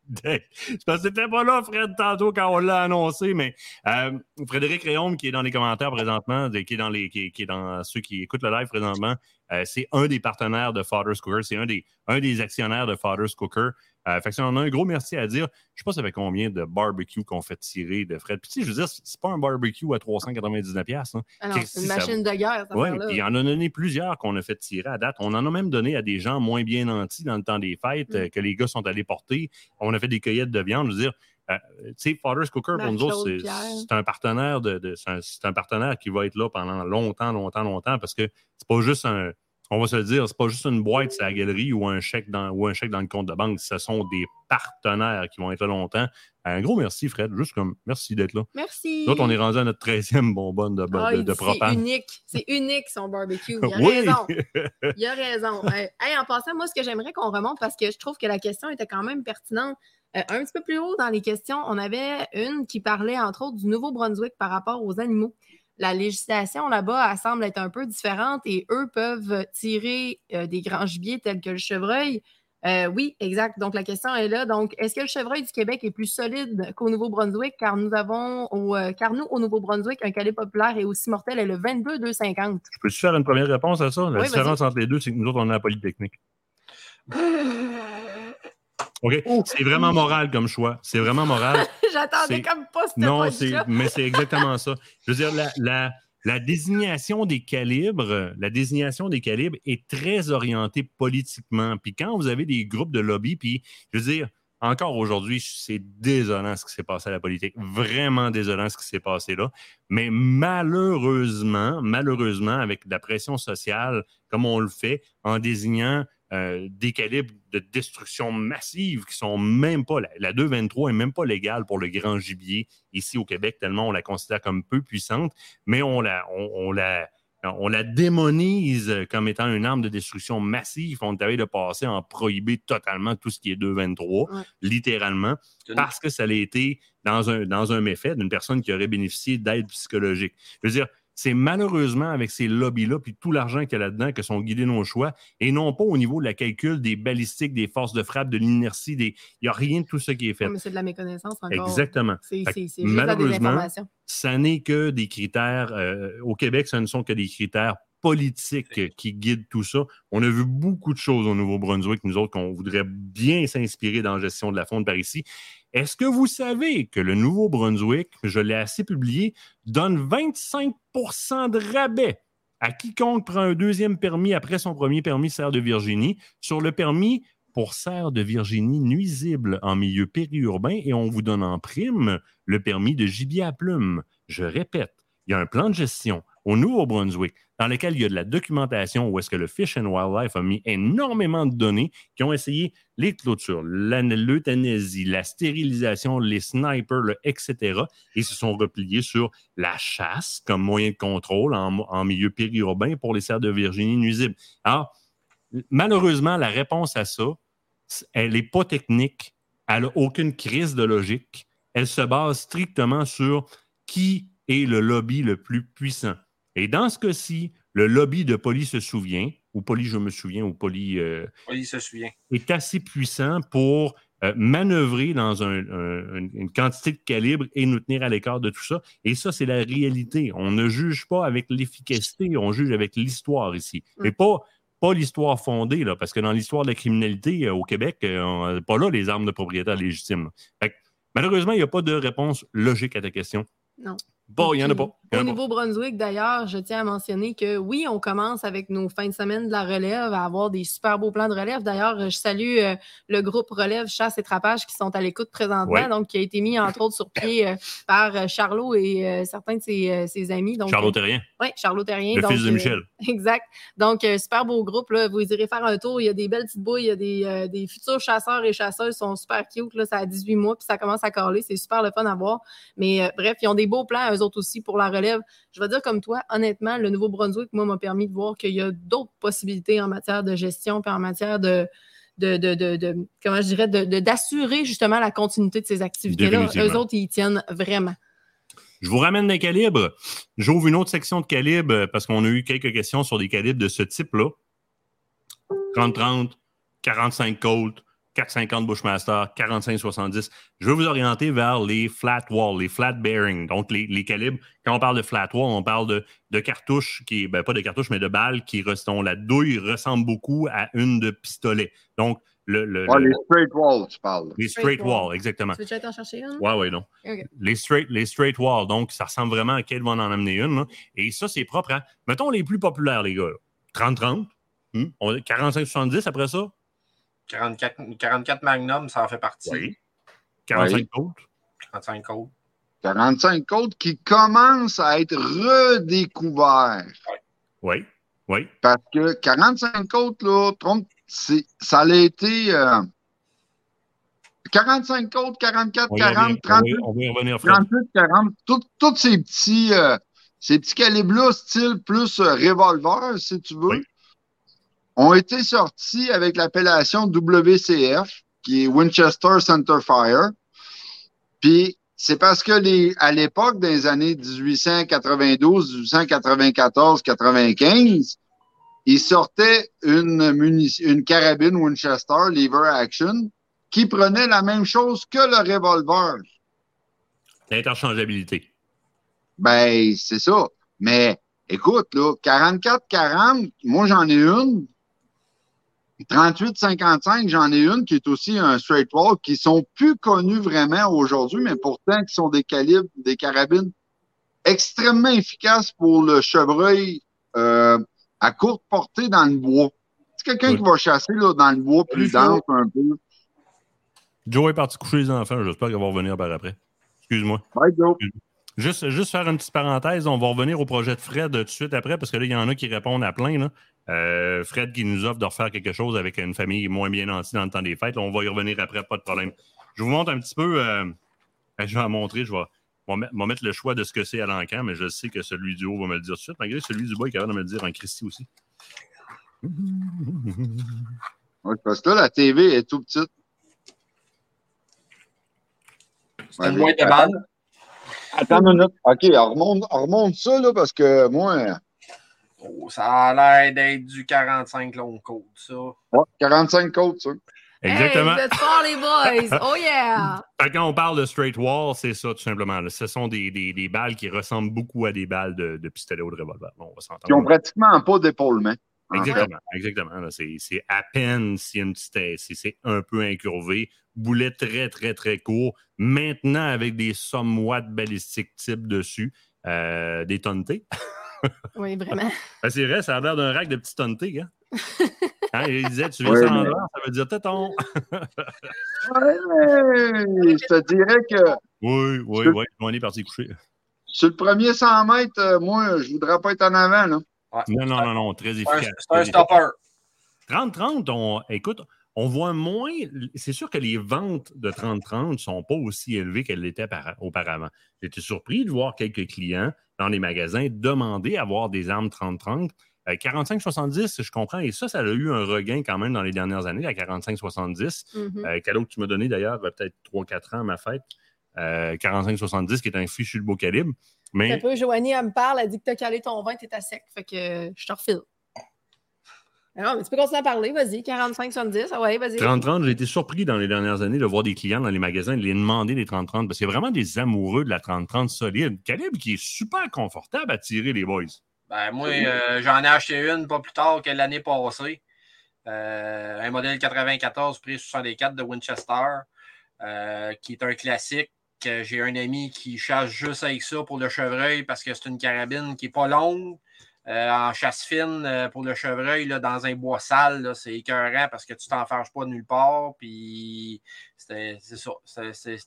Parce que c'était pas là, Fred, tantôt, quand on l'a annoncé, mais euh, Frédéric Réaume, qui est dans les commentaires présentement, qui est dans ceux qui écoutent le live présentement, euh, c'est un des partenaires de Father's Cooker, c'est un des, un des actionnaires de Father's Cooker. Euh, fait que ça, on a un gros merci à dire. Je sais pas ça fait combien de barbecues qu'on fait tirer de Fred. Puis tu sais, je veux dire, c'est pas un barbecue à 399$. piastres, hein. Ah c'est une ça machine de guerre, cette Oui, puis il en a donné plusieurs qu'on a fait tirer à date. On en a même donné à des gens moins bien nantis dans le temps des fêtes Mm. euh, que les gars sont allés porter. On a fait des cueillettes de viande. Je veux dire, euh, tu sais, Father's Cooker, pour nous autres, c'est un partenaire de, de- c'est un, c'est un partenaire qui va être là pendant longtemps, longtemps, longtemps, parce que c'est pas juste un. On va se le dire, c'est pas juste une boîte sur la galerie ou un chèque dans, ou un chèque dans le compte de banque. Ce sont des partenaires qui vont être là longtemps. Un gros merci, Fred. Juste comme merci d'être là. Merci. Nous autres, on est rendu à notre 13e bonbonne de, Ah, de, il de dit C'est propane. unique. C'est unique, son barbecue. Il a Oui! raison. Il a raison. Euh, hey, en passant, moi, ce que j'aimerais qu'on remonte, parce que je trouve que la question était quand même pertinente. euh, un petit peu plus haut dans les questions, on avait une qui parlait, entre autres, du Nouveau-Brunswick par rapport aux animaux. La législation là-bas, elle semble être un peu différente et eux peuvent tirer euh, des grands gibiers tels que le chevreuil. Euh, oui, exact. Donc, la question est là. Donc, est-ce que le chevreuil du Québec est plus solide qu'au Nouveau-Brunswick? Car nous avons, au, euh, car nous, au Nouveau-Brunswick, un calibre populaire et aussi mortel est le 22-250. Je peux-tu faire une première réponse à ça? La Oui, différence entre les deux, c'est que nous autres, on est à la Polytechnique. OK? C'est vraiment moral comme choix. C'est vraiment moral. J'attendais comme pas cette Non, mais c'est exactement ça. Je veux dire, la, la- la désignation des calibres, la désignation des calibres est très orientée politiquement. Puis quand vous avez des groupes de lobby, puis je veux dire, encore aujourd'hui, c'est désolant ce qui s'est passé à la politique. Vraiment désolant ce qui s'est passé là. Mais malheureusement, malheureusement, avec la pression sociale, comme on le fait, en désignant euh, des calibres de destruction massive qui sont même pas, la, la 223 est même pas légale pour le grand gibier ici au Québec, tellement on la considère comme peu puissante, mais on la, on, on la, on la démonise comme étant une arme de destruction massive. On allé de passer en prohiber totalement tout ce qui est 223, Ouais. littéralement, parce que ça a été dans un, dans un méfait d'une personne qui aurait bénéficié d'aide psychologique. Je veux dire, c'est malheureusement avec ces lobbies-là, puis tout l'argent qu'il y a là-dedans, que sont guidés nos choix, et non pas au niveau de la calcul des balistiques, des forces de frappe, de l'inertie, des... il n'y a rien de tout ça qui est fait. Mais c'est de la méconnaissance encore. Exactement. C'est c'est- c'est malheureusement, ça n'est que des critères. euh, au Québec, ce ne sont que des critères politiques qui guident tout ça. On a vu beaucoup de choses au Nouveau-Brunswick, nous autres, qu'on voudrait bien s'inspirer dans la gestion de la faune par ici. Est-ce que vous savez que le Nouveau-Brunswick, je l'ai assez publié, donne 25% de rabais à quiconque prend un deuxième permis après son premier permis serre de Virginie sur le permis pour serre de Virginie nuisible en milieu périurbain et on vous donne en prime le permis de gibier à plumes. Je répète, il y a un plan de gestion au Nouveau-Brunswick dans lequel il y a de la documentation où est-ce que le Fish and Wildlife a mis énormément de données qui ont essayé les clôtures, l'euthanasie, la stérilisation, les snipers, etc. et se sont repliés sur la chasse comme moyen de contrôle en, en milieu périurbain pour les serres de Virginie nuisibles. Alors, malheureusement, la réponse à ça, elle n'est pas technique, elle n'a aucune crise de logique. Elle se base strictement sur qui est le lobby le plus puissant. Et dans ce cas-ci, le lobby de Poly se souvient, ou Poly je me souviens, ou Poly euh, se souvient. est assez puissant pour euh, manœuvrer dans un- un- une, quantité de calibre et nous tenir à l'écart de tout ça. Et ça, c'est la réalité. On ne juge pas avec l'efficacité, on juge avec l'histoire ici. Mm. Mais pas, pas l'histoire fondée, là, parce que dans l'histoire de la criminalité euh, au Québec, euh, on n'a pas là les armes de propriétaire légitimes. Fait que, malheureusement, il n'y a pas de réponse logique à ta question. Non. Bon, il n'y en a pas. Au. Nouveau-Brunswick, d'ailleurs, je tiens à mentionner que oui, on commence avec nos fins de semaine de la relève à avoir des super beaux plans de relève. D'ailleurs, je salue euh, le groupe Relève Chasse et Trapage qui sont à l'écoute présentement, Ouais. donc qui a été mis entre autres sur pied euh, par euh, Charlot et euh, certains de ses, ses amis. Donc, Charlot Terrien, oui, Charlot Terrien. le donc, fils de Michel. Exact. Donc, super beau groupe. Là. Vous irez faire un tour. Il y a des belles petites bouilles. Il y a des, des futurs chasseurs et chasseuses. sont super cute. Là. Ça a 18 mois, puis ça commence à corler. C'est super le fun à voir. Mais bref, ils ont des beaux plans, eux autres aussi, pour la relève. Je vais dire comme toi, honnêtement, le Nouveau-Brunswick, moi, m'a permis de voir qu'il y a d'autres possibilités en matière de gestion, puis en matière de. De, de, de, de- comment je dirais, d'assurer justement la continuité de ces activités-là. Eux autres, ils y tiennent vraiment. Je vous ramène des calibres. J'ouvre une autre section de calibres euh, parce qu'on a eu quelques questions sur des calibres de ce type-là. 30-30, 45 Colt, 450 Bushmaster, 45-70. Je veux vous orienter vers les flat wall, les flat bearing. Donc, les, les calibres, quand on parle de flat wall, on parle de, de cartouches qui, ben, pas de cartouches, mais de balles qui restent, la douille ressemble beaucoup à une de pistolet. Donc, le, le- Ouais, le- les straight walls, tu parles. les straight Straight wall. wall, exactement. Tu veux déjà t'en chercher une? Ouais, ouais, non. Les straight, les straight wall, donc ça ressemble vraiment à Kate va en amener une. là. Et ça, c'est propre à, mettons, les plus populaires, les gars. là. 30-30, hmm, on- 45-70 après ça? 44, 44 Magnum, ça en fait partie. Oui. 45 Oui. autres. 45 Colt. 45 côtes qui commencent à être redécouverts. Oui, oui. Parce que 45 côtes, là, trompe, c'est, ça a été euh, 45 côtes, 44, On va y 40, revenir, on va 38, y- on va y revenir, Fred. 38, 40, tout- tous ces petits, euh, ces petits calibres-là, style plus euh, revolver, si tu veux, Oui. Ont été sortis avec l'appellation WCF, qui est Winchester Center Fire. Puis c'est parce que les, à l'époque des années 1892, 1894, 95, ils sortaient une, une carabine Winchester lever action qui prenait la même chose que le revolver. L'interchangeabilité. Ben, c'est ça. Mais écoute, là, 44-40, moi j'en ai une. 38-55, j'en ai une qui est aussi un straight wall, qui sont plus connus vraiment aujourd'hui, mais pourtant qui sont des calibres, des carabines extrêmement efficaces pour le chevreuil euh, à courte portée dans le bois. C'est quelqu'un Oui. qui va chasser là, dans le bois plus dense un peu. Joe est parti coucher les enfants. J'espère qu'elle va revenir par après. Excuse-moi. Ouais, Joe. Juste, juste faire une petite parenthèse, on va revenir au projet de Fred tout de suite après, parce que là, il y en a qui répondent à plein. Là. Euh, Fred qui nous offre de refaire quelque chose avec une famille moins bien nantie dans le temps des fêtes. Là, on va y revenir après, pas de problème. Je vous montre un petit peu. euh, je vais en montrer. Je vais, je vais mettre- le choix de ce que c'est à l'encan, mais je sais que celui du haut va me le dire tout de suite, malgré celui du bas est capable de me le dire en Christie aussi. Ouais, parce que là, la TV est tout petite. C'est Ouais, boîte de. Attends une minute. OK, on remonte, on remonte ça, là, parce que moi, Oh, ça a l'air d'être du 45 long code, ça. ouais, 45 côtes, ça. Exactement. Hey, forts, les boys! Oh yeah! Quand on parle de straight wall, c'est ça, tout simplement. Ce sont des, des- des balles qui ressemblent beaucoup à des balles de, de pistolet ou de revolver. Bon, on va s'entendre. Qui ont pratiquement pas d'épaulement. fait. Exactement, exactement. C'est c'est à peine si une petite- si c'est un peu incurvé. Boulet très, très, très court. Maintenant, avec des somewhat balistiques type dessus, euh, des tontés. Oui, vraiment. Ben, c'est vrai, ça a l'air d'un rack de petits tontés. Hein? Hein, il disait, tu viens Ouais, sans mais- l'heure, ça veut dire téton. Ouais, je te dirais que oui, oui, oui. On est parti coucher. sur le premier 100 mètres, euh, moi, je voudrais pas être en avant. Là. Ouais. Non, non, non, non, très efficace. C'est un stopper. 30-30, on, écoute, on voit moins. C'est sûr que les ventes de 30-30 ne sont pas aussi élevées qu'elles l'étaient par- auparavant. J'étais surpris de voir quelques clients dans les magasins demander à avoir des armes 30-30. Euh, 45-70, je comprends, et ça, ça a eu un regain quand même dans les dernières années, la 45-70. Mhm. Euh, cadeau que tu m'as donné d'ailleurs, a peut-être 3-4 ans à ma fête? Euh, 45-70, qui est un fichu de beau calibre. Un Mais peu, Joanie, elle me parle, elle dit que t'as calé ton vin, t'es à sec. Fait que euh, je te refile. Ah Non, mais tu peux continuer à parler, vas-y, 45-70, ah ouais, vas-y. 30-30, j'ai été surpris dans les dernières années de voir des clients dans les magasins de les demander des 30-30 parce qu'il y a vraiment des amoureux de la 30-30 solide. Calibre qui est super confortable à tirer, les boys. Ben, moi, euh, j'en ai acheté une pas plus tard que l'année passée. Euh, un modèle 94 prix 64 de Winchester, euh, qui est un classique. que J'ai un ami qui chasse juste avec ça pour le chevreuil parce que c'est une carabine qui n'est pas longue. Euh, en chasse fine euh, pour le chevreuil, là, dans un bois sale, c'est écœurant parce que tu t'enfarges pas nulle part. Puis c'est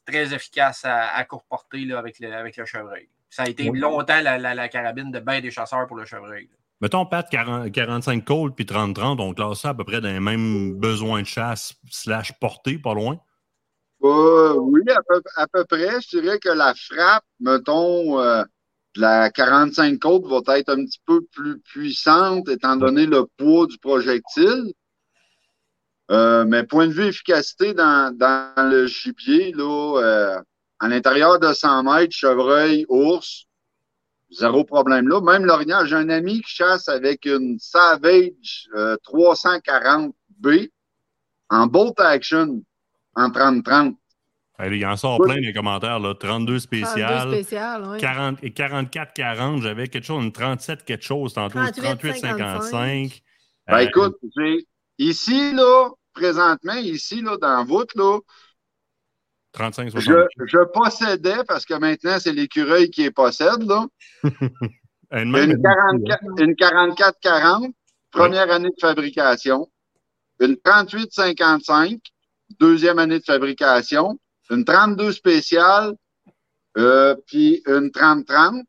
très efficace à, à courte portée là, avec, le, avec le chevreuil. Ça a été Oui. longtemps la, la- la carabine de bain des chasseurs pour le chevreuil. là. Mettons, Pat, 40 45 Colt puis 30-30, on classe ça à peu près dans les mêmes besoins de chasse slash portée, pas loin? Euh, oui, à peu, à peu près. Je dirais que la frappe, mettons, euh, la 45 côte va être un petit peu plus puissante étant donné le poids du projectile. Euh, mais point de vue efficacité dans, dans le gibier, là, euh, à l'intérieur de 100 mètres, chevreuil, ours, zéro problème là. Même l'orignal, j'ai un ami qui chasse avec une Savage euh, 340B en bolt action en 30-30. Allez, il en sort Oui. plein les commentaires. Là. 32 32 spécial, spécial, oui. 40 et 44-40, j'avais quelque chose, une 37 quelque chose tantôt, 38-55. Ben Euh, écoute, ici, là, présentement, ici, là, dans voûte, là, 35-60. je, je possédais, parce que maintenant, c'est l'écureuil qui les possède, là, une 44 une 44-40, première année de fabrication, une 38-55, deuxième année de fabrication, une 32 spéciale, euh, puis une 30-30,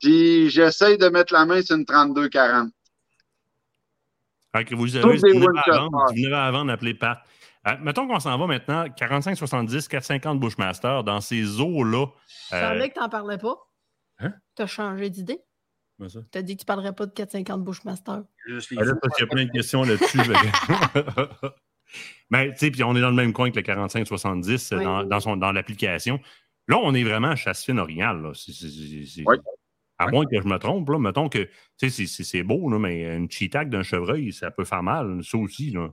puis j'essaye de mettre la main sur une 32-40. Fait que vous avez vous venez vous à vendre, appelez Pat. Euh, mettons qu'on s'en va maintenant, 45-70, 450 Bushmaster, dans ces eaux-là. Je euh, savais que t'en parlais pas. Hein? T'as changé d'idée. ça? T'as dit que tu parlerais pas de 450 Bushmaster. Juste les Ah, là, parce qu'il y a plein de questions là-dessus. Mais, tu sais, puis on est dans le même coin que le 45-70 Oui. dans, dans, son- dans l'application. Là, on est vraiment à chasse fine originale. là. C'est- c'est- c'est- c'est- Oui. À moins que je me trompe, là, mettons que tu sais, c'est- c'est c'est beau, là, mais une cheetah d'un chevreuil, ça peut faire mal, ça aussi. Là.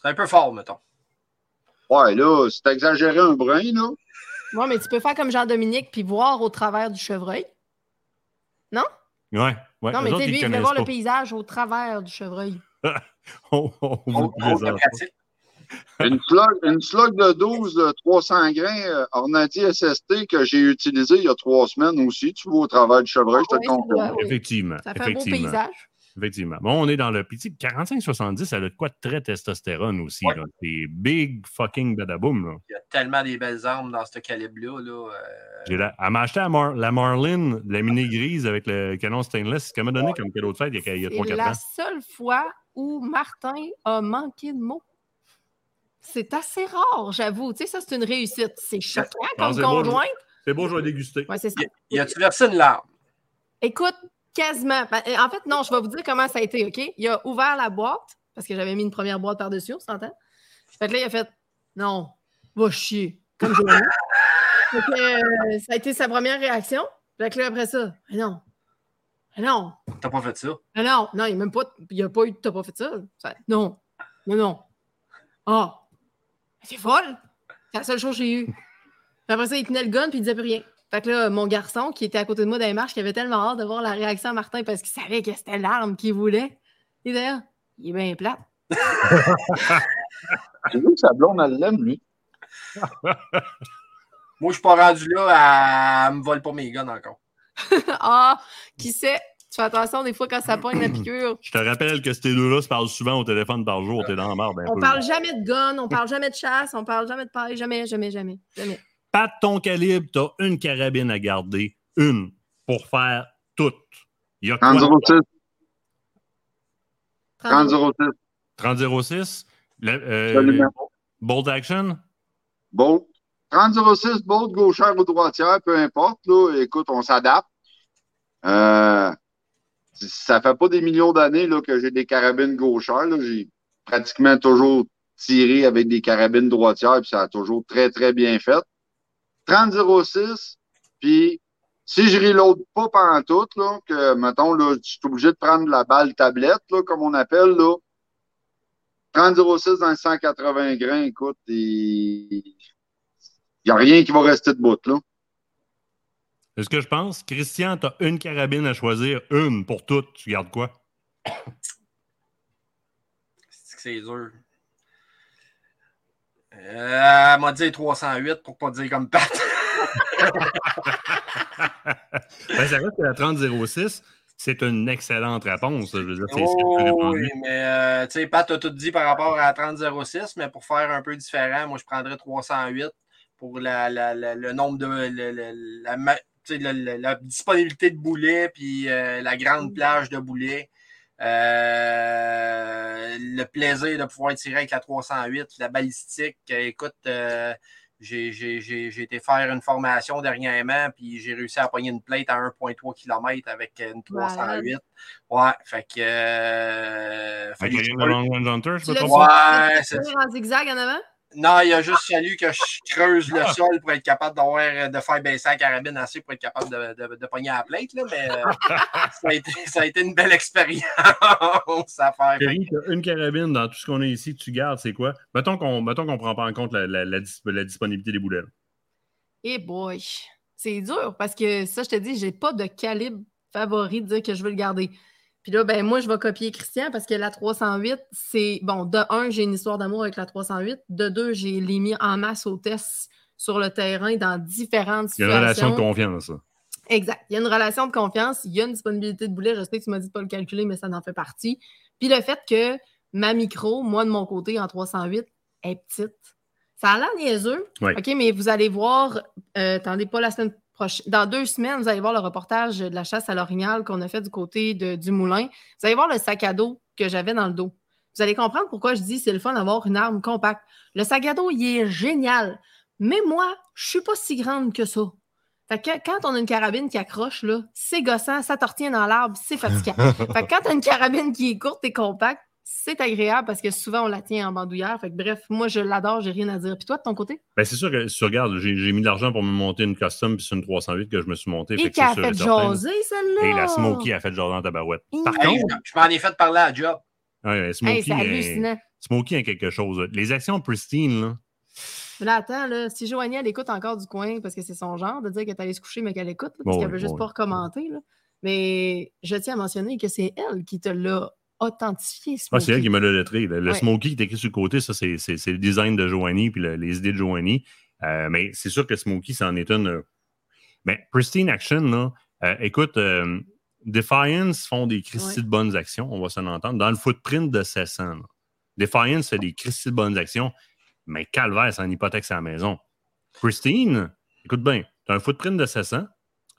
C'est un peu fort, mettons. Ouais, là, c'est exagéré un brin, là. Ouais, mais tu peux faire comme Jean-Dominique puis voir au travers du chevreuil. Ouais, ouais. non, mais tu sais, lui, il connaissent voir le paysage au travers du chevreuil. On, on vous présente. Une slug, une slug de 12 de 300 grains euh, Ornati SST que j'ai utilisé il y a trois semaines aussi. Tu vois au travers du chevreuil, je te Oui, le c'est confirme. vrai, oui. Effectivement. Ça fait un beau effectivement. paysage. Effectivement. Bon, on est dans le petit 45-70, elle a de quoi de très testostérone aussi. Ouais. là. C'est big fucking badaboom. Là. Il y a tellement des belles armes dans ce calibre-là. Là, euh, J'ai la... Elle m'a acheté la, Mar- la Marlin, la mini grise avec le canon stainless. Ce qu'elle m'a donné comme cadeau de fête il y a, il y a C'est 3-4 la ans. seule fois où Martin a manqué de mots. C'est assez rare, j'avoue. Tu sais, ça, c'est une réussite. C'est choquant Non, comme c'est bon, conjointe. C'est beau, je vais déguster. Ouais, c'est ça. y a-tu versé une larme? Écoute, quasiment. Ben, En fait, non, je vais vous dire comment ça a été, OK? Il a ouvert la boîte, parce que j'avais mis une première boîte par-dessus, on s'entend? Fait que là, il a fait Non, va chier. Comme j'ai dit. Euh, ça a été sa première réaction. Fait que là, après ça, non. Non. T'as pas fait ça? Mais non. Non, il n'y a même pas, il y a pas eu de t'as pas fait ça. Ça- Non. Non, non. Ah. C'est folle. C'est la seule chose que j'ai eue. Puis après ça, il tenait le gun puis il disait plus rien. Fait que là, mon garçon, qui était à côté de moi dans les marches, qui avait tellement hâte de voir la réaction à Martin parce qu'il savait que c'était l'arme qu'il voulait. Et d'ailleurs, il est bien plate. J'ai vu que sa blonde, elle l'aime, lui. Moi, je suis pas rendu là, elle me vole pas mes guns encore. ah, qui sait? Tu fais attention des fois quand ça pogne la piqûre. Je te rappelle que ces deux-là se parlent souvent au téléphone par jour. T'es dans la merde un On peu. parle jamais de gun, on parle jamais de chasse, on parle jamais de paille, jamais, jamais, jamais, jamais. Pas de ton calibre, t'as une carabine à garder. Une. Pour faire tout. Il y a quoi? 30-06. 30 30-06. 30-06. Le- euh, bolt action? Bolt. 30-06, bolt, gauchère ou droitière, peu importe. Écoute, on s'adapte. Euh, ça fait pas des millions d'années que j'ai des carabines gauchères. J'ai pratiquement toujours tiré avec des carabines droitières, puis ça a toujours très, très bien fait. 30-06, puis si je reload pas pendant tout, que, mettons, là, je suis obligé de prendre la balle tablette, comme on appelle, là, 30-06 dans le 180 grains, écoute, il n'y a rien qui va rester de bout, là. C'est ce que je pense. Christian, t'as une carabine à choisir. Une pour toutes. Tu gardes quoi? C'est que c'est dur. Euh, elle m'a dit 308 pour pas dire comme Pat. Ben, ça reste que la 30-06, c'est une excellente réponse. Je veux dire, Oh, oui, mais euh, tu sais, Pat a tout dit par rapport à la 3006, mais pour faire un peu différent, moi je prendrais 308 pour la, la- la- le nombre de la, disponibilité de boulets puis euh, la grande plage de boulets. Euh, le plaisir de pouvoir tirer avec la 308, la balistique. Euh, écoute, euh, j'ai j'ai- j'ai- j'ai été faire une formation dernièrement, puis j'ai réussi à pogner une plate à 1,3 km avec une 308. Ouais, fait que. Euh, la que? Ouais, c'est- zigzag en avant? Non, il a juste fallu que je creuse le Ah. sol pour être capable d'avoir, de faire baisser la carabine assez pour être capable de, de, de pogner à la plate, là, mais euh, ça, a été, ça a été une belle expérience à faire. Une carabine dans tout ce qu'on a ici, tu gardes, c'est quoi? Mettons qu'on ne prend pas en compte la, la- la dis- la disponibilité des boulets. Eh boy, c'est dur parce que ça, je te dis, j'ai pas de calibre favori de dire que je veux le garder. Puis là, ben moi, je vais copier Christian parce que la 308, c'est bon, de un, j'ai une histoire d'amour avec la 308. De deux, j'ai les mis en masse au test sur le terrain dans différentes Il y a une relation situations. de confiance. ça. Exact. Il y a une relation de confiance, il y a une disponibilité de boulet. Je sais que tu m'as dit de pas le calculer, mais ça en fait partie. Puis le fait que ma micro, moi de mon côté en 308, est petite. Ça a l'air niaiseux. Ouais. OK, mais vous allez voir, euh, attendez pas la semaine. Dans deux semaines, vous allez voir le reportage de la chasse à l'orignal qu'on a fait du côté de- du moulin. Vous allez voir le sac à dos que j'avais dans le dos. Vous allez comprendre pourquoi je dis c'est le fun d'avoir une arme compacte. Le sac à dos, il est génial. Mais moi, je suis pas si grande que ça. Fait que quand on a une carabine qui accroche, là, c'est gossant, ça te retient dans l'arbre, c'est fatigant. fait que quand tu as une carabine qui est courte et compacte, c'est agréable parce que souvent, on la tient en bandoulière. Fait que, bref, moi, je l'adore, j'ai rien à dire. Puis toi, de ton côté? Ben, c'est sûr que si tu regardes, j'ai mis de l'argent pour me monter une custom, puis c'est une 308 que je me suis monté. Et qui a c'est sûr et fait jaser, celle-là! Et la Smokey a fait jaser en tabarouette. Par Hey, contre, je m'en ai fait parler à job. ouais, Smokey, Hey, c'est hallucinant. Smokey a quelque chose. Les actions pristine, là. Là, attends, là, si Joanie, elle écoute encore du coin, parce que c'est son genre de dire qu'elle est allée se coucher, mais qu'elle écoute, là, parce Bon, qu'elle veut juste bon, pas oui. recommenter. Là. Mais je tiens à mentionner que c'est elle qui te l'a authentifié, Ah, c'est elle Smokey. qui m'a le lettré. Le, le Ouais. Smokey qui est écrit sur le côté, ça, c'est c'est- c'est le design de Joanie puis le- les idées de Joanie. Euh, mais c'est sûr que Smokey, c'en est une. euh, Mais Pristine Action, là, euh, écoute, euh, Defiance font des Christy Ouais. de bonnes actions, on va s'en entendre. Dans le footprint de 700, là, Defiance fait des Christy de bonnes actions, mais Calvaire, c'est en hypothèque à la maison. Pristine, écoute bien, tu as un footprint de 700,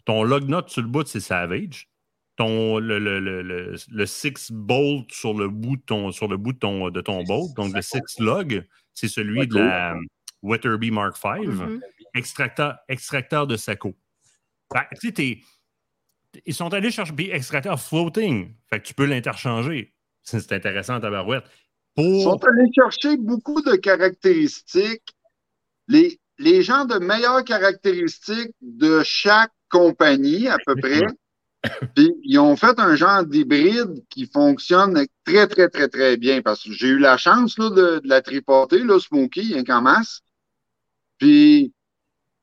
ton log note sur le bout, c'est Savage. Ton, le, le, le, le, le six bolt sur le bout de ton, sur le bout de ton, de ton bolt, donc le six log, c'est celui de la Wetterby Mark V, Mhm. extracteur, extracteur de Saco. Ils sont allés chercher, puis extracteur floating, fait que tu peux l'interchanger. C'est intéressant, tabarouette. Ils sont Pour, allés chercher beaucoup de caractéristiques, les, les gens de meilleures caractéristiques de chaque compagnie, à peu près. Puis ils ont fait un genre d'hybride qui fonctionne très, très, très, très bien. Parce que j'ai eu la chance là, de, de la tripoter, là, Smokey, hein, qu'en masse. Puis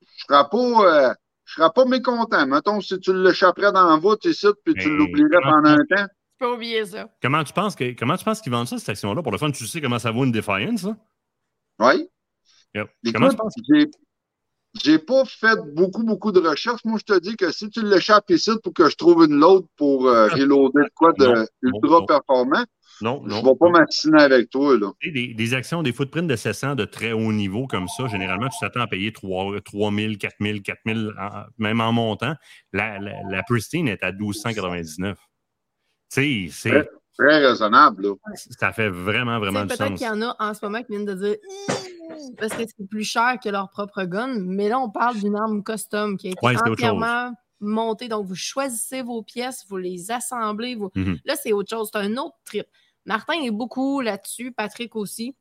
je serais pas. euh, je serais pas mécontent. Mettons, si tu l'échapperais dans la voûte ici, puis tu l'oublierais pendant tu- un temps. Tu peux oublier ça. comment tu penses que comment tu penses qu'ils vendent ça, cette action-là? Pour le fun, tu sais comment ça vaut une Defiance, ça? Oui. Yep. Écoute, Comment tu penses? J'ai, pas fait beaucoup, beaucoup de recherches. Moi, je te dis que si tu l'échappes ici pour que je trouve une load pour euh, reloader de quoi de Non, ultra non. performant, Non, je non. vais pas m'assiner avec toi, là. Des, des actions, des footprints de 700 de très haut niveau comme ça, généralement, tu t'attends à payer 3, 000, 4 000, 4 000, en- même en montant. La, la, la Pristine est à 1299. Tu sais, c'est- Ouais. Très raisonnable, là. ça fait vraiment, vraiment du Peut-être sens. qu'il y en a en ce moment qui viennent de dire parce que c'est plus cher que leur propre gun, mais là, on parle d'une arme custom qui a été Ouais, c'est autre entièrement montée. Donc, vous choisissez vos pièces, vous les assemblez. Vous... Mhm. Là, c'est autre chose. C'est un autre trip. Martin est beaucoup là-dessus, Patrick aussi.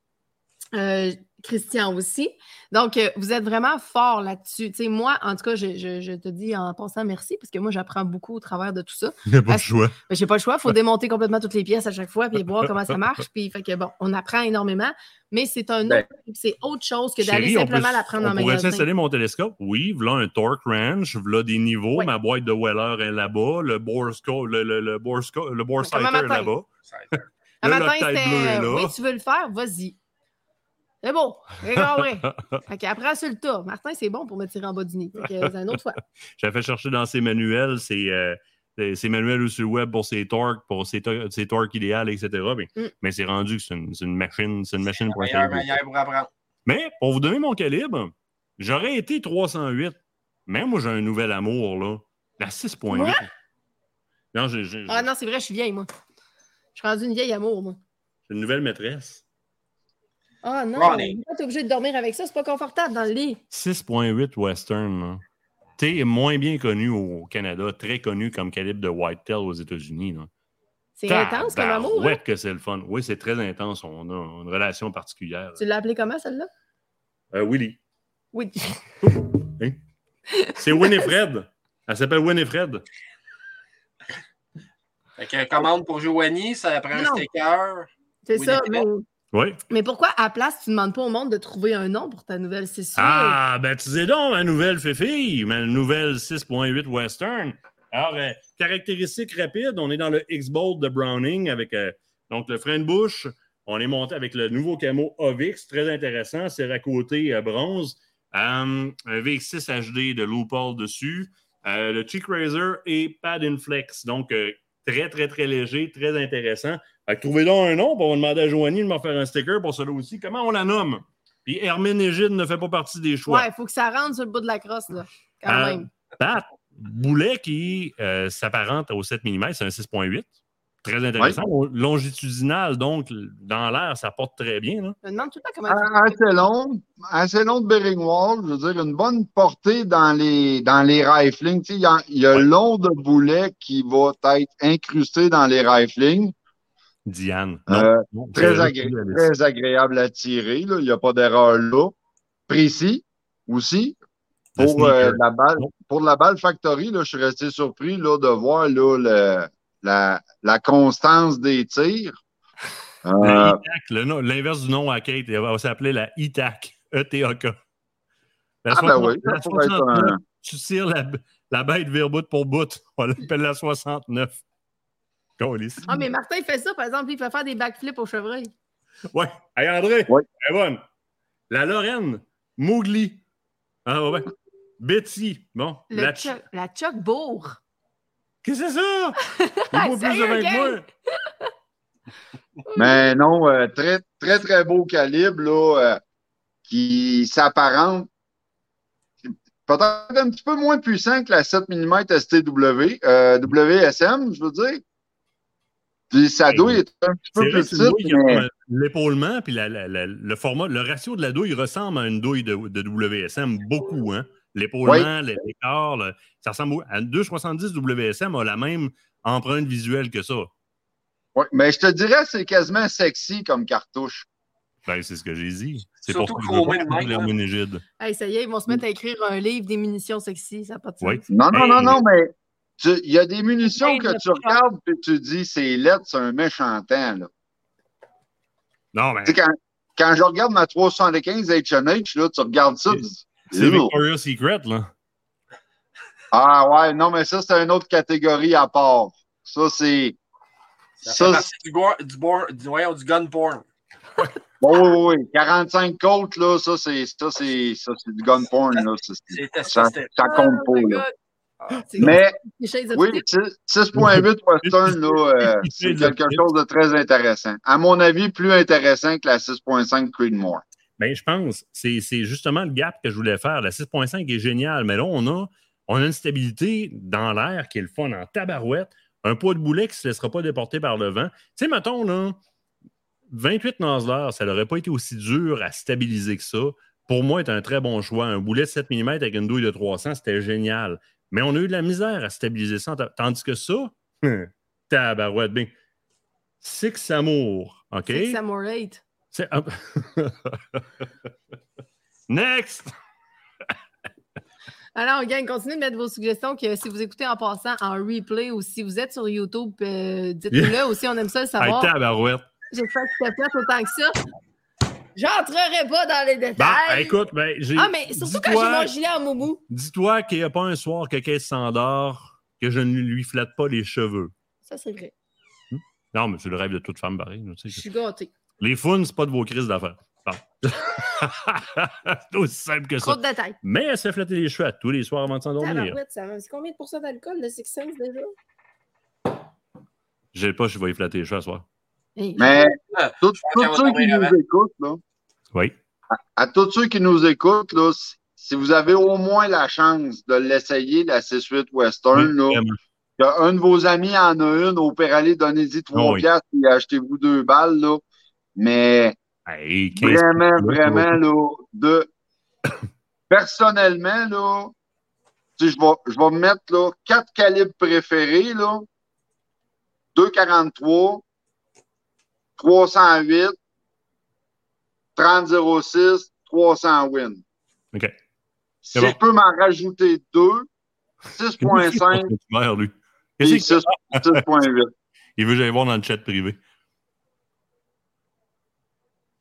Euh, Christian aussi. Donc, euh, vous êtes vraiment fort là-dessus. Tu sais, moi, en tout cas, je, je- je te dis en pensant merci, parce que moi, j'apprends beaucoup au travers de tout ça. Il n'y a pas Parce- choix. Mais j'ai pas le choix, il faut démonter complètement toutes les pièces à chaque fois puis voir comment ça marche. Puis fait que bon, on apprend énormément, mais c'est un Ben, autre, c'est autre chose que d'aller simplement l'apprendre en on pourrait magasin. installer mon télescope? Oui, voilà un torque range, voilà des niveaux, Ouais. ma boîte de Weller est là-bas, le bore, le, le, le bore, sco- le sighter est là-bas. Un le matin, c'était oui, tu veux le faire, vas-y. C'est bon, ouais. Fait qu'après, sur le tas. Martin, c'est bon pour me tirer en bas du que c'est une autre fois. J'avais fait chercher dans ses manuels, ses, euh, ses- manuels sur le web pour ses torques, pour ses, to- ses torques idéales, etc. Mais, Mm. mais c'est rendu que c'est une, c'est une machine, c'est une machine pour pour apprendre. Mais pour vous donner mon calibre, j'aurais été 308. Mais moi, j'ai un nouvel amour, là. La 6.8. Moi? Non, Ah non, c'est vrai, je suis vieille, moi. Je suis rendue une vieille amour, moi. j'ai une nouvelle maîtresse. Ah non, Ronnie. tu es obligé de dormir avec ça, c'est pas confortable dans le lit. 6.8 Western. là. T'es moins bien connu au Canada, très connu comme calibre de Whitetail aux États-Unis. là. C'est intense comme amour. hein? Ouais, que c'est le fun. Oui, c'est très intense. On a une relation particulière. Tu l'as appelé comment, celle-là? Euh, Willy. Oui. C'est Winifred. Elle s'appelle Winifred. Fait que commande pour Joanie, ça prend un Non. sticker. C'est ça. Mais, Oui. mais pourquoi, à la place, tu ne demandes pas au monde de trouver un nom pour ta nouvelle? Sûr. Ah, ben, tu sais donc, ma nouvelle Fifi, ma nouvelle 6.8 Western. Alors, euh, caractéristiques rapides, on est dans le X-Bolt de Browning avec euh, donc le frein de bouche. On est monté avec le nouveau camo Ovix, très intéressant. C'est à côté euh, bronze. Euh, un VX6 HD de Loophole dessus. Le Cheek Razor et Pad Inflex. Donc, très, très, très léger, très intéressant. Fait que trouvez donc un nom, puis on va demander à Joanie de m'en faire un sticker pour celui aussi. Comment on la nomme? Puis Herménégide ne fait pas partie des choix. Ouais, il faut que ça rentre sur le bout de la crosse, là. Quand Euh, même. Pat, boulet qui euh, s'apparente au 7 mm, c'est un 6.8. Très intéressant. Longitudinal, donc, dans l'air, ça porte très bien. là. Je me demande tout le temps comment. Ah, Assez long, assez long de bearing wall, je veux dire, une bonne portée dans les, dans les riflings. Tu sais, Il y a, il y a Ouais. long de boulet qui va être incrusté dans les riflings. Diane. Euh, non, Très, c'est- agré- très agréable à tirer. là. Il n'y a pas d'erreur là. Précis aussi. Pour, euh, la balle, pour la balle Factory, là, je suis resté surpris là, de voir le- la, la constance des tirs. Euh, l'inverse du nom à Kate, elle va s'appeler la ITAC, E-T-A-K. Ah ben 60 oui, la ça pourrait être 69, un, tu tires la, la bête vers bout pour bout. On l'appelle la 69. Ah, mais Martin fait ça, par exemple, il fait faire des backflips au chevreuil. Ouais. Hey, André, Ouais. elle est bonne. La Lorraine, Mowgli. Ah, ouais. Betty. Bon. Le La Chuck, la Chuck Bourg. Qu'est-ce que c'est ça? Il vaut plus de que moi. Mais non, euh, très, très, très beau calibre là, euh, qui s'apparente peut-être un petit peu moins puissant que la 7 mm STW, euh, WSM, je veux dire. Puis sa Ben, douille est un petit peu plus petite, mais l'épaulement, puis la- la- la- le format, le ratio de la douille ressemble à une douille de, de WSM beaucoup, hein? L'épaulement, l'écart, le- ça ressemble au- à une 270 WSM a la même empreinte visuelle que ça. ouais, mais je te dirais c'est quasiment sexy comme cartouche. Ben, c'est ce que j'ai dit. C'est Surtout pour ça que je hein. Hey, ça y est, ils vont se mettre à écrire un livre des munitions sexy. Ça n'a pas de sens. Oui. Non, non, Hey. non, non, mais il y a des munitions que tu regardes et tu dis c'est lettre, c'est un méchant temps. Là. Non, mais quand, quand je regarde ma 375 H&H, là, tu regardes ça, tu dis, c'est. Victoria's Secret, là. Ah ouais, non, mais ça, c'est une autre catégorie à part. Ça, c'est. Ça, Ça, fait partie du, du, du, voyons, du gun porn. Bon, oui, oui, oui. 45 Colts, là, ça, c'est ça, c'est ça, c'est du gun porn, là. Ça, c'est- C'est ça, ça compte my pas, là. C'est Mais, oui, Grey. 6.8 Western, là, euh, c'est quelque chose de très intéressant. À mon avis, plus intéressant que la 6.5 Creedmoor. Ben, je pense, c'est c'est justement le gap que je voulais faire. La 6.5 est géniale, mais là, on a, on a une stabilité dans l'air qui est le fun en tabarouette. Un poids de boulet qui ne se laissera pas déporter par le vent. Tu sais, mettons, là, 28 Nosler, ça n'aurait pas été aussi dur à stabiliser que ça. Pour moi, c'est un très bon choix. Un boulet de 7 mm avec une douille de 300, c'était génial. Mais on a eu de la misère à stabiliser ça. Tandis que ça, tabarouette, bien. Six Amour, OK? Six Samurai. C'est- ah. Next! Alors, gang, continuez de mettre vos suggestions que si vous écoutez en passant en replay ou si vous êtes sur YouTube, euh, dites-le aussi, on aime ça le Hey, savoir. tabarouette. J'espère que tu fait autant que ça. J'entrerai pas dans les Bon, détails. écoute, ben, j'ai. ah, mais surtout quand j'ai mon gilet en moumou. Dis-toi qu'il n'y a pas un soir que Kate s'endort que je ne lui flatte pas les cheveux. Ça, c'est vrai. Non, mais c'est le rêve de toute femme sais. Je suis gâtée. Les founes, c'est pas de vos crises d'affaires. C'est aussi simple que Trop ça. de détails. Mais elle se fait flatter les cheveux à tous les soirs avant de s'endormir. C'est combien de pourcents d'alcool, le Six Sense, déjà? J'ai pas, je vais y flatter les cheveux à soir. Mais, Ah, tous pense ceux qui nous avant. écoutent, là, Oui. à tous ceux qui nous écoutent, là, si- vous avez au moins la chance de l'essayer, la 6.8 Western, Oui, là, vraiment. que un de vos amis en a une, au pire, allez, donnez-y trois Oh oui. piastres et achetez-vous deux balles, là. Mais Hey, 15 vraiment, vraiment, là, de personnellement, là, je vais, je vais me mettre là, quatre calibres préférés, là. 243, 308, 3006, 300 win. OK. Si bon. je peux m'en rajouter deux, 6.5 Tu meurs, lui. et Qu'est-ce que 6 6.8. Il veut que j'aille voir dans le chat privé?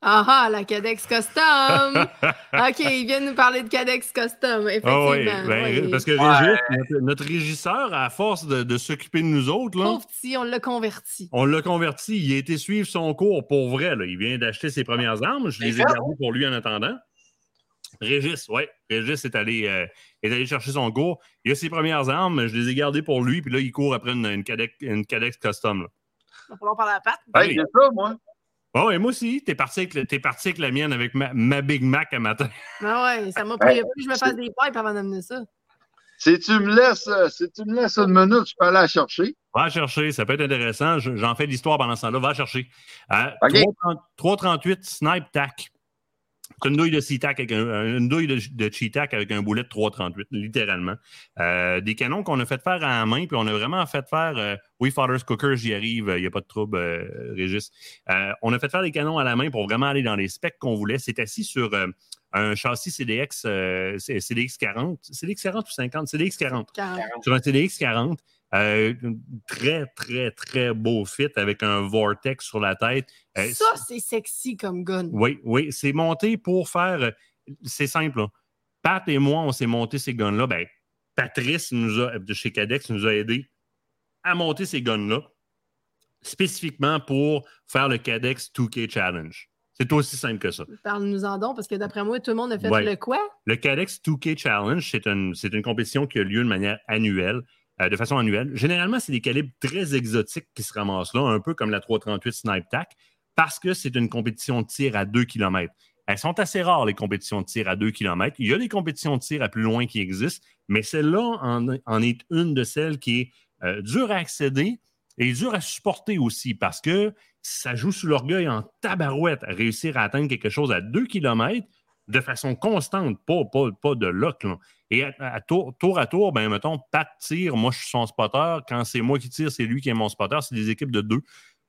Ah ah, la Cadex Custom! OK, il vient nous parler de Cadex Custom, Ah effectivement. oui, ben, oui. parce que Régis, notre, notre régisseur, à force de, de s'occuper de nous autres, là, Pauvre petit, on l'a converti. on l'a converti. Il a été suivre son cours pour vrai. là. Il vient d'acheter ses premières armes. Je les ai gardées pour lui en attendant. Régis, oui. Régis est allé, euh, est allé chercher son cours. Il a ses premières armes. Je les ai gardées pour lui. Puis là, il court après une, une, Cadex, une Cadex Custom. là. Il va falloir parler à la patte. Hey, ça, moi. Oh, et moi aussi, t'es parti, avec, le- parti avec la mienne, avec ma, ma Big Mac à matin. Ah ouais, ça m'a pris. Il a fallu que je me fasse des pipes avant d'amener ça. Si tu me laisses, euh, si tu me laisses une minute, je peux aller la chercher. Va chercher, ça peut être intéressant. Je- J'en fais de l'histoire pendant ce temps-là. Va chercher. Euh, OK. 330 338 Snipe Tac. C'est une douille de SeaTac avec un, une douille de, de Cheetac avec un boulet de 338, littéralement. Euh, des canons qu'on a fait faire à la main, puis on a vraiment fait faire. Euh, oui, Father's Cooker, j'y arrive, il n'y a pas de trouble, euh, Régis. Euh, on a fait faire des canons à la main pour vraiment aller dans les specs qu'on voulait. C'est assis sur euh, un châssis CDX, euh, CDX 40. CDX 40 ou 50? CDX 40 40. sur un TDX 40. Euh, très, très, très beau fit avec un vortex sur la tête. Euh, Ça, c'est sexy comme gun. oui, oui, c'est monté pour faire. euh, C'est simple. là. Pat et moi, on s'est monté ces guns-là. Ben, Patrice nous a, de chez Cadex nous a aidé à monter ces guns-là spécifiquement pour faire le Cadex 2K Challenge. C'est aussi simple que ça. Parle-nous-en donc, parce que d'après moi, tout le monde a fait Ouais. le quoi? Le Cadex 2K Challenge, c'est une, une compétition qui a lieu de manière annuelle, de façon annuelle. Généralement, c'est des calibres très exotiques qui se ramassent là, un peu comme la 338 Snipe Tac, parce que c'est une compétition de tir à 2 km. Elles sont assez rares, les compétitions de tir à 2 km. Il y a des compétitions de tir à plus loin qui existent, mais celle-là en, est une de celles qui est euh, dure à accéder et dure à supporter aussi, parce que ça joue sous l'orgueil en tabarouette réussir à atteindre quelque chose à 2 km de façon constante, pas, pas, pas de lock. là. Et à, à tour, tour à tour, ben, mettons, Pat tire, moi je suis son spotter. Quand c'est moi qui tire, c'est lui qui est mon spotter. C'est des équipes de deux.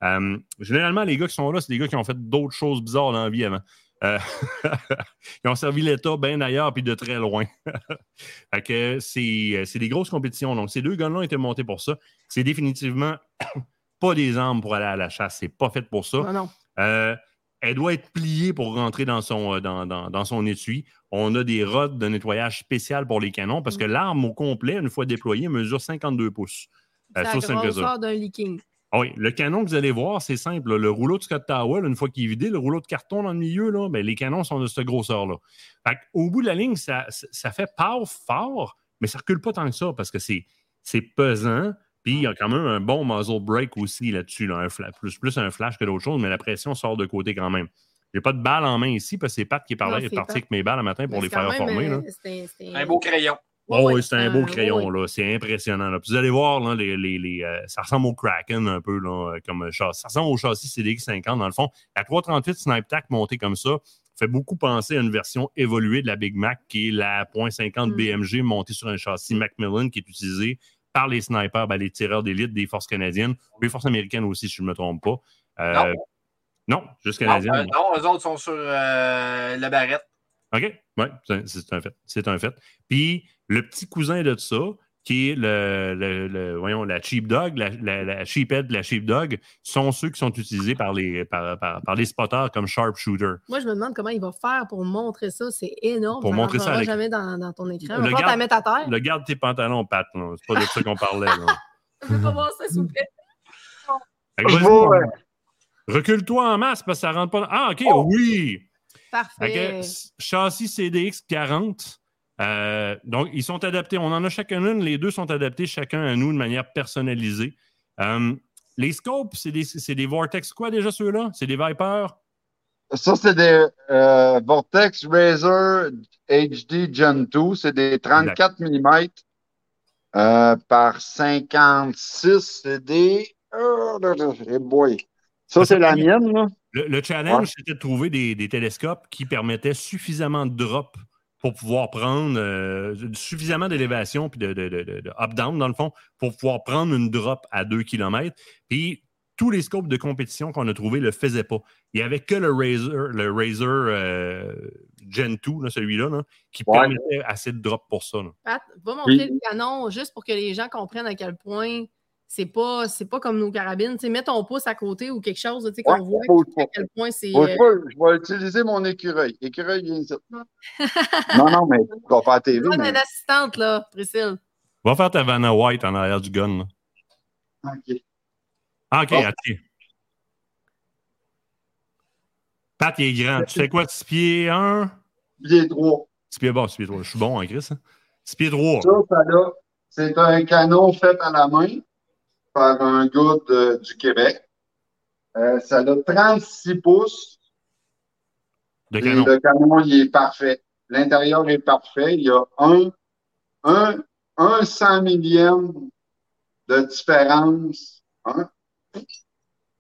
Euh, généralement, les gars qui sont là, c'est des gars qui ont fait d'autres choses bizarres dans la vie avant. Euh, ils ont servi l'État bien ailleurs puis de très loin. fait que c'est, c'est des grosses compétitions. Donc, ces deux gars-là ont été montés pour ça. C'est définitivement pas des armes pour aller à la chasse. C'est pas fait pour ça. Non, non. Euh, elle doit être pliée pour rentrer dans son, euh, dans, dans- dans son étui. On a des rods de nettoyage spécial pour les canons parce que l'arme au complet, une fois déployée, mesure 52 pouces. Euh, C'est la raison. grosseur d'un leaking. Ah Oui, le canon que vous allez voir, c'est simple. Le rouleau de Scott Tower, une fois qu'il est vidé, le rouleau de carton dans le milieu, là, ben, les canons sont de cette grosseur-là. Au bout de la ligne, ça, ça- fait pow fort, mais ça recule pas tant que ça parce que c'est c'est pesant. Puis il y a quand même un bon muzzle brake aussi là-dessus, là, un plus, plus un flash que d'autres choses, mais la pression sort de côté quand même. J'ai pas de balle en main ici parce que c'est Pat qui est par Non, là, il est c'est parti avec mes balles le matin pour Mais les faire même, former. euh, c'est- Un beau crayon. Oh, oui, c'est un beau crayon, là. C'est impressionnant. là. Puis vous allez voir, là, les, les- les, euh, ça ressemble au Kraken un peu, là, euh, comme châssis. Ça ressemble au châssis CDX50, dans le fond. La 338 Snipe Tac montée comme ça fait beaucoup penser à une version évoluée de la Big Mac, qui est la .50 Mm. BMG montée sur un châssis Macmillan, qui est utilisé par les snipers, ben, les tireurs d'élite des forces canadiennes, les forces américaines aussi, si je ne me trompe pas. Euh, Non. non, juste Non, canadiennes. euh, non, eux autres sont sur euh, la barrette. OK? Oui, c'est c'est un fait. C'est un fait. Puis le petit cousin de ça, qui est le, le- le- voyons, la sheepdog, la, la, la sheephead, la sheepdog, sont ceux qui sont utilisés par les, par, par- par les spotters comme sharpshooter. Moi, je me demande comment il va faire pour montrer ça. C'est énorme. Pour ça montrer ça l'écran. jamais dans, dans ton écran. Le garde- la mettre à terre. Le garde tes pantalons, Pat. là. C'est pas de ça qu'on parlait. Là. Je veux pas voir ça, s'il vous plaît. Recule-toi en masse parce que ça rentre pas. dans- Ah, OK, Oh. oui! Fait Parfait. châssis CDX 40. Euh, donc, ils sont adaptés. On en a chacun une. Les deux sont adaptés chacun à nous de manière personnalisée. Euh, les scopes, c'est des, Vortex quoi déjà ceux-là? C'est des Vipers? Ça, c'est des euh, Vortex Razor HD Gen 2. C'est des 34 mm par 56. C'est des. Oh, boy. Ça, c'est la mienne, là. Le, le challenge, Ouais. c'était de trouver des, des télescopes qui permettaient suffisamment de drop pour pouvoir prendre euh, suffisamment d'élévation puis de, de- de- de- de up-down, dans le fond, pour pouvoir prendre une drop à 2 km. Puis tous les scopes de compétition qu'on a trouvés ne le faisaient pas. Il n'y avait que le Razer, le Razer euh, Gen 2, là, celui-là, là, qui Ouais. permettait assez de drop pour ça. là. Pat, va montrer Oui. le canon juste pour que les gens comprennent à quel point c'est pas, c'est pas comme nos carabines. Tu sais, mets ton pouce à côté ou quelque chose, tu sais, qu'on voit à quel point c'est. Euh, je vais utiliser mon écureuil. Écureuil, viens ici. non, non, mais tu vas faire TV. besoin Mais... d'une assistante, là, Priscille. Va faire ta Vanna White en arrière du gun. là. OK. Ah, OK, Oh. attends. Pat, il est grand. Tu fais quoi, 6 pieds 1? Pied droit. 6 pieds bas, 6 pieds 3. Je suis bon en Chris. Hein? 6 pieds 3. Ça, ça là, c'est un canon fait à la main par un gars de- du Québec. Euh, ça a 36 pouces. De canon. le canon, il est parfait. L'intérieur est parfait. Il y a un, un, un cent millième de différence. hein.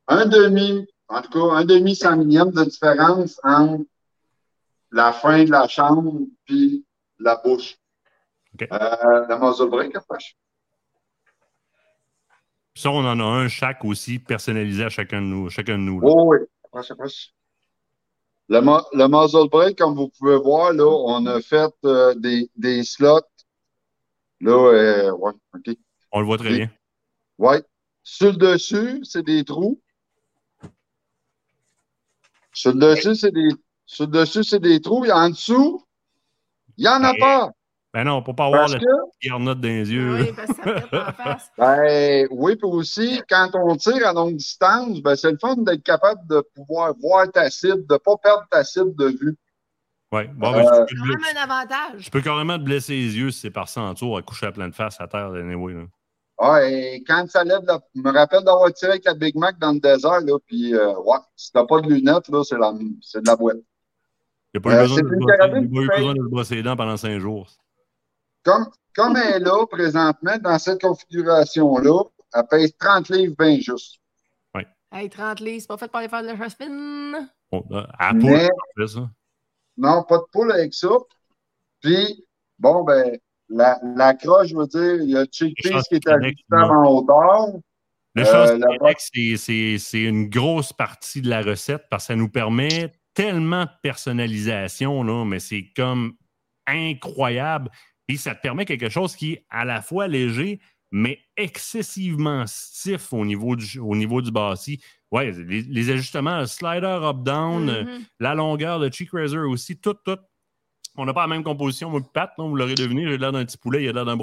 Un demi, en tout cas, un demi cent millième de différence entre la fin de la chambre, puis la bouche. OK. Euh, la muzzle break, approche. Ça, on en a un chaque aussi, personnalisé à chacun de nous. Chacun de nous là. Oh oui. Le, le muzzle break, comme vous pouvez voir, là, on a fait euh, des, des slots. Là, euh, ouais, OK. On le voit très Oui. bien. Ouais. Sur le dessus, c'est des trous. Sur le dessus, c'est des, sur le dessus, c'est des trous. Et en dessous, il n'y en a Ouais. pas. Ben non, pour pas avoir Parce la que, garnotte dans les yeux. Oui, parce que ça en face. ben, oui, puis aussi, quand on tire à longue distance, ben, c'est le fun d'être capable de pouvoir voir ta cible, de ne pas perdre ta cible de vue. Ouais. Bon, ben, Euh, C'est quand même un avantage. tu peux carrément te blesser les yeux si c'est par ça en tour à coucher à pleine face à terre, anyway. Là. Ah, et quand ça lève, la... je me rappelle d'avoir tiré avec la Big Mac dans le désert, là, puis, euh, ouais, si t'as pas de lunettes, là, c'est, la... c'est de la boîte. Il Euh, il a pas eu fait- besoin de se brosser les dents pendant cinq jours. Comme, comme elle est là, présentement, dans cette configuration-là, elle pèse 30 livres bien juste. Hey, 30 livres, c'est pas fait pour aller faire de la. Bon, euh, à poule, Mais- en fait, ça. Non, pas de poule avec ça. Puis, bon, ben, la, la croche, je veux dire, il y a le qui est ajustable en hauteur. Le Euh, chose la Québec, c'est- c'est c'est une grosse partie de la recette parce que ça nous permet tellement de personnalisation, là, mais c'est comme incroyable. Et ça te permet quelque chose qui est à la fois léger, mais excessivement stiff au niveau du, au niveau du bâti. Ouais, les, les ajustements, le slider up-down, euh, Mhm. la longueur, le cheek razor aussi, tout, tout. On n'a pas la même composition, moi, Pat, là, vous l'aurez deviné, j'ai l'air d'un petit poulet, il a l'air d'un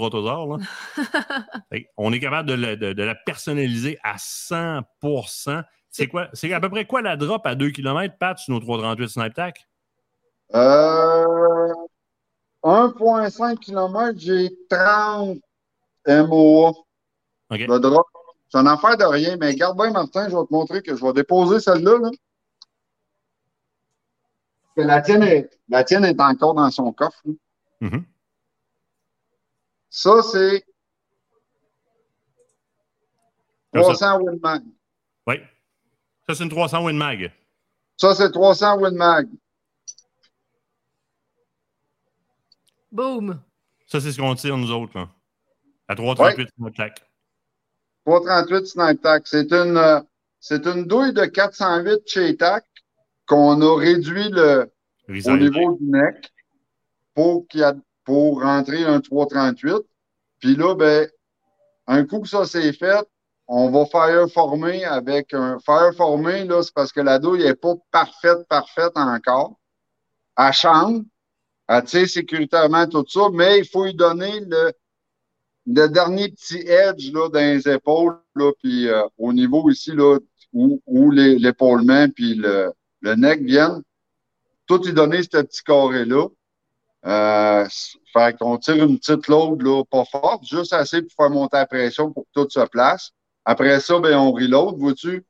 que On est capable de, la- de- de la personnaliser à 100% C'est quoi? C'est à peu près quoi la drop à 2 km, Pat, sur nos 338 Snipe Tac? Euh, 1,5 km, j'ai 30 MOA. OK. Le drop. C'est une affaire de rien, mais garde bien, Martin, je vais te montrer que je vais déposer celle-là. Là. Que La, tienne est, la tienne est encore dans son coffre. Mhm. Ça, c'est Comme ça. 300 Winmag. Oui. Ça, c'est une 300 Winmag. Ça, c'est 300 Winmag. Boom. Ça, c'est ce qu'on tire, nous autres, là. À 338 Snipe Tac. 338 Snipe Tac. C'est une, euh, c'est une douille de 408 chez TAC qu'on a réduit le, au niveau du neck pour, qu'il y a, pour rentrer un 338. Puis là, ben, un coup que ça c'est fait, on va faire former avec un faire former, là, c'est parce que la douille n'est pas parfaite, parfaite encore. Elle chambre, tire sécuritairement tout ça, mais il faut lui donner le, le dernier petit edge là, dans les épaules, là, puis euh, au niveau ici, là, où, où l'épaulement puis le, le neck viennent, tout lui donner ce petit carré-là. Euh, fait qu'on tire une petite load, là, pas forte, juste assez pour faire monter la pression pour que tout se place. Après ça, ben, on reload, vois-tu?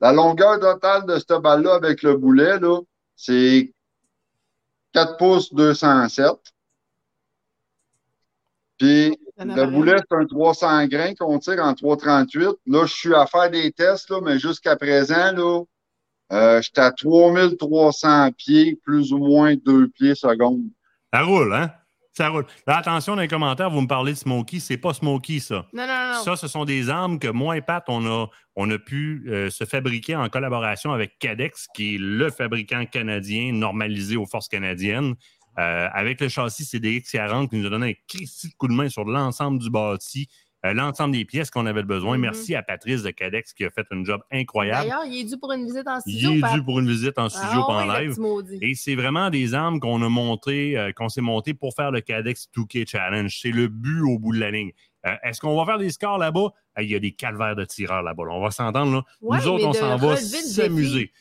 La longueur totale de cette balle-là avec le boulet, là, c'est 4 pouces 207. Puis, le boulet, c'est un 300 grains qu'on tire en 338. Là, je suis à faire des tests, là, mais jusqu'à présent, là, euh, j'étais à 3300 pieds, plus ou moins 2 pieds secondes. Ça roule, hein? Ça roule. Là, attention, dans les commentaires, vous me parlez de Smokey. C'est pas Smokey, ça. Non, non, non. Ça, ce sont des armes que moi et Pat, on a, on a pu euh, se fabriquer en collaboration avec Cadex, qui est le fabricant canadien normalisé aux forces canadiennes. Euh, avec le châssis CDX40 qui nous a donné un de coup de main sur l'ensemble du bâti, euh, l'ensemble des pièces qu'on avait besoin. Mhm. Merci à Patrice de Cadex qui a fait un job incroyable. D'ailleurs, il est dû pour une visite en Il studio. est Pat. dû pour une visite en studio Ah en oui, live. Et c'est vraiment des armes qu'on a montées, euh, qu'on s'est montées pour faire le Cadex 2K Challenge. C'est le but au bout de la ligne. Euh, Est-ce qu'on va faire des scores là-bas? Il y a des calvaires de tireurs là-bas. là. On va s'entendre. là. Ouais, Nous autres, on s'en va s'amuser.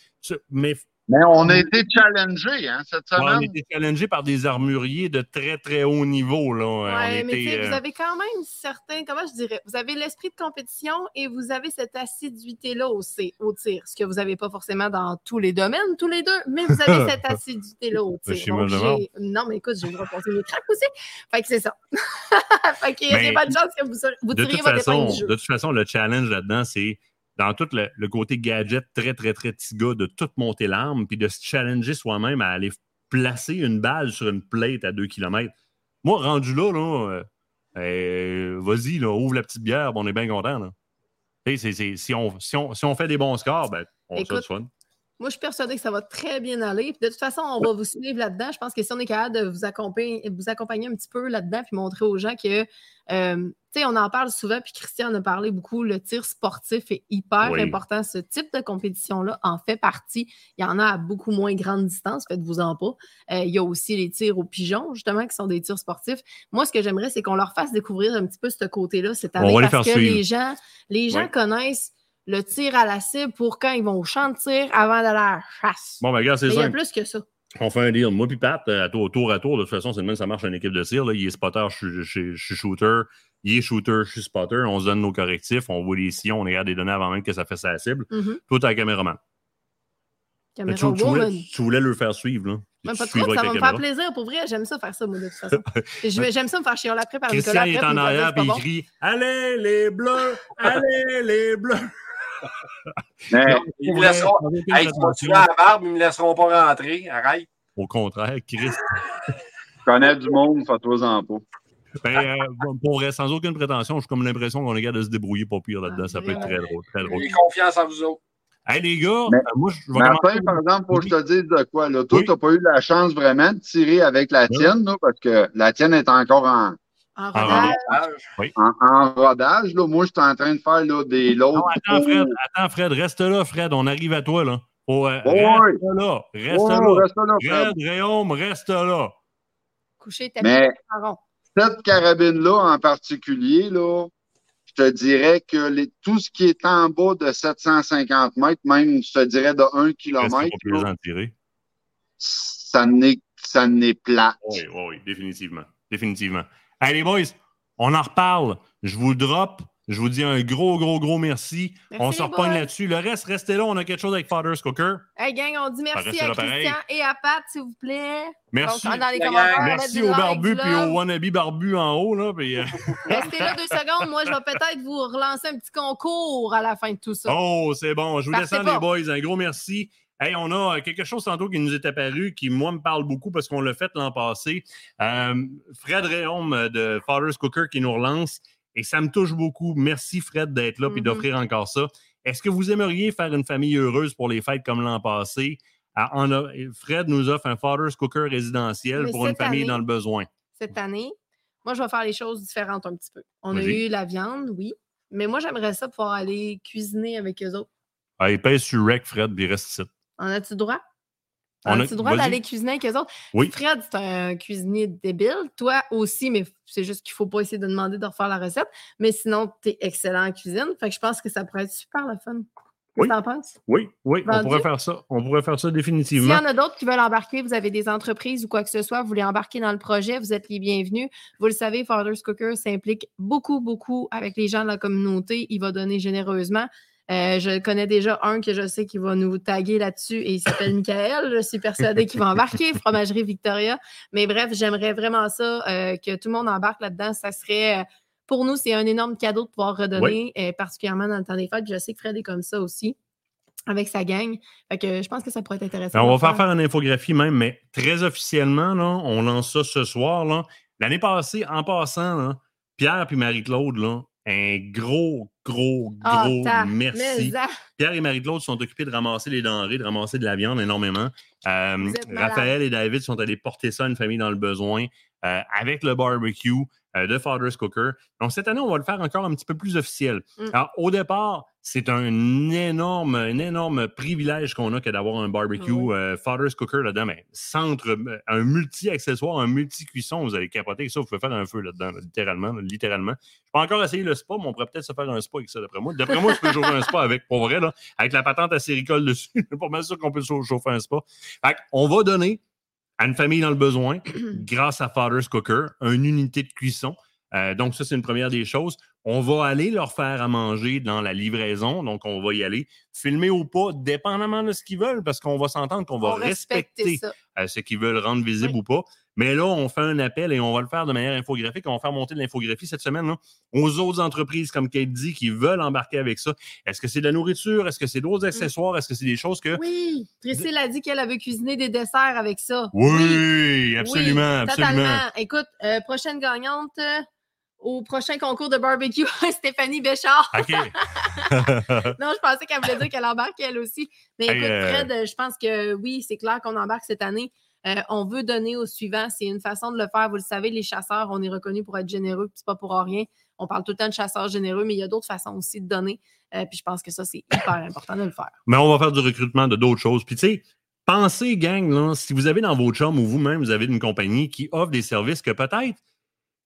Mais Mais on a été challengés hein, cette ouais, on a semaine. été challengé par des armuriers de très, très haut niveau. Ouais, mais était, sais, euh, vous avez quand même certains, comment je dirais, vous avez l'esprit de compétition et vous avez cette assiduité-là au, au tir, ce que vous n'avez pas forcément dans tous les domaines, tous les deux, mais vous avez cette assiduité-là au Je tir. suis Donc, de j'ai- non, mais écoute, j'ai droit de passer mes craques aussi. Fait que c'est ça. fait qu'il y a Mais des bonnes chances que vous, vous de tiriez toute, votre façon, épingle du jeu. de toute façon, le challenge là-dedans, c'est dans tout le, le côté gadget très, très, très petit gars, de tout monter l'arme, puis de se challenger soi-même à aller placer une balle sur une plate à 2 km. Moi, rendu là, là euh, euh, vas-y, là, ouvre la petite bière, ben, on est bien content. Si, on, si, on, si on fait des bons scores, ben, on Écoute, fun. Moi, je suis persuadée que ça va très bien aller. Puis de toute façon, on va vous suivre là-dedans. Je pense que si on est capable de vous accompagner, vous accompagner un petit peu là-dedans, puis montrer aux gens que, euh, tu sais, on en parle souvent, puis Christian en a parlé beaucoup, le tir sportif est hyper Oui. important. Ce type de compétition-là en fait partie. Il y en a à beaucoup moins grande distance, faites-vous-en pas. Euh, il y a aussi les tirs aux pigeons, justement, qui sont des tirs sportifs. Moi, ce que j'aimerais, c'est qu'on leur fasse découvrir un petit peu ce côté-là cette année, les parce faire que suivre. les gens, les gens connaissent le tir à la cible pour quand ils vont au champ de tir avant d'aller à la chasse. Bon, ben, regarde, c'est Mais il y a plus que ça. On fait un deal. Moi puis Pat, euh, à tour, tour à tour, de toute façon, c'est le même, ça marche en équipe de tir. Là. Il est spotter, je suis- je suis je suis shooter. Il est shooter, je suis spotter. On se donne nos correctifs, on voit les sillons, on regarde les données avant même que ça fasse sa cible. Mhm. Toi, t'es un caméraman. Caméra tu, tu voulais, woman. tu voulais le faire suivre. Là. Même pas trop, ça va me la faire plaisir. Pour vrai, j'aime ça faire ça, moi, de toute façon. Et J'aime ça me faire chier après par Christian Nicolas. il est en arrière puis il crie Allez les bleus! Allez les bleus! Mais Ils me laisseront. Hey, tu vas tuer à la barbe, ils me laisseront pas rentrer. Arrête. Au contraire, Chris. je connais du monde, fais-toi-en pas. Ben, euh, pour sans aucune prétention, j'ai comme l'impression qu'on est capable de se débrouiller pas pire là-dedans. Ça peut être très drôle. Très drôle. J'ai confiance en vous autres. Hey les gars, Mais- euh, moi je vais Martin, commencer- par exemple, faut que je te dise de quoi. Là. Toi, Oui. tu n'as pas eu la chance vraiment de tirer avec la tienne, là, parce que la tienne est encore en, En rodage. En, en rodage. Là. Moi, je suis en train de faire là, des lots. Non, attends, Fred, attends, Fred, reste là, Fred, on arrive à toi, là. Euh. Reste là, reste là. reste là, Fred. Réaume, reste là. Coucher tapis Mais cette carabine-là en particulier, là, je te dirais que les- tout ce qui est en bas de 750 mètres, même, je te dirais de 1 Reste km, ça n'est ça n'est plat. Oui, oui, oui, définitivement. Définitivement. Hey, les boys, on en reparle. Je vous drop. Je vous dis un gros, gros, gros merci. Merci, on se repogne là-dessus. Le reste, restez là. On a quelque chose avec Father's Cooker. Hey, gang, on dit merci à pareil. Christian et à Pat, s'il vous plaît. Merci. Donc, dans les commentaires, Merci du au barbu puis au wannabe barbu en haut. Là, puis, euh, Restez là deux secondes. Moi, je vais peut-être vous relancer un petit concours à la fin de tout ça. Oh, c'est bon. Je vous descends, les boys. Un gros merci. Hey, on a euh, quelque chose tantôt qui nous est apparu, qui, moi, me parle beaucoup parce qu'on l'a fait l'an passé. Euh, Fred Réaume euh, de Father's Cooker qui nous relance. Et ça me touche beaucoup. Merci, Fred, d'être là et Mhm. d'offrir encore ça. Est-ce que vous aimeriez faire une famille heureuse pour les fêtes comme l'an passé? Ah, on a- Fred nous offre un Father's Cooker résidentiel Mais pour une famille année- dans le besoin. Cette année, moi, je vais faire les choses différentes un petit peu. On a eu la viande, oui. Mais moi, j'aimerais ça pouvoir aller cuisiner avec eux autres. Ah, il pèse sur Rec, Fred, puis il reste ici. En as-tu droit? On as-tu droit d'aller cuisiner avec eux autres? Oui. Fred, c'est un cuisinier débile. Toi aussi, mais c'est juste qu'il ne faut pas essayer de demander de refaire la recette. Mais sinon, tu es excellent en cuisine. Fait que je pense que ça pourrait être super le fun. Oui. t'en penses? Oui, oui, on pourrait faire ça. On pourrait faire ça S'il définitivement. y en a d'autres qui veulent embarquer, vous avez des entreprises ou quoi que ce soit, vous voulez embarquer dans le projet, vous êtes les bienvenus. Vous le savez, Father's Cooker s'implique beaucoup, beaucoup avec les gens de la communauté. Il va donner généreusement. Euh, je connais déjà un que je sais qui va nous taguer là-dessus et il s'appelle Michael. Je suis persuadée qu'il va embarquer, Fromagerie Victoria. Mais bref, j'aimerais vraiment ça, euh, que tout le monde embarque là-dedans. Ça serait, euh, pour nous, c'est un énorme cadeau de pouvoir redonner, particulièrement dans le temps des fêtes. Je sais que Fred est comme ça aussi, avec sa gang. Fait que je pense que ça pourrait être intéressant. Ben, on va faire faire une infographie même, mais très officiellement, là, on lance ça ce soir. L'année passée, en passant, là, Pierre et Marie-Claude, un gros, gros, Ah, gros merci. ça, Pierre et Marie-Claude sont occupés de ramasser les denrées, de ramasser de la viande énormément. Euh. Raphaël et David sont allés porter ça à une famille dans le besoin euh, avec le barbecue euh, de Father's Cooker. Donc, cette année, on va le faire encore un petit peu plus officiel. Mm. Alors, au départ, c'est un énorme, un énorme privilège qu'on a que d'avoir un barbecue Oui. euh, Father's Cooker là-dedans. Mais centre, euh, un multi-accessoire, un multi-cuisson, vous allez capoter avec ça. Vous pouvez faire un feu là-dedans, là, littéralement. là, littéralement. Je peux encore essayer le spa, mais on pourrait peut-être se faire un spa avec ça, d'après moi. D'après moi, je peux chauffer un spa avec, pour vrai, là, avec la patente à séricole dessus. Je suis pas mal sûr qu'on peut chau- chauffer un spa. Fait on va donner à une famille dans le besoin, grâce à Father's Cooker, une unité de cuisson. Euh, donc, ça, c'est une première des choses. On va aller leur faire à manger dans la livraison. Donc, on va y aller. Filmer ou pas, dépendamment de ce qu'ils veulent, parce qu'on va s'entendre qu'on va on respecter euh, ce qu'ils veulent rendre visible Oui. ou pas. Mais là, on fait un appel et on va le faire de manière infographique. On va faire monter de l'infographie cette semaine là, aux autres entreprises, comme Kate dit, qui veulent embarquer avec ça. Est-ce que c'est de la nourriture? Est-ce que c'est d'autres accessoires? Est-ce que c'est des choses que. Oui, Priscille a dit qu'elle avait cuisiné des desserts avec ça. Oui, absolument, Oui, absolument. Totalement. Écoute, euh, prochaine gagnante euh, au prochain concours de barbecue, Stéphanie Béchard. OK. Non, je pensais qu'elle voulait dire qu'elle embarque elle aussi. Mais écoute, euh, Fred, je pense que oui, c'est clair qu'on embarque cette année. Euh, on veut donner au suivant. C'est une façon de le faire. Vous le savez, les chasseurs, on est reconnus pour être généreux, puis c'est pas pour rien. On parle tout le temps de chasseurs généreux, mais il y a d'autres façons aussi de donner. Euh, puis je pense que ça, c'est hyper important de le faire. Mais on va faire du recrutement de d'autres choses. Puis, tu sais, pensez, gang, là, si vous avez dans vos chums ou vous-même, vous avez une compagnie qui offre des services que peut-être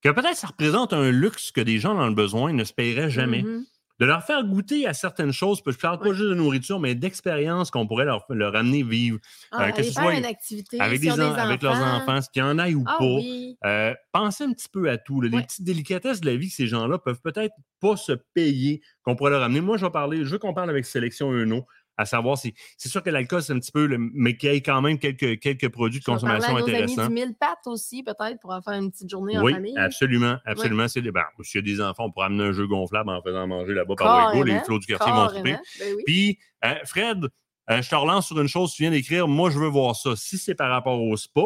que peut-être ça représente un luxe que des gens dans le besoin ne se paieraient jamais. Mhm. De leur faire goûter à certaines choses, je parle pas juste de nourriture, mais d'expériences qu'on pourrait leur, leur amener vivre Ah, Euh, que aller ce faire soit une activité avec, des sur des en- avec leurs enfants, ce qu'il y en aille ou Ah pas. oui. Euh, pensez un petit peu à tout. là. Les petites délicatesses de la vie que ces gens-là peuvent peut-être pas se payer, qu'on pourrait leur amener. Moi, je vais parler, je veux qu'on parle avec Sélection Euno, à savoir si. C'est sûr que l'alcool, c'est un petit peu, le- mais qu'il y ait quand même quelques, quelques produits de consommation nos amis intéressants. du mille pattes aussi, peut-être, pour en faire une petite journée en Oui, famille. absolument, absolument. C'est des- ben, S'il y a des enfants, on pourrait amener un jeu gonflable en faisant manger là-bas par Wego. Les flots du quartier vont. Ben oui. Puis, euh, Fred, euh, je te relance sur une chose, tu viens d'écrire. Moi, je veux voir ça. Si c'est par rapport au spa,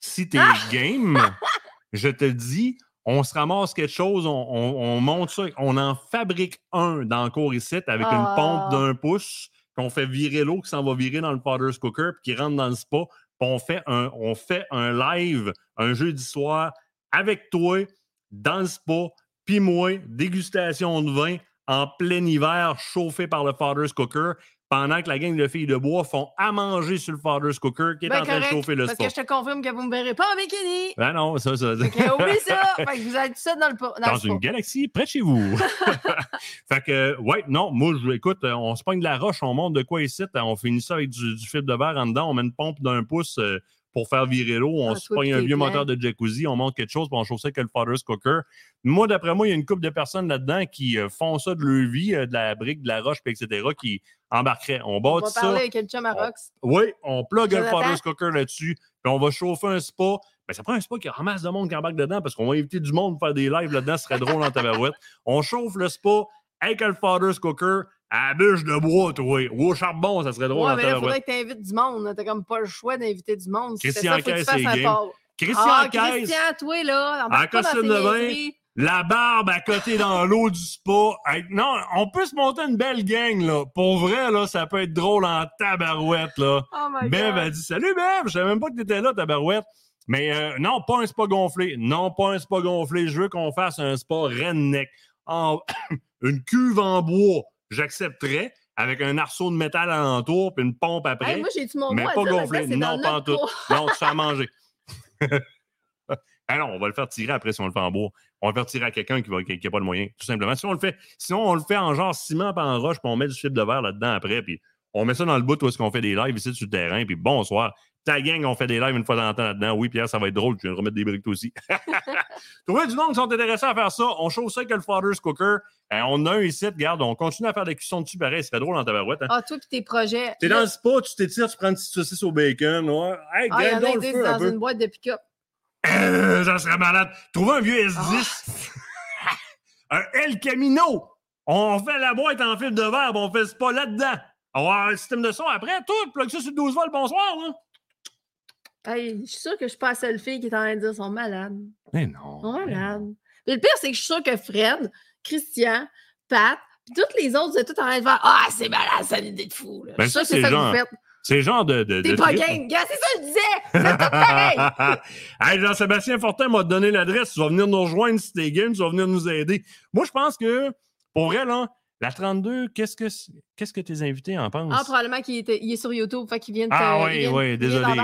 si t'es Ah! game, je te dis, on se ramasse quelque chose, on, on- on monte ça, on en fabrique un dans le cours ici avec Ah! une pompe d'un pouce, qu'on fait virer l'eau, qui s'en va virer dans le Potter's Cooker, puis qui rentre dans le spa. On fait un, on fait un live, un jeudi soir avec toi, dans le spa, puis moi, dégustation de vin en plein hiver, chauffé par le Father's Cooker, pendant que la gang de filles de bois font à manger sur le Father's Cooker qui est Ben en train de chauffer le Parce spa. que je te confirme que vous ne me verrez pas en bikini. Ben non, ça, ça. Fait que, oublie ça. Fait que vous êtes tout ça dans le, dans Dans le une galaxie près de chez vous. fait que, ouais, non, moi, je, écoute, euh, on se pogne de la roche, on monte de quoi ici, on finit ça avec du, du fil de verre en dedans, on met une pompe d'un pouce euh, pour faire virer l'eau, on Ah, se pogne un vieux moteur de jacuzzi, on monte quelque chose, puis on chauffe ça avec le Father's Cooker. Moi, d'après moi, il y a une couple de personnes là-dedans qui euh, font ça de leur vie, euh, de la brique, de la roche, puis etc., qui embarqueraient. On On va bâtit ça. parler avec le chum à Rox. Oui, on plug un Jonathan? Father's Cooker là-dessus, puis on va chauffer un spa. Ben, ça prend un spa qui ramasse de monde qui embarque dedans parce qu'on va inviter du monde pour faire des lives là-dedans, ce serait drôle en tabarouette. On chauffe le spa avec le Father's Cooker à la bûche de bois, toi. Ou au charbon, ça serait drôle Ouais, mais là, il tabarouette. faudrait que tu invites du monde. T'as comme pas le choix d'inviter du monde. Si Christian tu Caisse fasses est un game. Christian Ah, Caisse, Christian, toi, là, En costume de bain. la barbe à côté dans l'eau du spa. Hey, non, on peut se monter une belle gang, là. Pour vrai, là, ça peut être drôle en tabarouette, là. Oh my Bev a dit Salut Bev, je savais même pas que tu étais là, ta barouette. Mais euh, non, pas un spa gonflé. Non, pas un spa gonflé. Je veux qu'on fasse un spa redneck. En... une cuve en bois, j'accepterais, avec un arceau de métal alentour puis une pompe après. Hey, moi, j'ai-tu mon mais pas gonflé. Non, pas en tout. Non, tu à manger. ah non, on va le faire tirer après si on le fait en bois. On va le faire tirer à quelqu'un qui n'a qui, qui a pas de moyen, tout simplement. Si on le fait, sinon, on le fait en genre ciment pas en roche, puis on met du fibre de verre là-dedans après, puis on met ça dans le bout où est-ce qu'on fait des lives ici sur le terrain, puis bonsoir. Ta gang, on fait des lives une fois dans le temps là-dedans. Oui, Pierre, ça va être drôle, tu viens de remettre des briques toi aussi. Trouver du monde qui sont intéressés à faire ça. On chauffe ça avec le Father's Cooker. On a un ici, regarde, on continue à faire des cuissons dessus, pareil, c'est drôle en tabarouette. Hein? Ah, toi, puis tes projets. T'es dans le spa, tu t'étires, tu prends une petite saucisse au bacon. Ouais. Hey, Ah, il y en a le un dans peu. une boîte de pick-up. Euh, ça serait malade. Trouver un vieux S10. un El Camino. On fait la boîte en fil de verre, on fait ce pas là-dedans. On va avoir un système de son après. Tout, plug ça sur 12 volts, bonsoir. Là. Hey, je suis sûre que je suis pas la seule fille qui est en train de dire sont malades. Mais non. Sont malades. Puis le pire, c'est que je suis sûre que Fred, Christian, Pat, puis toutes les autres, êtes tous en train de faire Ah, c'est malade, ça une idée de fou. Là. Ben, je suis sûre que c'est c'est ça que genre- vous faites. C'est le genre de. de T'es pas game. Gars, c'est ça que je disais. Tous pareils. hey, Jean-Sébastien Fortin m'a donné l'adresse. Tu vas venir nous rejoindre si t'es game, tu vas venir nous aider. Moi, je pense que, pour vrai, là, la 32, qu'est-ce que qu'est-ce que tes invités en pensent? Ah, probablement qu'il était- il est sur YouTube, fait qu'il vient de Ah oui, oui, désolé.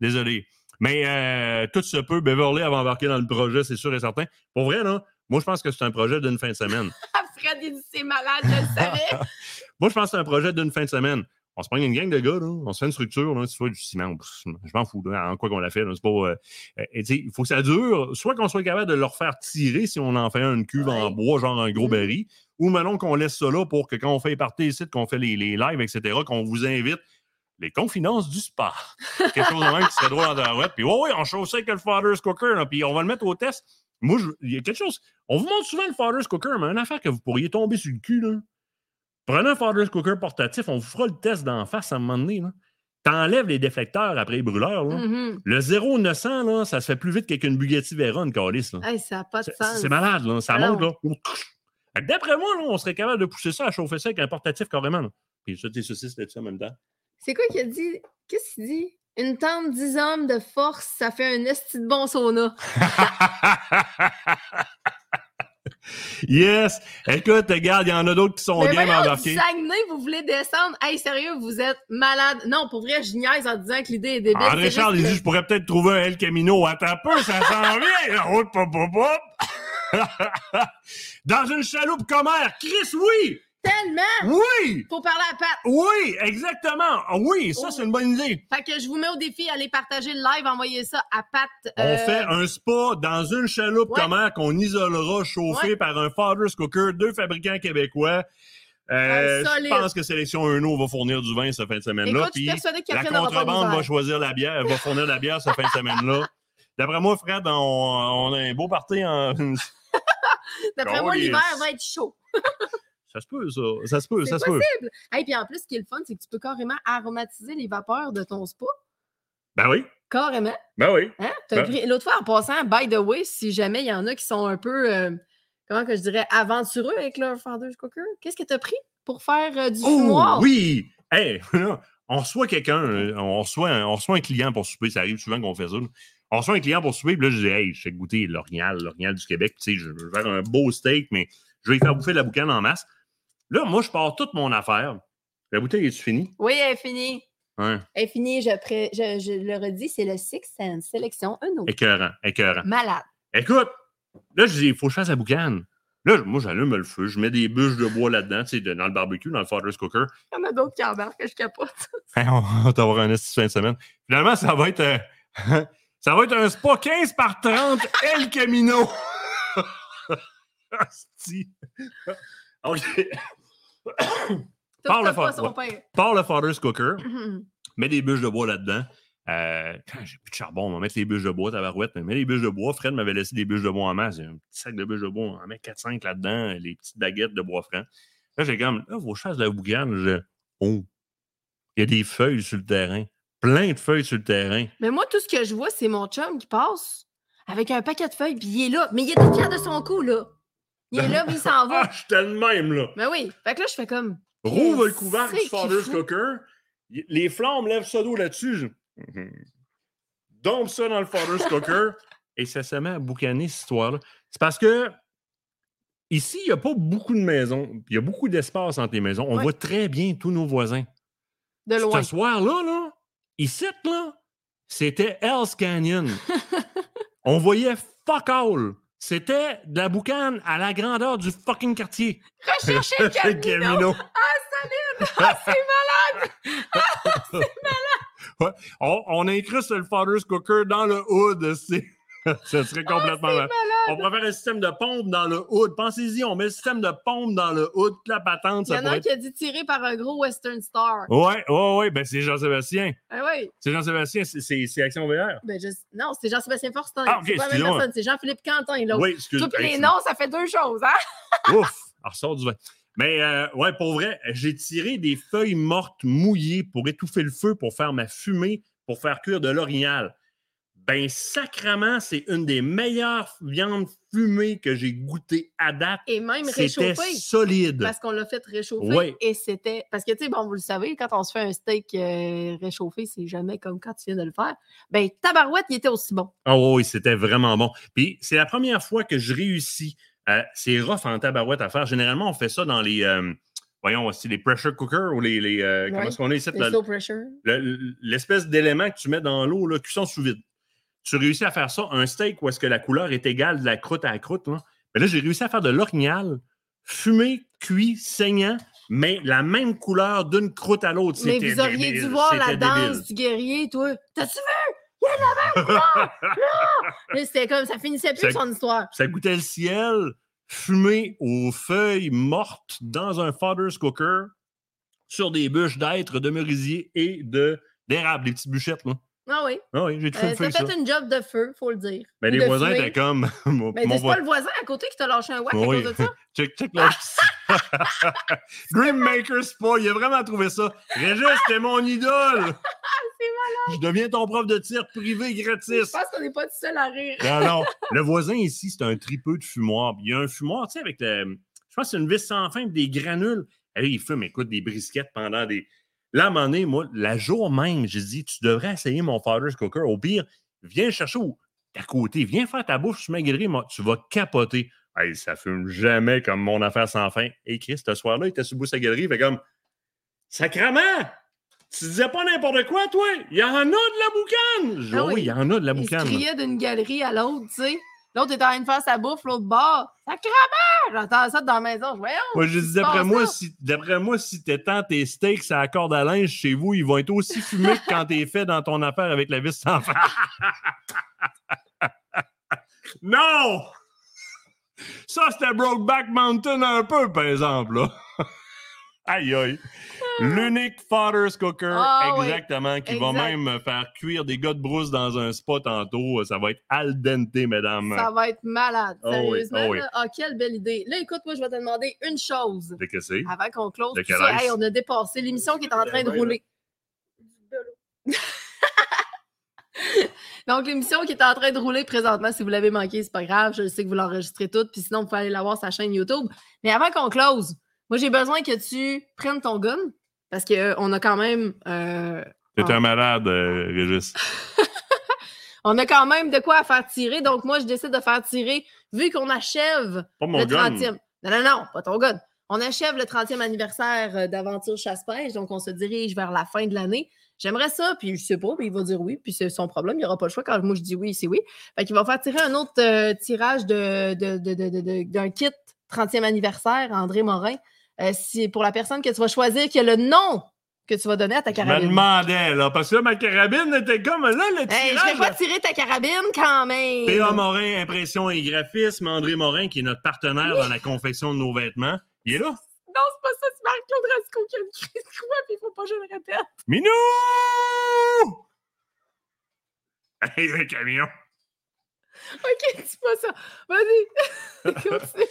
Désolé. Mais euh, tout se peut. Beverly va embarquer dans le projet, c'est sûr et certain. Pour vrai, là, moi, je pense que c'est un projet d'une fin de semaine. Ah, Fred, il dit c'est malade, je le savais. moi, je pense que c'est un projet d'une fin de semaine. On se prend une gang de gars, là, on se fait une structure, là, soit du ciment, je m'en fous, là, en quoi qu'on l'a fait. c'est pas, euh, euh, et il faut que ça dure, soit qu'on soit capable de leur faire tirer si on en fait une cuve en bois, genre un gros Mhm. baril, ou maintenant qu'on laisse ça là pour que quand on fait les parties ici, qu'on fait les, les lives, etc., qu'on vous invite les confidences du sport. Quelque chose de même qui serait drôle en tabarouette. Puis, ouais, ouais, on chauffe ça avec le Father's Cooker, là, puis on va le mettre au test. Moi, je- il y a quelque chose. On vous montre souvent le Father's Cooker, mais une affaire que vous pourriez tomber sur le cul, là. Prenez un Father's Cooker portatif, on vous fera le test d'en face à un moment donné, là. T'enlèves les déflecteurs après les brûleurs, là. Mhm. Le 0-900, là, ça se fait plus vite qu'avec une Bugatti Veyron, Calis. Hey, ça n'a pas de C'est- sens. C'est malade, là. Ça monte, là. D'après moi, là, on serait capable de pousser ça à chauffer ça avec un portatif carrément. Là. Puis ça, tes saucisses là-dessus en même temps. C'est quoi qu'il a dit? Qu'est-ce qu'il dit? Une tente 10 hommes de force, ça fait un esti de bon sauna. yes! Écoute, regarde, il y en a d'autres qui sont du embarqués. Saguenay, vous voulez descendre? Hey, sérieux, vous êtes malade. Non, pour vrai, je niaise en disant que l'idée est débile. André c'est Charles, il dit Je pourrais peut-être trouver un El Camino. Attends un peu, ça s'en vient. Hop, hop, hop, hop. Dans une chaloupe commère. Chris, oui! Tellement! Oui! Faut parler à Pat. Oui, exactement. Oui, ça, c'est une bonne idée. Fait que je vous mets au défi, allez partager le live, envoyez ça à Pat. On euh, fait un spa dans une chaloupe Ouais. commère qu'on isolera, chauffé Ouais. par un Father's Cooker, deux fabricants québécois. Euh, je pense que Sélection Uno va fournir du vin cette fin de semaine-là. Puis la contrebande va choisir la bière, va fournir la bière cette fin de semaine-là. D'après moi, Fred, on, on a un beau party en. D'après moi, l'hiver va être chaud. ça se peut, ça. Ça se peut, C'est ça se peut. possible. Et puis en plus, ce qui est le fun, c'est que tu peux carrément aromatiser les vapeurs de ton spa. Ben oui. Carrément. Ben oui. Hein? Ben- pris- L'autre fois, en passant, by the way, si jamais il y en a qui sont un peu, euh, comment que je dirais, aventureux avec leur Father's Cooker, qu'est-ce que tu as pris pour faire euh, du Oh, fumoir? oui! Hey, on reçoit quelqu'un, euh, on reçoit, un, on reçoit un client pour souper. Ça arrive souvent qu'on fait ça. là. On reçoit un client pour souper, puis là, je dis, hey, je fais goûter l'Orignal, l'Orignal du Québec. Tu sais, je veux faire un beau steak, mais je vais lui faire bouffer de la boucane en masse. Là, moi, je pars toute mon affaire. La bouteille est-tu finie? Oui, elle est finie. Ouais. Elle est finie, je, pré- je, je le redis, c'est le Six Sense Sélection Uno. Écœurant, écœurant. Malade. Écoute, là, je dis, il faut que je fasse la boucane. Là, moi, j'allume le feu, je mets des bûches de bois là-dedans, tu sais, dans le barbecue, dans le Father's Cooker. Il y en a d'autres qui embarquent que je capote. Hey, on va t'avoir un esti fin de semaine. Finalement, ça va être, euh, ça va être un spa 15 par 30 El Camino. OK. Ouais. Par le Father's Cooker, Mhm. mets des bûches de bois là-dedans. Euh, quand j'ai plus de charbon, on va mettre les bûches de bois, tabarouette. Mets les bûches de bois. Fred m'avait laissé des bûches de bois en masse. J'ai un petit sac de bûches de bois. On en met 4-5 là-dedans. Les petites baguettes de bois franc. Là, j'ai comme, là, vos chasses de la boucane. Je, oh, il y a des feuilles sur le terrain. Plein de feuilles sur le terrain. Mais moi, tout ce que je vois, c'est mon chum qui passe avec un paquet de feuilles, puis il est là. Mais il est tout fier de son coup, là. Il est là, puis il s'en va. Ah, je suis tellement même, là. Mais oui. Fait que là, je fais comme. Rouvre le couvercle du fout? Cooker. Les flammes lèvent ça d'eau là-dessus. Mhm. Dompe ça dans le Father's Cooker. Et ça se met à boucaner, cette histoire-là. C'est parce que ici, il n'y a pas beaucoup de maisons. Il y a beaucoup d'espace entre les maisons. On Ouais. voit très bien tous nos voisins. De loin. Ce soir-là, là, ici, là, c'était Hell's Canyon. On voyait fuck all. C'était de la boucane à la grandeur du fucking quartier. Recherchez le Camino. Camino. Ah, c'est malade! Ouais. On, on incruste le Father's Cooker dans le hood. Ça serait complètement Ah, c'est mal. On pourrait faire un système de pompe dans le hood. Pensez-y, on met le système de pompe dans le hood, la patente. Il y en a un qui a dit tirer par un gros Western Star. Ouais, ouais, ouais. Ben, c'est Jean-Sébastien. Ah oui. C'est Jean-Sébastien, c'est- Action VR. Ben, je... Non, c'est Jean-Sébastien Fortin. Ah, c'est pas la même personne, c'est Jean-Philippe Quentin. Là. Oui, excuse Toi, puis Hey, les noms, ça fait deux choses, hein? Ouf! Elle ressort du vin. Mais euh, ouais, pour vrai, j'ai tiré des feuilles mortes mouillées pour étouffer le feu, pour faire ma fumée, pour faire cuire de l'orignal. Ben, sacrement, c'est une des meilleures viandes fumées que j'ai goûtées à date. Et même C'était réchauffé. solide. Parce qu'on l'a fait réchauffer. Oui. Et c'était. Parce que, tu sais, bon, vous le savez, quand on se fait un steak euh, réchauffé, c'est jamais comme quand tu viens de le faire. Ben, tabarouette, il était aussi bon. Oh oui, c'était vraiment bon. Puis c'est la première fois que je réussis. Euh, c'est rough en tabarouette à faire. Généralement, on fait ça dans les. euh, voyons, c'est les pressure cookers ou les. les, euh, Comment Ouais. est-ce qu'on est ici? Le- l'espèce d'élément que tu mets dans l'eau, cuisson sous vide. Tu réussis à faire ça, un steak où est-ce que la couleur est égale de la croûte à la croûte. Là. Mais là, j'ai réussi à faire de l'orignal, fumé, cuit, saignant, mais la même couleur d'une croûte à l'autre. Mais vous auriez débile, dû voir la danse du guerrier, toi. T'as-tu vu? Il y a la même couleur! Là! Là, C'était comme, ça finissait plus Ça- son histoire. Ça goûtait le ciel, fumé aux feuilles mortes dans un Father's Cooker. sur des bûches d'être, de merisier et de d'érable, des petites bûchettes. Là. Ah oui. Ah oui, j'ai tout Euh, fait ça. fait une job de feu, faut le dire. Ben, Ou les voisins étaient comme. mon, Mais mon c'est pas le voisin à côté qui t'a lâché un whack Oui. à cause de ça? Check, check là. Dream Maker Spa, il a vraiment trouvé ça. Régis, c'était mon idole. Je deviens ton prof de tir privé Je gratis. pense qu'on n'est pas tout seul à rire. Non, non. Le voisin ici, c'est un tripeux de fumoir. Il y a un fumoir, tu sais, avec le. Je pense que c'est une vis sans fin, des granules. Et là, il fume, écoute, des brisquettes pendant des. Là, à un moment donné, moi, la jour même, j'ai dit, tu devrais essayer mon Father's Cooker. Au pire, viens chercher au- à côté. Viens faire ta bouffe sur ma galerie, moi, tu vas capoter. Hey, ça fume jamais comme mon affaire sans fin. Et Chris, ce soir-là, il était le bout sa galerie, il fait comme Sacrement! Tu disais pas n'importe quoi, toi! Il y en a de la boucane! Je Ah oui, oui. il y en a de la Il boucane. criait d'une galerie à l'autre, tu sais. L'autre est en train de faire sa bouffe, l'autre bord. Sacrement! J'entends ça dans la maison. Je voyons. Moi, je dis, d'après moi, si, d'après moi, si t'étends tes steaks à la corde à linge chez vous, ils vont être aussi fumés que quand t'es fait dans ton affaire avec la vis sans fin. non! Ça, c'était Brokeback Mountain un peu, par exemple, là. Aïe, aïe. L'unique Father's Cooker, Ah oui, exactement, qui va même faire cuire des gars de brousse dans un spa tantôt. Ça va être al dente, mesdames. Ça va être malade. Ah oui, Sérieusement. ah oui. Ah, quelle belle idée. Là, écoute, moi, je vais te demander une chose De que c'est? avant qu'on close. De? Hey, on a dépassé l'émission qui est en train de Ouais, rouler. Donc, l'émission qui est en train de rouler présentement, si vous l'avez manqué, c'est pas grave. Je sais que vous l'enregistrez toute. Puis sinon, vous pouvez aller la voir sur sa chaîne YouTube. Mais avant qu'on close, moi, j'ai besoin que tu prennes ton gun. Parce qu'on a quand même. euh, T'es un malade, euh, Régis. on a quand même de quoi à faire tirer. Donc, moi, je décide de faire tirer, vu qu'on achève Pas mon le gun. 30e. Non, non, non, pas ton gun. On achève le 30e anniversaire euh, d'Aventure Chasse-Pêche, donc on se dirige vers la fin de l'année. J'aimerais ça, puis je sais pas, puis il va dire oui, puis c'est son problème, il n'y aura pas le choix. Quand moi je dis oui, c'est oui. Fait qu'il va faire tirer un autre euh, tirage de, de- de- de- de- d'un kit 30e anniversaire, André Morin. Euh, si, pour la personne que tu vas choisir, qui a le nom que tu vas donner à ta Je me carabine. demandais, là, parce que là, ma carabine était comme là, le Hey, je tirage. vais pas tirer ta carabine quand même. P.A. Morin, impression et graphisme. André Morin, qui est notre partenaire dans la confection de nos vêtements. Il est là? Non, c'est pas ça, c'est Marc-Claude Rasco qui a une crise de quoi, puis il faut pas que je le répète. Minou! Hey, un camion. Ok, dis pas ça. Vas-y. Continue.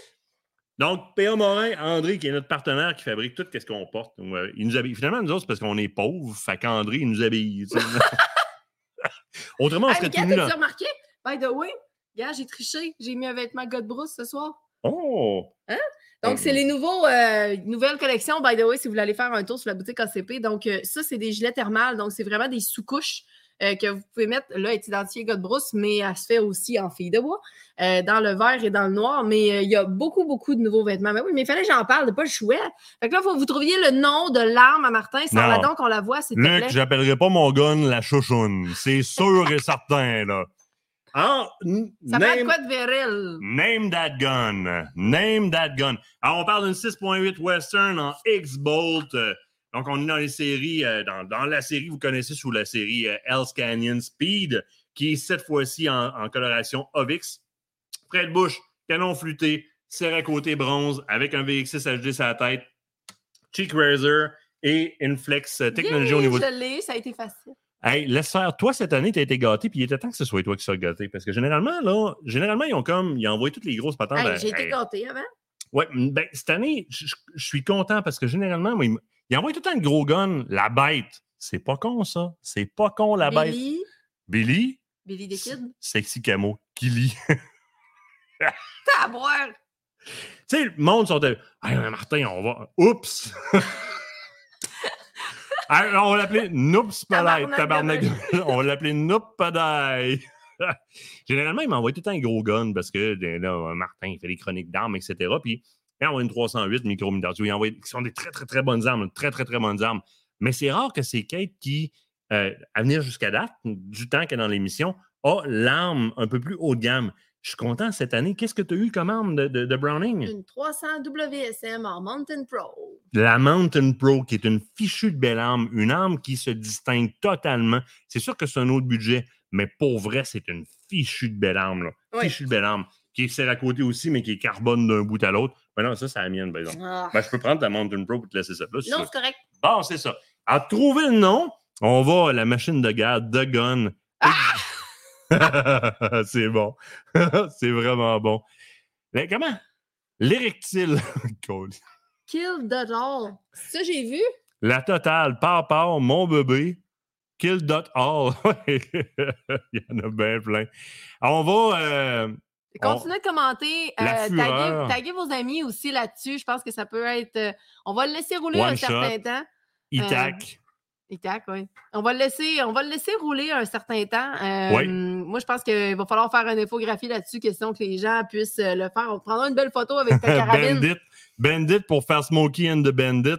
Donc, P.A. Morin, André, qui est notre partenaire qui fabrique tout ce qu'on porte? Ouais, Il nous habille. Finalement, nous autres, c'est parce qu'on est pauvres. Fait qu'André, il nous habille. Autrement, on serait tout là. remarqué? By the way, gars, j'ai triché. J'ai mis un vêtement God Bruce ce soir. Oh! Donc, c'est les nouveaux, euh, nouvelles collections, by the way, si vous voulez aller faire un tour sur la boutique ACP. Donc, euh, ça, c'est des gilets thermales. Donc, c'est vraiment des sous-couches euh, que vous pouvez mettre. Là, est identifiée God Bruce, mais elle se fait aussi en fille de bois, euh, dans le vert et dans le noir. Mais euh, il y a beaucoup, beaucoup de nouveaux vêtements. Mais oui, mais il fallait que j'en parle, pas le chouette. Fait que là, il faut que vous trouviez le nom de l'arme à Martin. Sans Non. donc on la voit, te Luc, j'appellerai pas mon gun la chouchoune. C'est sûr et certain, là. Ça name- quoi de viril? Name that gun. Name that gun. Alors, on parle d'une 6.8 Western en X-Bolt. Donc, on est dans les séries, euh, dans, dans la série, vous connaissez sous la série euh, Hell's Canyon Speed, qui est cette fois-ci en, en coloration Ovix. Près de bouche, canon flûté, serre à côté bronze, avec un VX6 HD sur la tête, cheek razor et une flex euh, technologie Yeah, au niveau de Je l'ai, ça a été facile. Hey, laisse faire. Toi, cette année, tu as été gâté, puis il était temps que ce soit toi qui sois gâté. Parce que généralement, là, généralement, ils ont comme. Ils envoient toutes les grosses patentes. Hey, j'ai été hey. gâtée avant. Ouais, ben, cette année, je suis content parce que généralement, moi, ils envoient tout le temps le gros gun, la bête. C'est pas con, ça. C'est pas con, la bête. Billy, Billy, Billy des Kids. sexy camo, Killy. T'as à boire. tu sais, le monde sont. Hey, Martin, on va. Oups! Hey, on va l'appeler Noops Palais. Tabarnak on va l'appeler Noop Palais. Généralement, il m'envoie tout le temps un gros gun parce que ben, là, Martin, il fait des chroniques d'armes, etc. Puis il envoie une 308 micro Il envoie, qui sont des très, très, très bonnes armes, très, très, très bonnes armes. Mais c'est rare que ces Kate qui, euh, à venir jusqu'à date, du temps qu'elle est dans l'émission, a l'arme un peu plus haut de gamme. Je suis content cette année. Qu'est-ce que tu as eu comme arme de, de- de Browning? Une 300 WSM en Mountain Pro. La Mountain Pro, qui est une fichue de belle arme, une arme qui se distingue totalement. C'est sûr que c'est un autre budget, mais pour vrai, c'est une fichue de belle arme. Là. Oui. Fichue de belle arme. Qui est serré à côté aussi, mais qui est carbone d'un bout à l'autre. Ben non, ça, c'est la mienne, par exemple. Ah. Ben, je peux prendre ta Mountain Pro pour te laisser ça là. Non, c'est correct. Bon, c'est ça. À trouver le nom, on va à la machine de guerre The Gun. c'est bon. c'est vraiment bon. Mais comment? L'érectile. Kill the doll. Ça, j'ai vu. la totale. Par par, mon bébé. Kill dot all. Il y en a bien plein. On va. euh, Continuez de commenter. Euh, taguez, vos amis aussi là-dessus. Je pense que ça peut être. euh, on va le laisser rouler One un shot. certain temps. Itac. Et tac, oui. On va le laisser, on va le laisser rouler un certain temps. Euh, Oui. Moi, je pense qu'il va falloir faire une infographie là-dessus, question que les gens puissent euh, le faire. On prendra une belle photo avec ta carabine. Bandit. Bandit pour faire Smokey and the Bandit.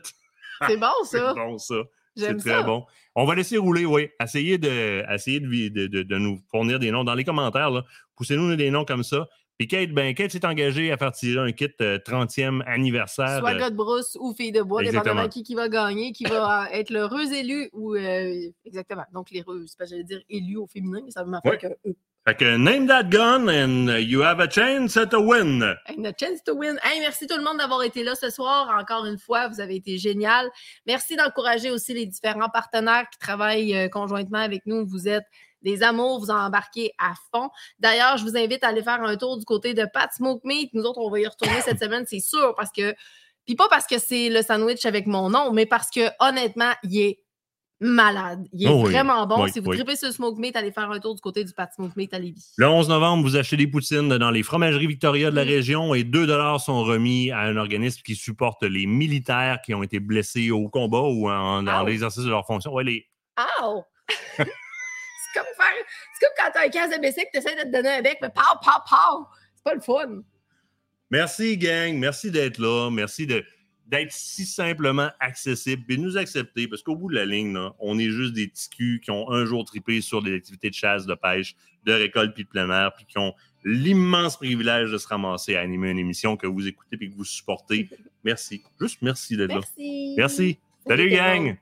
C'est bon, ça. C'est bon, ça. C'est très bon. On va laisser rouler, oui. Essayez de, essayez de, nous fournir des noms dans les commentaires. Poussez-nous des noms comme ça. Puis Kate, ben, Kate s'est engagée à faire tirer un kit euh, 30e anniversaire. Soit euh, gars de brousse ou fille de bois, dépendamment qui, qui va gagner, qui va euh, être l'heureux élu ou. euh, exactement. Donc, l'heureuse. Parce que j'allais dire élu au féminin, mais ça veut m'en Ouais. que eux. Fait que name that gun and you have a chance to win. Hey, Une chance to win. Hey, merci tout le monde d'avoir été là ce soir. Encore une fois, vous avez été génial. Merci d'encourager aussi les différents partenaires qui travaillent euh, conjointement avec nous. Vous êtes des amours, vous embarquez à fond. D'ailleurs, je vous invite à aller faire un tour du côté de Pat Smoke Meat. Nous autres, on va y retourner cette semaine, c'est sûr, parce que. Puis pas parce que c'est le sandwich avec mon nom, mais parce que honnêtement, il est malade. Il est Oh oui. vraiment bon. Oui, si vous oui. tripez sur le Smoke Meat, allez faire un tour du côté du Pat Smoke Meat à Lévis. Le 11 novembre, vous achetez des poutines dans les fromageries Victoria de la Mm. région et 2 sont remis à un organisme qui supporte les militaires qui ont été blessés au combat ou en- dans l'exercice de leur fonction. Ouais, les... C'est comme faire. C'est comme quand t'as un casque de bicycle, t'essaies de te donner un bec, mais pow, pow, pow! C'est pas le fun. Merci, gang. Merci d'être là. Merci de- d'être si simplement accessible et de nous accepter parce qu'au bout de la ligne, là, on est juste des petits culs qui ont un jour trippé sur des activités de chasse, de pêche, de récolte puis de plein air, puis qui ont l'immense privilège de se ramasser à animer une émission que vous écoutez et que vous supportez. Merci. Juste merci d'être là. Merci. Merci. Salut, le gang.